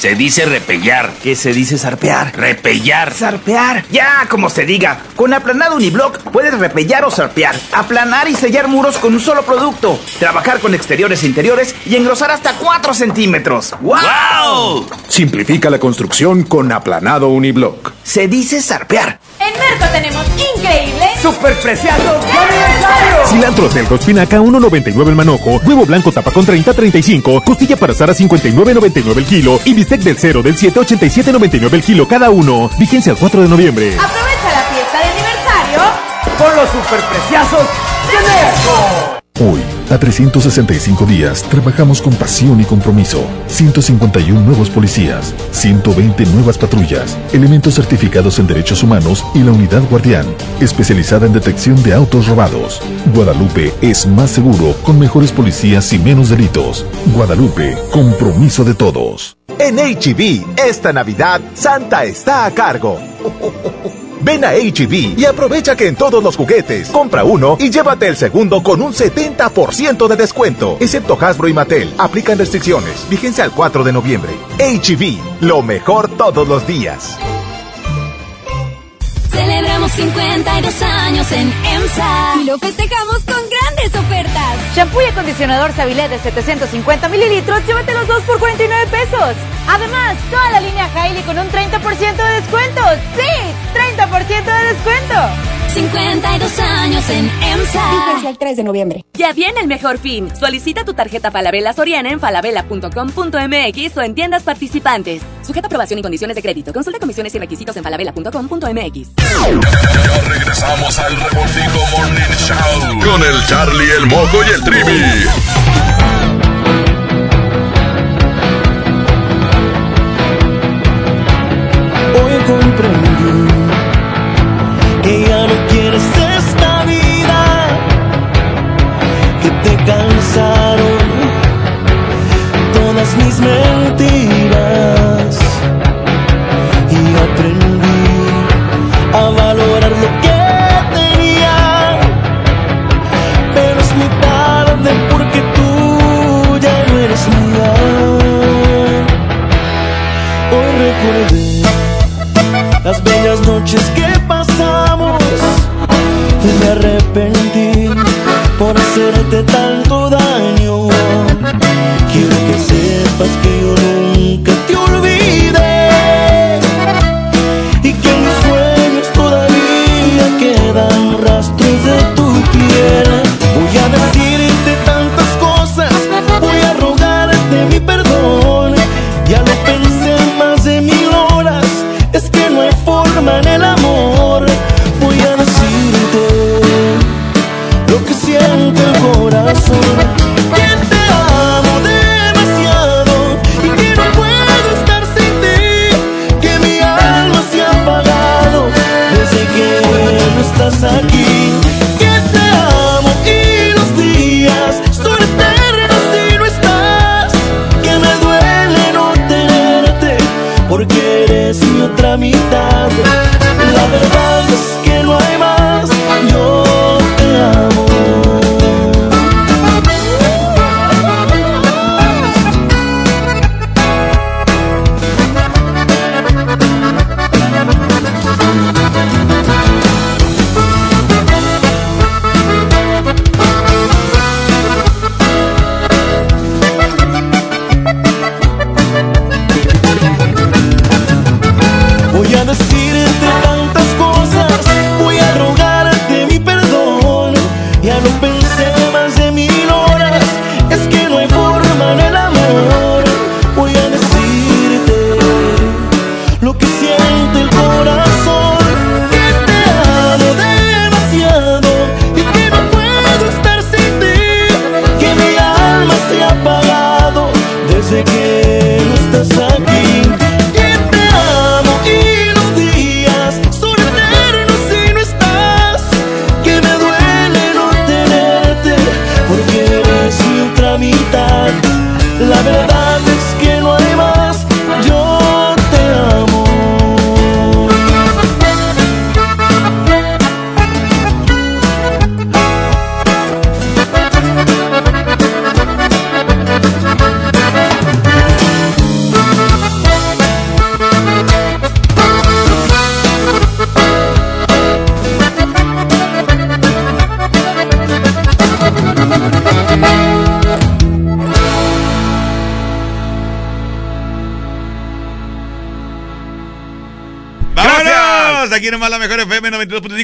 Se dice repellar. ¿Qué se dice zarpear? Repellar. Zarpear. Ya, como se diga. Con aplanado uniblock puedes repellar o zarpear. Aplanar y sellar muros con un solo producto. Trabajar con exteriores e interiores y engrosar hasta 4 centímetros. ¡Wow! Simplifica la construcción con aplanado uniblock. Se dice zarpear. En Merco tenemos increíble super preciado de aniversario. Cilantro telco espinaca 1.99 el manojo, huevo blanco tapa con 30 35, costilla para asar a 59.99 el kilo y bistec del 0 del 7 87.99 el kilo cada uno. Vigencia el 4 de noviembre. Aprovecha la fiesta de aniversario con los superpreciazos de Merco. Hoy, a 365 días, trabajamos con pasión y compromiso. 151 nuevos policías, 120 nuevas patrullas, elementos certificados en derechos humanos y la unidad guardián, especializada en detección de autos robados. Guadalupe es más seguro con mejores policías y menos delitos. Guadalupe, compromiso de todos. En HB, esta Navidad, Santa está a cargo. Ven a HB y aprovecha que en todos los juguetes compra uno y llévate el segundo con un 70% de descuento, excepto Hasbro y Mattel. Aplican restricciones. Vigencia al 4 de noviembre. HB, lo mejor todos los días. Celebramos 52 años en EMSA y lo festejamos con grandes ofertas. Shampoo y acondicionador Sabilé de 750 mililitros, llévate los dos por 49 pesos. Además, toda la línea Hailey con un 30% de descuento. ¡Sí! ¡30% de descuento! 52 años en EMSA. Fíjense el 3 de noviembre. Ya viene el mejor fin. Solicita tu tarjeta Falabella Soriana en falabella.com.mx o en tiendas participantes. Sujeta aprobación y condiciones de crédito. Consulta comisiones y requisitos en falabella.com.mx. Ya regresamos al Revoltijo Morning Show con el Charlie, el Moco y el Trivi. Hoy comprendí que ya no quieres esta vida que te cansaron todas mis mentiras. Y aprendí a valorar lo que tenía pero es muy tarde porque tú ya no eres mía. Hoy recordé las bellas noches que pasamos me arrepentí por hacerte tanto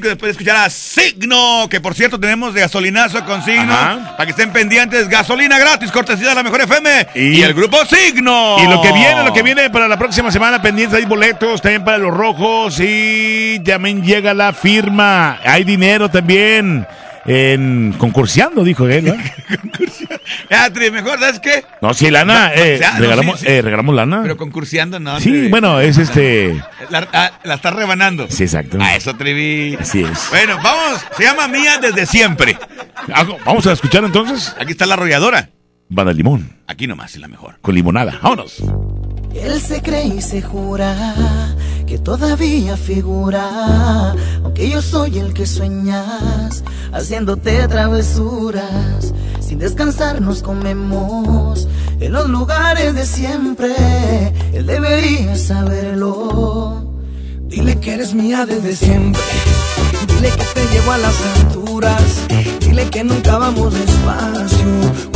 92.5 después de escuchar a Signo, que por cierto tenemos de gasolinazo con Signo, Ajá. para que estén pendientes, gasolina gratis, cortesía de la mejor FM y, el grupo Signo. Y lo que viene, lo que viene para la próxima semana, pendientes, hay boletos también para los rojos y también llega la firma. Hay dinero también en concurseando, dijo él. ¿no? Ya, Tri, mejor, ¿sabes qué? No, sí, lana, No, eh, regalamos, sí, sí. eh, regalamos lana. Pero concurseando, no. sí, bueno, es este. La, ah, la estás rebanando. Sí, exacto. A eso, Trivi. Así es. Bueno, vamos. Se llama Mía desde siempre. Vamos a escuchar entonces. Aquí está la arrolladora. Banda Limón, Aquí nomás es la mejor. con limonada. Vámonos. Él se cree y se jura que todavía figura, aunque yo soy el que sueñas, haciéndote travesuras. Sin descansar nos comemos en los lugares de siempre. Él debería saberlo. Dile que eres mía desde siempre. Dile que te llevo a las alturas. Dile que nunca vamos despacio.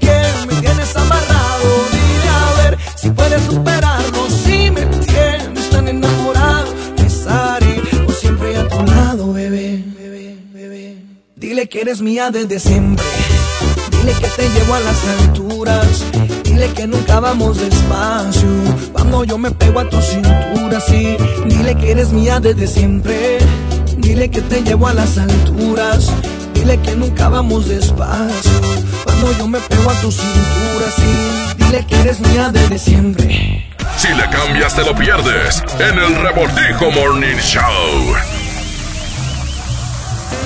que eres mía desde siempre. Dile que te llevo a las alturas. Dile que nunca vamos despacio. Cuando yo me pego a tu cintura, sí. Dile que eres mía desde siempre. Dile que te llevo a las alturas. Dile que nunca vamos despacio. Cuando yo me pego a tu cintura, sí. Dile que eres mía desde siempre. Si le cambias te lo pierdes en el Revoltijo Morning Show.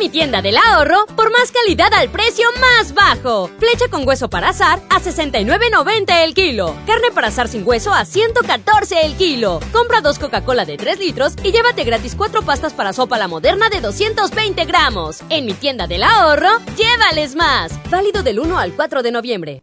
Mi tienda del ahorro por más calidad al precio más bajo. Flecha con hueso para azar a 69.90 el kilo. Carne para azar sin hueso a 114 el kilo. Compra dos Coca-Cola de 3 litros y llévate gratis cuatro pastas para sopa la moderna de 220 gramos. En mi tienda del ahorro, llévales más. Válido del 1 al 4 de noviembre.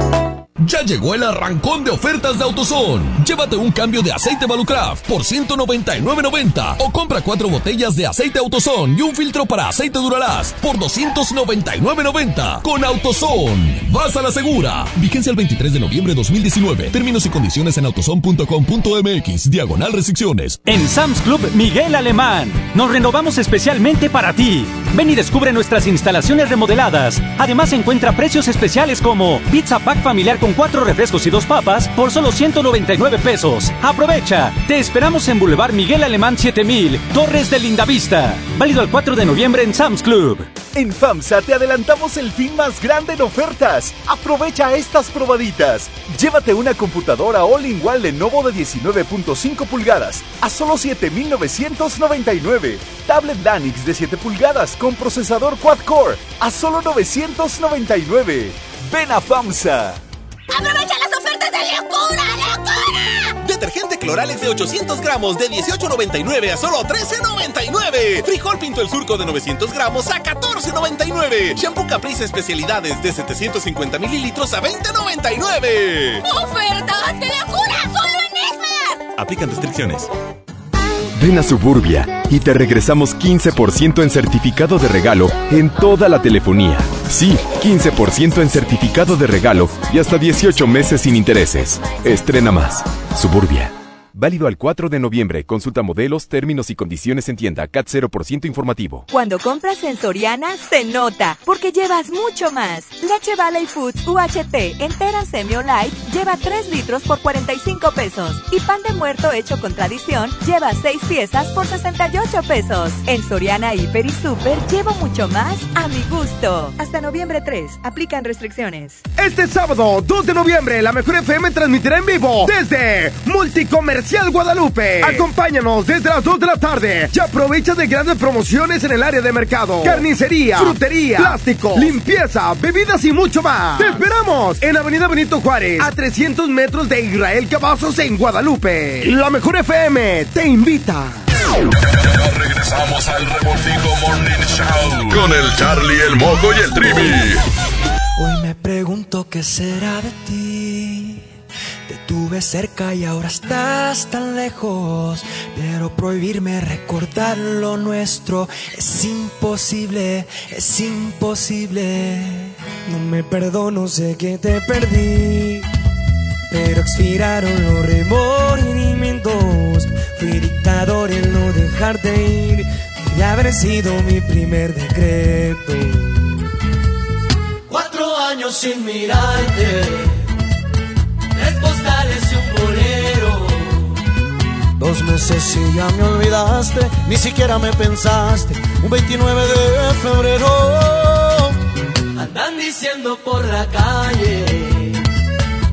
Ya llegó el arrancón de ofertas de AutoZone. Llévate un cambio de aceite Valucraft por 199.90 o compra cuatro botellas de aceite AutoZone y un filtro para aceite Duralast por 299.90 con AutoZone. Vas a la segura. Vigencia el 23 de noviembre de 2019. Términos y condiciones en autozone.com.mx. Diagonal restricciones. En Sam's Club Miguel Alemán nos renovamos especialmente para ti. Ven y descubre nuestras instalaciones remodeladas. Además encuentra precios especiales como pizza pack familiar con cuatro refrescos y dos papas por solo 199 pesos. Aprovecha. Te esperamos en Boulevard Miguel Alemán 7000, Torres de Lindavista. Válido el 4 de noviembre en Sam's Club. En FAMSA te adelantamos el fin más grande en ofertas. Aprovecha estas probaditas. Llévate una computadora all-in-one Lenovo de 19.5 pulgadas a solo 7.999. Tablet Lanix de 7 pulgadas con procesador quad-core a solo 999. Ven a FAMSA. ¡Aprovecha las ofertas de locura, locura! Detergente Cloralex de 800 gramos de 18.99 a solo 13.99. Frijol Pinto el Surco de 900 gramos a 14.99. Shampoo Caprice Especialidades de 750 mililitros a 20.99. ¡Ofertas de locura! ¡Solo en Esmar! Aplican restricciones. Ven a Suburbia y te regresamos 15% en certificado de regalo en toda la telefonía. Sí, 15% en certificado de regalo y hasta 18 meses sin intereses. Estrena más. Suburbia. Válido al 4 de noviembre. Consulta modelos, términos y condiciones en tienda. CAT 0% informativo. Cuando compras en Soriana, se nota, porque llevas mucho más. Leche Valley Foods UHT entera semi light lleva 3 litros por 45 pesos. Y pan de muerto hecho con tradición lleva 6 piezas por 68 pesos. En Soriana Hiper y Super llevo mucho más a mi gusto. Hasta noviembre 3. Aplican restricciones. Este sábado, 2 de noviembre, la Mejor FM transmitirá en vivo desde Multicomercial Guadalupe. Acompáñanos desde las 2 de la tarde y aprovecha de grandes promociones en el área de mercado, carnicería, frutería, plástico, limpieza, bebidas y mucho más. Te esperamos en Avenida Benito Juárez, a 300 metros de Israel Cavazos en Guadalupe. La Mejor FM te invita. Ya regresamos al Revoltijo Morning Show con el Charlie, el Mojo y el Trivi. Hoy me pregunto qué será de ti. Te tuve cerca y ahora estás tan lejos. Pero prohibirme recordar lo nuestro es imposible, es imposible. No me perdono, sé que te perdí. Pero expiraron los remordimientos. Fui dictador en no dejarte ir. Y haber sido mi primer decreto. Cuatro años sin mirarte. Dos meses y ya me olvidaste. Ni siquiera me pensaste. Un 29 de febrero. Andan diciendo por la calle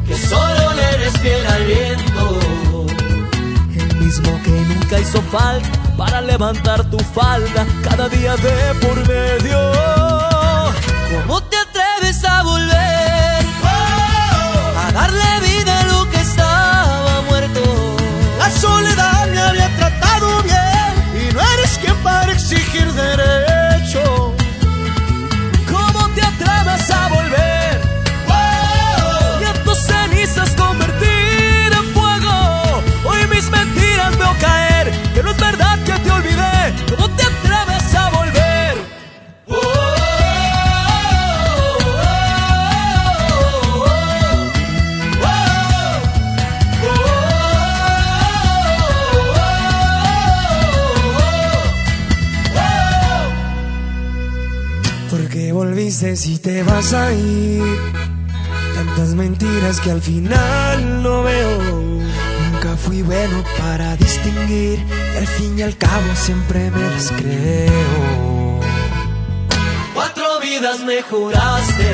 que solo le eres fiel al viento. El mismo que nunca hizo falta para levantar tu falda cada día de por medio. ¿Cómo te atreves a volver? Volviste si te vas a ir. Tantas mentiras que al final no veo. Nunca fui bueno para distinguir. Y al fin y al cabo siempre me las creo. Cuatro vidas me juraste.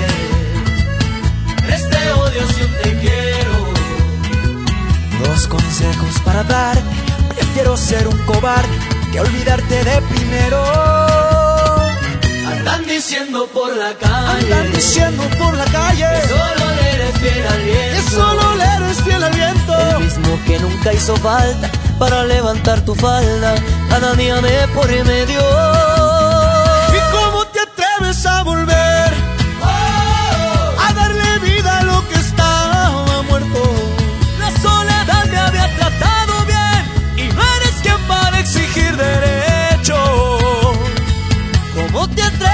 Tres te odio si un te quiero. Dos consejos para dar. Prefiero ser un cobarde que olvidarte de primero. Andan diciendo por la calle. Andan diciendo por la calle. Que solo le eres fiel al viento. Que solo le eres fiel al viento. El mismo que nunca hizo falta para levantar tu falda. Cada día me por medio. ¿Y cómo te atreves a volver? A darle vida a lo que estaba muerto. La soledad me había tratado bien. Y no eres quien para exigir derecho. ¿Cómo te atreves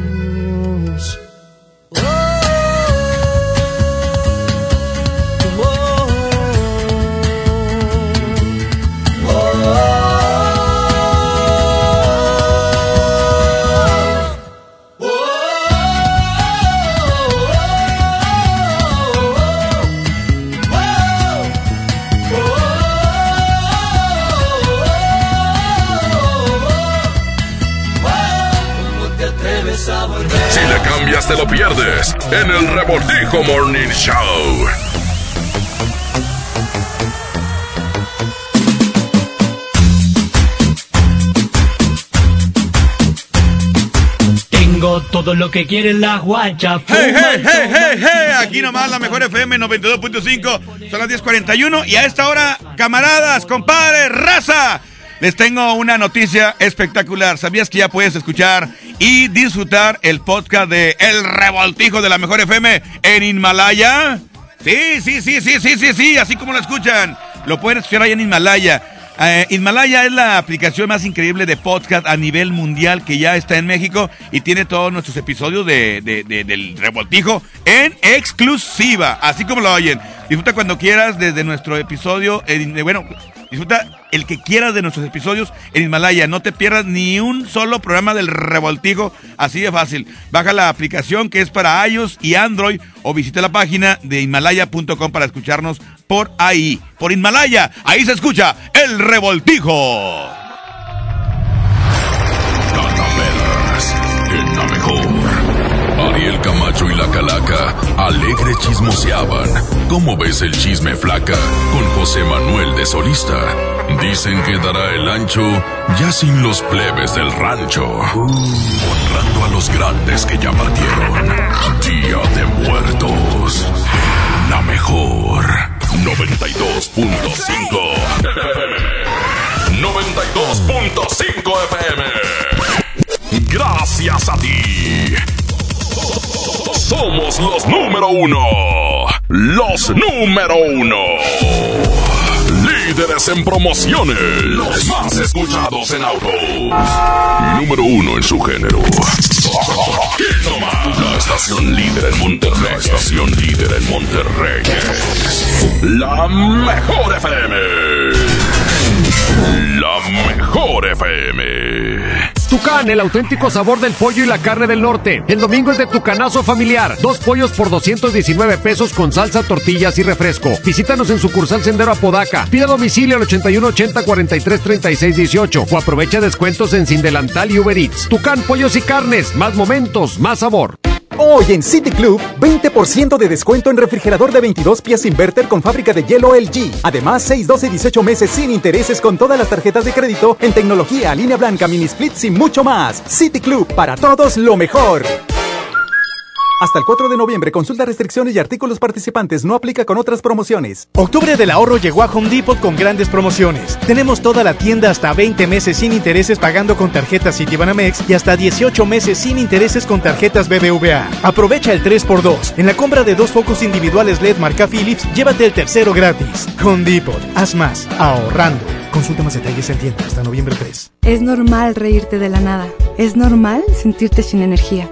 En el Revoltijo Morning Show. tengo todo lo que quiere la guacha. Hey, hey, hey, hey, hey. Aquí nomás la mejor FM 92.5. Son las 10.41 y a esta hora, camaradas, compadres, raza. Les tengo una noticia espectacular. ¿Sabías que ya puedes escuchar y disfrutar el podcast de El Revoltijo de la Mejor FM en Himalaya? Sí, sí, sí, sí, sí, sí, sí, así como lo escuchan. Lo pueden escuchar ahí en Himalaya. Eh, Himalaya es la aplicación más increíble de podcast a nivel mundial que ya está en México y tiene todos nuestros episodios de, de- de- del revoltijo en exclusiva, así como lo oyen. Disfruta cuando quieras desde nuestro episodio, eh, bueno, disfruta el que quieras de nuestros episodios en Himalaya. No te pierdas ni un solo programa del revoltijo, así de fácil. Baja la aplicación que es para iOS y Android o visita la página de himalaya.com para escucharnos por ahí. Por Himalaya, ahí se escucha el revoltijo. En la mejor. Ariel Camacho y la Calaca alegre chismoseaban. ¿Cómo ves el chisme flaca? Con José Manuel de Solista. Dicen que dará el ancho ya sin los plebes del rancho. Honrando a los grandes que ya partieron. Día de muertos. La mejor. 92.5 92.5 FM. Gracias a ti. Somos los número uno. Los número uno. Líderes en promociones. Los más escuchados en autos. Número uno en su género. La estación líder en Monterrey. La estación líder en Monterrey. La mejor FM. La mejor FM. Tucán, el auténtico sabor del pollo y la carne del norte. El domingo es de Tucanazo familiar. Dos pollos por 219 pesos con salsa, tortillas y refresco. Visítanos en sucursal Sendero Apodaca. Pida domicilio al 8180 43 36 18 o aprovecha descuentos en Sin Delantal y Uber Eats. Tucán, pollos y carnes. Más momentos, más sabor. Hoy en City Club, 20% de descuento en refrigerador de 22 pies inverter con fábrica de hielo LG. Además, 6, 12 y 18 meses sin intereses con todas las tarjetas de crédito en tecnología, línea blanca, mini splits y mucho más. City Club, para todos lo mejor. Hasta el 4 de noviembre, consulta restricciones y artículos participantes. No aplica con otras promociones. Octubre del ahorro llegó a Home Depot con grandes promociones. Tenemos toda la tienda hasta 20 meses sin intereses pagando con tarjetas Citibanamex y hasta 18 meses sin intereses con tarjetas BBVA. Aprovecha el 3x2. En la compra de dos focos individuales LED marca Philips, llévate el tercero gratis. Home Depot, haz más, ahorrando. Consulta más detalles en tienda hasta noviembre 3. Es normal reírte de la nada. Es normal sentirte sin energía.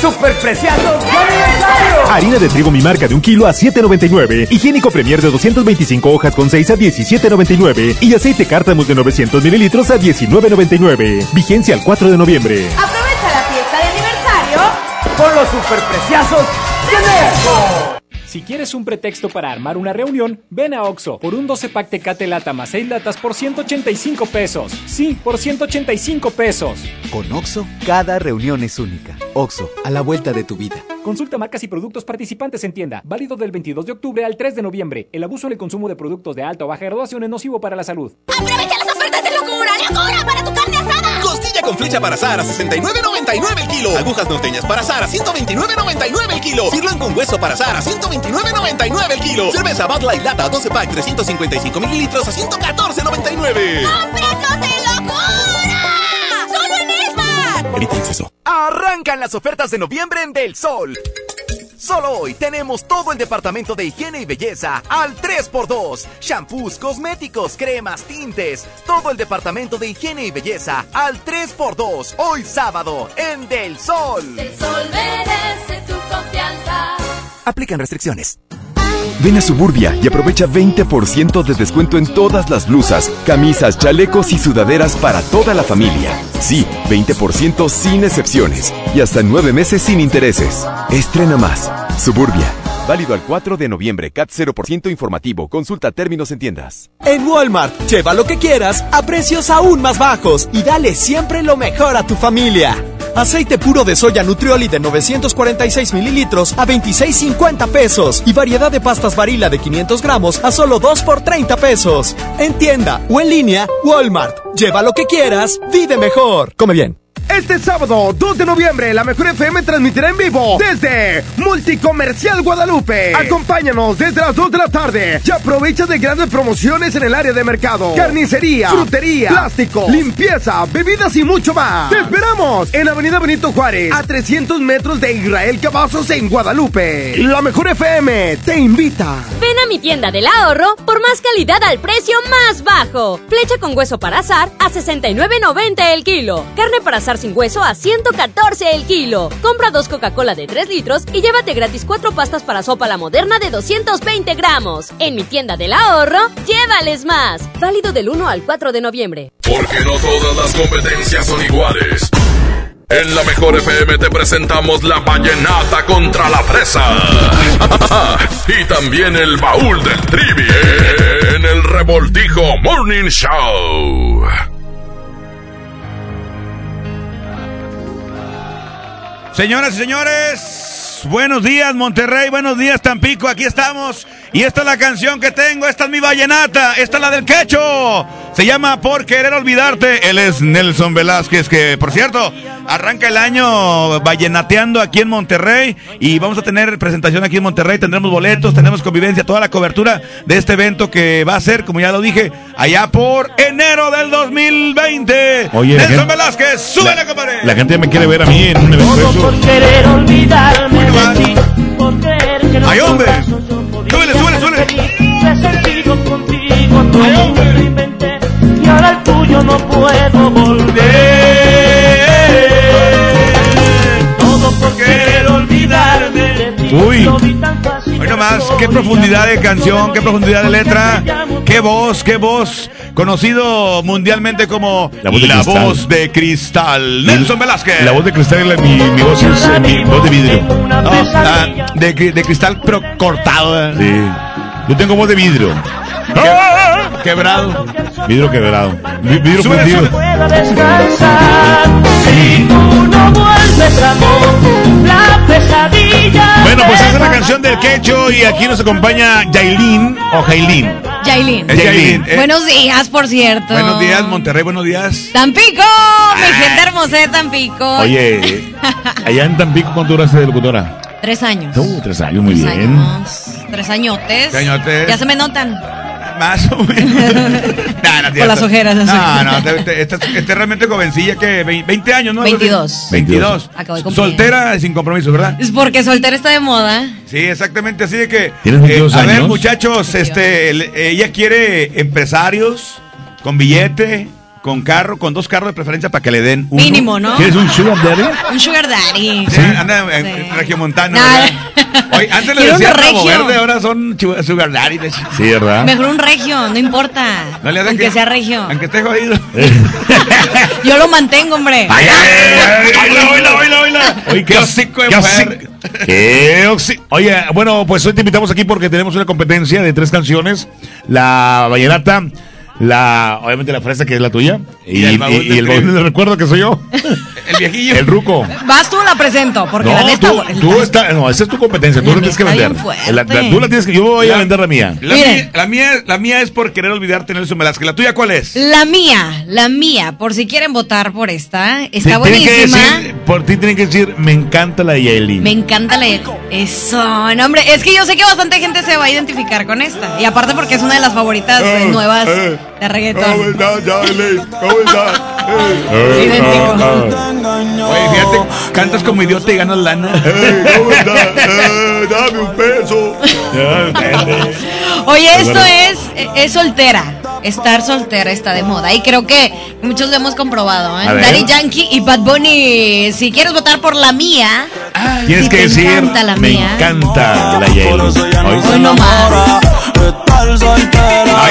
¡Super preciados de aniversario! Harina de trigo mi marca de un kilo a 7.99. Higiénico Premier de 225 hojas con 6 a 17.99. Y aceite cártamos de 900 mililitros a 19.99. Vigencia al 4 de noviembre. Aprovecha la fiesta de aniversario. Con los superpreciosos de Merco. Si quieres un pretexto para armar una reunión, ven a Oxo por un 12 pack Tecate Lata más 6 latas por 185 pesos. Sí, por 185 pesos. Con Oxo, cada reunión es única. Oxo, a la vuelta de tu vida. Consulta marcas y productos participantes en tienda. Válido del 22 de octubre al 3 de noviembre. El abuso en el consumo de productos de alta o baja graduación es nocivo para la salud. ¡Aprovecha las ofertas de locura! ¡Locura para tu carne! Costilla con flecha para asar a 69.99 el kilo. Agujas norteñas para asar a 129.99 el kilo. Sirloin con hueso para asar a 129.99 el kilo. Cerveza Bud Light Lata 12 pack 355 mililitros a 114.99. ¡Compresos de locura! ¡Solo en Esmar! Evita el exceso. Arrancan las ofertas de noviembre en Del Sol. Solo hoy tenemos todo el departamento de higiene y belleza al 3x2. Shampoos, cosméticos, cremas, tintes. Todo el departamento de higiene y belleza al 3x2. Hoy sábado en Del Sol. El sol merece tu confianza. Aplican restricciones. Ven a Suburbia y aprovecha 20% de descuento en todas las blusas, camisas, chalecos y sudaderas para toda la familia. Sí, 20% sin excepciones y hasta nueve meses sin intereses. Estrena más. Suburbia. Válido al 4 de noviembre. CAT 0% informativo. Consulta términos en tiendas. En Walmart, lleva lo que quieras a precios aún más bajos y dale siempre lo mejor a tu familia. Aceite puro de soya Nutrioli de 946 mililitros a 26.50 pesos. Y variedad de pastas varila de 500 gramos a solo 2 por 30 pesos. En tienda o en línea, Walmart. Lleva lo que quieras, vive mejor. Come bien. Este sábado, 2 de noviembre, la Mejor FM transmitirá en vivo desde Multicomercial Guadalupe. Acompáñanos desde las 2 de la tarde y aprovecha de grandes promociones en el área de mercado, carnicería, frutería, plástico, limpieza, bebidas y mucho más. Te esperamos en Avenida Benito Juárez, a 300 metros de Israel Cavazos en Guadalupe. La Mejor FM te invita. Ven a mi tienda del ahorro por más calidad al precio más bajo. Flecha con hueso para azar a 69.90 el kilo. Carne para azar sin hueso a 114 el kilo. Compra dos Coca-Cola de 3 litros y llévate gratis cuatro pastas para sopa la moderna de 220 gramos. En mi tienda del ahorro, llévales más. Válido del 1 al 4 de noviembre. Porque no todas las competencias son iguales. En la mejor FM te presentamos la vallenata contra la fresa. y también el baúl del trivi en el revoltijo Morning Show. Señoras y señores, buenos días Monterrey, buenos días Tampico, aquí estamos. Y esta es la canción que tengo, esta es mi vallenata, esta es la del quecho. Se llama Por querer olvidarte. Él es Nelson Velázquez, que por cierto, arranca el año vallenateando aquí en Monterrey. Y vamos a tener presentación aquí en Monterrey, tendremos boletos, tendremos convivencia, toda la cobertura de este evento que va a ser, como ya lo dije, allá por enero del 2020. Oye, la Nelson gente- Velázquez, súbele, compadre. La gente me quiere ver a mí en un evento. Por querer olvidarme de ti, por creer que no ¡Ay, hombre! Súbele, súbele, súbele. He sentido contigo todo tuyo no puedo volver. Todo por querer olvidarme de ti. Uy. Hoy nomás, qué profundidad de canción, qué profundidad de letra, qué voz, qué voz, conocido mundialmente como La voz de cristal. voz de cristal. Nelson Velázquez. La voz de cristal, la- mi, mi voz es eh, mi voz de vidrio. No, ah, de, cri- de cristal, pero cortado. Sí. Yo tengo voz de vidrio. Quebrado. Vidrio quebrado. Vi- Vidrio Súbele, fundido. súbele. pueda descansar. Si tú no vuelves, amor, la pesadilla. Bueno, pues esa es la canción del quecho y aquí nos acompaña Yailin o Jailin. Yailin. Yailin, eh. Buenos días, por cierto. Buenos días, Monterrey, buenos días. Tampico, mi gente hermosa de Tampico. Oye, allá en Tampico, ¿cuánto duraste de locutora? Tres años. Uh, tres años, muy Tres bien. años. Tres añotes. Tres añotes. Ya se me notan. Más o menos. No, no, Por las ojeras, no. No, no, te, te- estás- estás realmente jovencilla que ve- 20 años, ¿no? 22. 22. Acabo de cumplir. Soltera y sin compromiso, ¿verdad? Es porque soltera está de moda. Sí, exactamente. Así de que. ¿Tienes 22 a ver, muchachos, este, el- ella quiere empresarios con billete, con carro, con dos carros de preferencia para que le den uno. Mínimo, ¿no? ¿Quieres un sugar daddy? Un sugar daddy. Sí, anda en, en regiomontano. ¿verdad? Oye, antes le un decían regio. Verde, ahora son sugar daddy. de Sí, ¿verdad? Mejor un regio, no importa. No le hace aunque que- sea regio. Aunque esté jodido. Yo lo mantengo, hombre. Ay, ay, ay. Oye, qué hocico de qué mujer. hocico- qué oxi- Oye, bueno, pues hoy te invitamos aquí porque tenemos una competencia de tres canciones. La vallenata, la, obviamente la fresa que es la tuya. Y, Y el baúl del recuerdo que soy yo. El viejillo. El ruco. Vas tú, la presento. Porque la neta. tú, tú está, no, esa es tu competencia, tú La la tienes que está vender. La- la- tú la tienes que, yo voy a vender la mía. La Miren. mía, la, mía, la mía es por querer olvidarte, Nelson Velázquez. ¿La tuya cuál es? La mía, la mía, por si quieren votar por esta, está buenísima. decir, por ti tienen que decir, me encanta la de Yaelin. Me encanta la Eso, no, hombre, es que yo sé que bastante gente se va a identificar con esta. Y aparte porque es una de las favoritas eh, Eh, nuevas eh. de reggaetón. ¿Cómo estás? Eh, Idéntico. Ah, ah. Oye, fíjate, cantas como idiota y ganas lana. dame un peso. Oye, esto es, es soltera. Estar soltera está de moda. Y creo que muchos lo hemos comprobado. ¿eh? Daddy Yankee y Bad Bunny. Si quieres votar por la mía, Tienes si que te decir, encanta la me mía. encanta la Yailin. Hoy no más. Ah,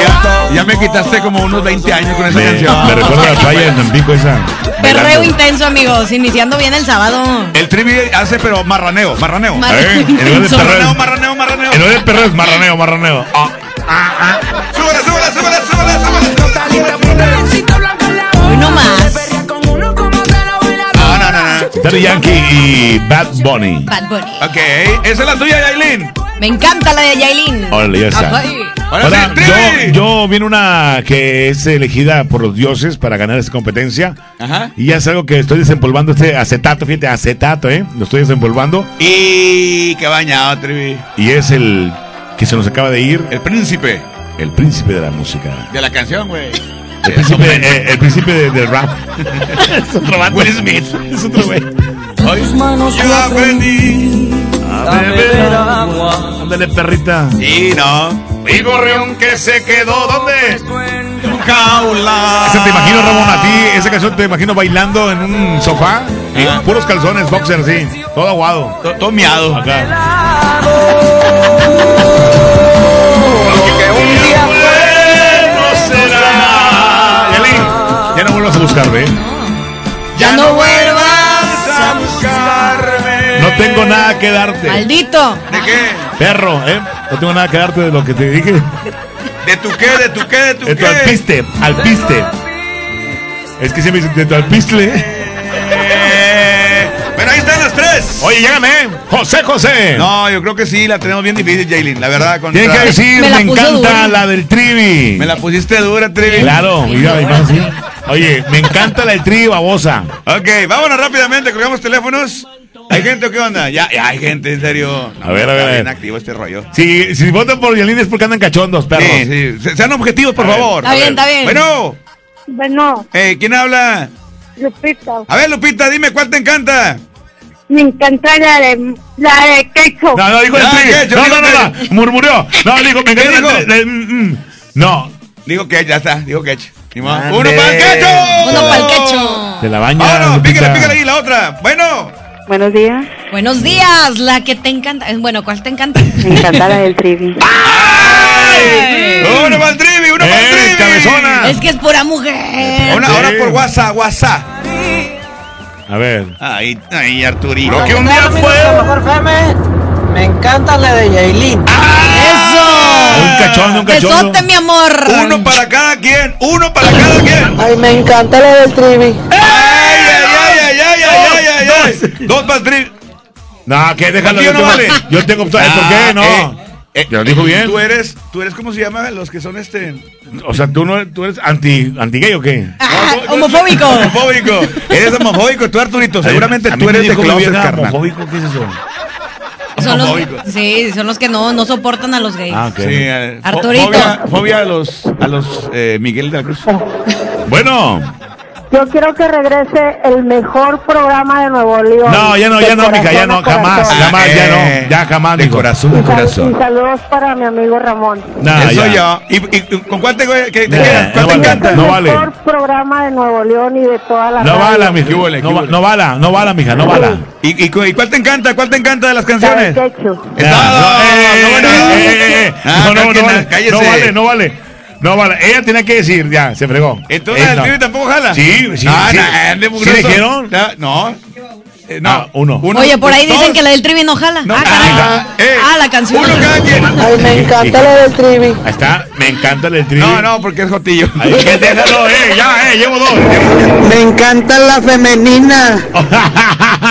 ya, ya me quitaste como unos 20 años con esa Me, canción. me recuerda a la playa de Tampico esa. Perreo bailando. intenso, amigos. Iniciando bien el sábado. El trivi hace, pero marraneo, marraneo. Marraneo Eh, marraneo, marraneo. en lugar de perreo es marraneo, marraneo. Ah, Súbela, Daddy Yankee y Bad Bunny. Bad Bunny. Ok, esa es la tuya, Yailin. Me encanta la de Yailin. Órale, ya está. Ahora yo, yo viene una que es elegida por los dioses para ganar esta competencia. Ajá. Y ya es algo que estoy desempolvando este acetato, fíjate, acetato, ¿eh? Lo estoy desempolvando. Y qué bañado, Trivi. Y es el que se nos acaba de ir, El príncipe el príncipe de la música. de la canción, güey. El príncipe, eh, el príncipe de- del rap. es otro vato. Will Smith. Es otro güey. Yo aprendí. A beber agua. Ándale, perrita. Y no. Y gorrión que se quedó, ¿dónde? Jaula. Esa te imagino, Ramón, a ti, esa canción te imagino bailando en un sofá, y Ah. puros calzones, boxer, sí, todo aguado. To- Todo miado. Acá. Buscarme, ¿eh? Ya no vuelvas a buscarme. No tengo nada que darte. Maldito. ¿De qué? Perro, ¿eh? No tengo nada que darte de lo que te dije. ¿De tu qué? ¿De tu qué? ¿De tu De tu qué? alpiste, alpiste. Es que siempre dicen de tu alpistle. Eh, Pero ahí están las tres. Oye, llégame, José José. No, yo creo que sí, la tenemos bien difícil, Jaylin. La verdad, contra... Tienes que decir, Me encanta dura. la del trivi. Me la pusiste dura, Trivi. Claro, mira, y más así. Oye, me encanta la trivi babosa. Ok, vámonos rápidamente, colgamos teléfonos. ¿Hay gente o qué onda? Ya, ya hay gente, en serio. A ver, a ver, Está a bien ver. activo este rollo. Si, si votan por Yelín es porque andan cachondos, perros. Sí, sí. Se- Sean objetivos, por A favor. Está bien, está bien. Bueno, Bueno, eh, ¿quién habla? Lupita, A ver, Lupita, dime, ¿cuál te encanta? me encanta la de, la de queso. No, no, dijo el trivi. ¿qué? Yo No, no, no, no, murmuró. No, dijo, me ¿Qué encanta el tri- el- mm, mm. No, Digo que ya está, digo que. ¡Uno para el quecho! Uno para el quecho. de la baña. Vámonos, Lupita. pícale, pícale ahí la otra. Bueno. Buenos días. Buenos días, la que te encanta. Eh, Bueno, ¿cuál te encanta? Me encanta la del trivi. Uno para el trivi, uno para el ¡Eh, trivi. cabezona! Es que es pura mujer. Una, ahora por WhatsApp, WhatsApp. A ver. Ahí, ahí, Arturito. Lo que un día fue. Me encanta la de Yailin. ¡Eso! Un cachondo, un cachondo. Besote, mi amor. Uno para cada quien, uno para cada quien. Ay, me encanta la del Trivi. ¡Ay, ay, ay, ay, ay, ay, ay, ay! Dos para el trivi. No, que déjalo. ¿Aquí Yo no tengo, vale? yo tengo ¿Por qué? No. eh, eh, Ya lo dijo bien. Tú eres, tú eres, ¿cómo se llama? Los que son este. O sea, ¿tú, no, tú eres anti, anti gay o qué? Ah, No, homofóbico. Homofóbico. Eres homofóbico, tú Arturito. Seguramente A mí tú eres de closet, carnal. homofóbico, ¿qué es eso? Son los, sí, son los que no, no soportan a los gays. Ah, ok. Sí, eh, fo- Arturito. Fobia, fobia a los, a los eh, Miguel de la Cruz. Bueno. Yo quiero que regrese el mejor programa de Nuevo León. No, ya no, De ya no, mija, ya no, jamás, jamás, ya Eh, no, ya jamás, De mijo. corazón sal- corazón. y saludos para mi amigo Ramón. No, Eso ya. yo. ¿Y, y- con cuál te, que, Eh, te vale. encanta? No el vale. mejor programa de Nuevo León y de toda la No bala, mija. ¿Qué huele, No, no bala, no bala, mija, no bala. ¿Y, y, cu- y cuál te encanta? ¿Cuál te encanta de las La de canciones? Todo. no, eh, No, eh, eh, eh, Ah, no, no, no, no vale, no vale. No vale, ella tenía que decir, ya, se fregó. Entonces el no. trivi tampoco jala. Sí, sí, Ah, sí. no, ande ¿Sí mugroso. dijeron? Ya, No. Eh, no. Ah, uno. Oye, por ahí dos. dicen que la del trivi no jala. No, ah, caray. ah, eh, ah, la canción. Uno cada quien. Ay, me encanta la del Trivi. Ahí está, me encanta el tri. No, no, porque es Jotillo. Ahí que déjalo, eh, ya, eh, llevo dos. Me encanta la femenina.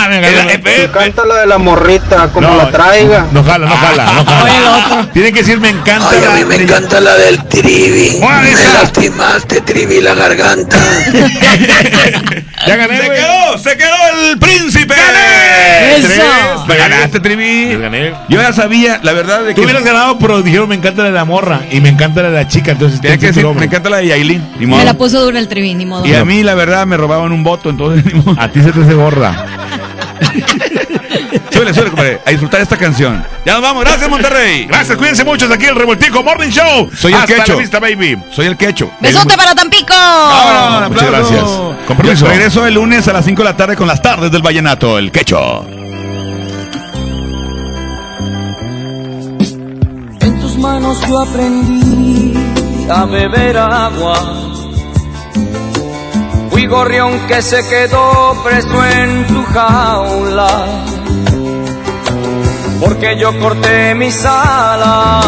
Me encanta. Encanta la de la morrita, como la traiga. No jala, no jala, no jala. otro. Tiene que decir me encanta. Ay, a mí la- me encanta la del Trivi. Me lastimaste, Trivi, la garganta. Ya gané, Se quedó, se quedó el príncipe. Eso. Tres. Me ganaste, Trivi. Yo gané. Yo ya sabía, la verdad, de Tú que. hubieras ganado, pero dijeron me encanta la de la morra y me encanta la de la chica, entonces Tenía que decir, me encanta la de Yailin. Ni modo. Me la puso dura el trivi, ni modo. Y a mí, la verdad, me robaban un voto, entonces. ni modo. A ti se te hace gorda. Súbele, súbele, compadre. A disfrutar esta canción. Ya nos vamos. Gracias, Monterrey. Gracias, cuídense mucho. Hasta aquí el Revoltijo Morning Show. Soy el Hasta quecho. la vista, baby. Soy el quecho. Besote para Tampico. Muchas gracias. Con permiso. Yo Regreso el lunes a las 5 de la tarde con las tardes del Vallenato, el quecho. En tus manos yo aprendí a beber agua. Fui gorrión que se quedó preso en tu jaula. Porque yo corté mis alas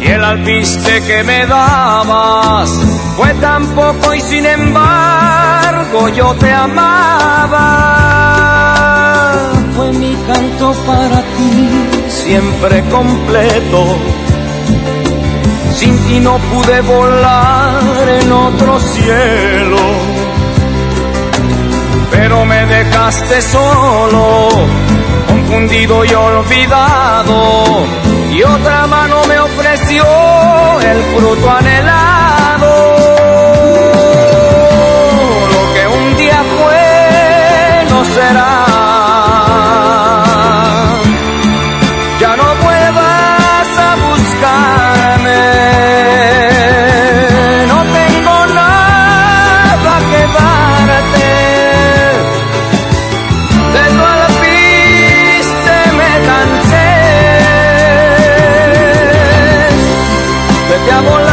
y el alpiste que me dabas fue tan poco y sin embargo yo te amaba. Fue mi canto para ti, siempre completo. Sin ti no pude volar en otro cielo, pero me dejaste solo, confundido y olvidado, y otra mano me ofreció el fruto anhelado. Lo que un día fue no será. Vete a volar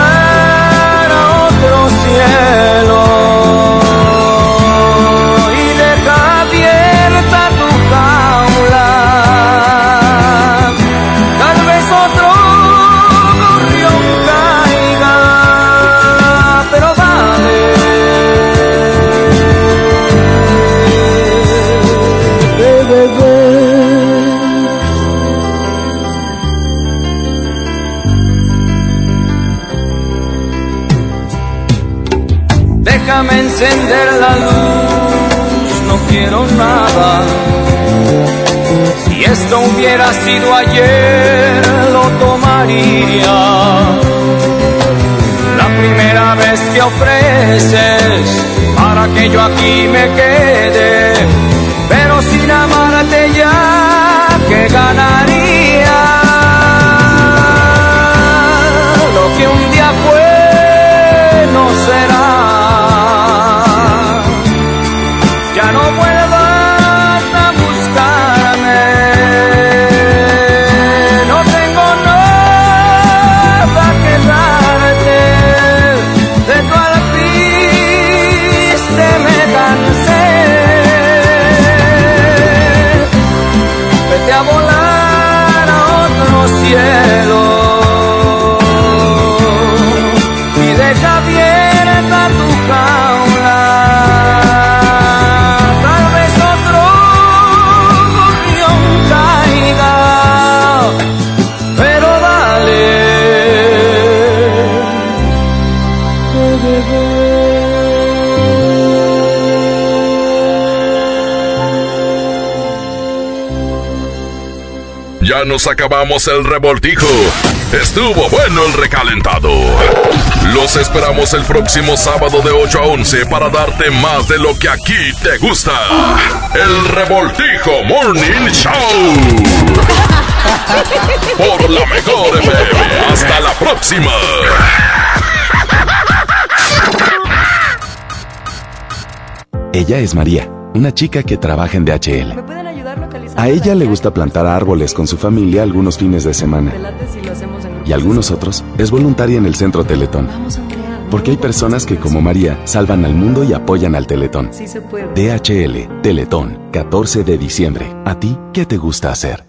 Nos acabamos el revoltijo. Estuvo bueno el recalentado. Los esperamos el próximo sábado de 8 a 11 para darte más de lo que aquí te gusta. El revoltijo Morning Show. Por la mejor FM. Hasta la próxima. Ella es María, una chica que trabaja en DHL. A ella le gusta plantar árboles con su familia algunos fines de semana. Y algunos otros es voluntaria en el centro Teletón. Porque hay personas que, como María, salvan al mundo y apoyan al Teletón. DHL, Teletón, 14 de diciembre. ¿A ti qué te gusta hacer?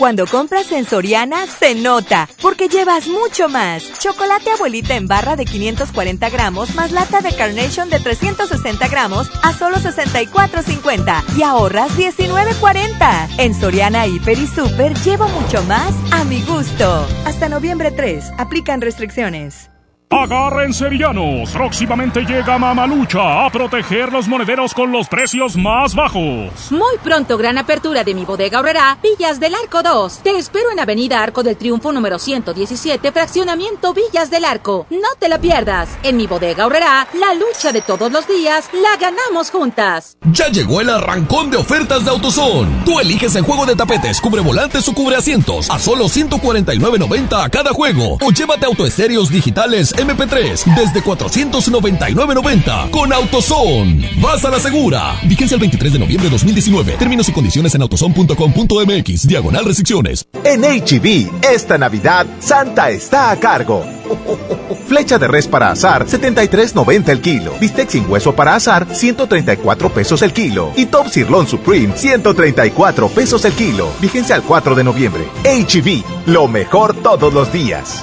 Cuando compras en Soriana, se nota, porque llevas mucho más. Chocolate abuelita en barra de 540 gramos, más lata de Carnation de 360 gramos a solo 64.50 y ahorras 19.40. En Soriana, Hiper y Super llevo mucho más a mi gusto. Hasta noviembre 3, aplican restricciones. Agárrense villanos, próximamente llega Mamalucha a proteger los monederos con los precios más bajos. Muy pronto, gran apertura de mi bodega ahorrará Villas del Arco 2. Te espero en Avenida Arco del Triunfo número 117, fraccionamiento Villas del Arco. No te la pierdas. En mi bodega ahorrará la lucha de todos los días, la ganamos juntas. Ya llegó el arrancón de ofertas de AutoZone. Tú eliges el juego de tapetes, cubre volantes o cubre asientos a solo 149.90 a cada juego. O llévate autoestéreos digitales MP3 desde 499.90 con AutoZone. Vas a la segura. Vigencia el 23 de noviembre de 2019. Términos y condiciones en autozone.com.mx. Diagonal restricciones. En HB, esta Navidad, Santa está a cargo. Flecha de res para azar, 73.90 el kilo. Bistec sin hueso para azar, 134 pesos el kilo. Y Top Sirloin Supreme, 134 pesos el kilo. Vigencia al 4 de noviembre. HB, lo mejor todos los días.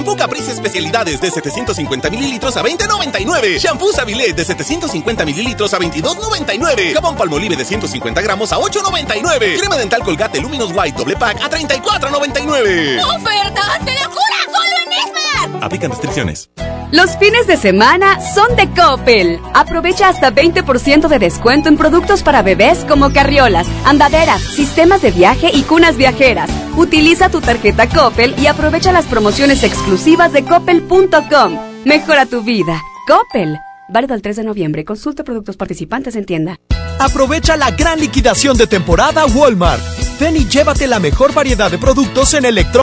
Shampoo Caprice especialidades de 750 mililitros a 20.99. Shampoo Savilé de 750 mililitros a 22.99. Jabón Palmolive de 150 gramos a 8.99. Crema dental Colgate Luminous White doble pack a 34.99. ¡Ofertas de locura! ¡Solo en Esmar! Aplican restricciones. Los fines de semana son de Coppel. Aprovecha hasta 20% de descuento en productos para bebés como carriolas, andaderas, sistemas de viaje y cunas viajeras. Utiliza tu tarjeta Coppel y aprovecha las promociones exclusivas de coppel.com. Mejora tu vida. Coppel. Válido el 3 de noviembre. Consulta productos participantes en tienda. Aprovecha la gran liquidación de temporada Walmart. Ven y llévate la mejor variedad de productos en electro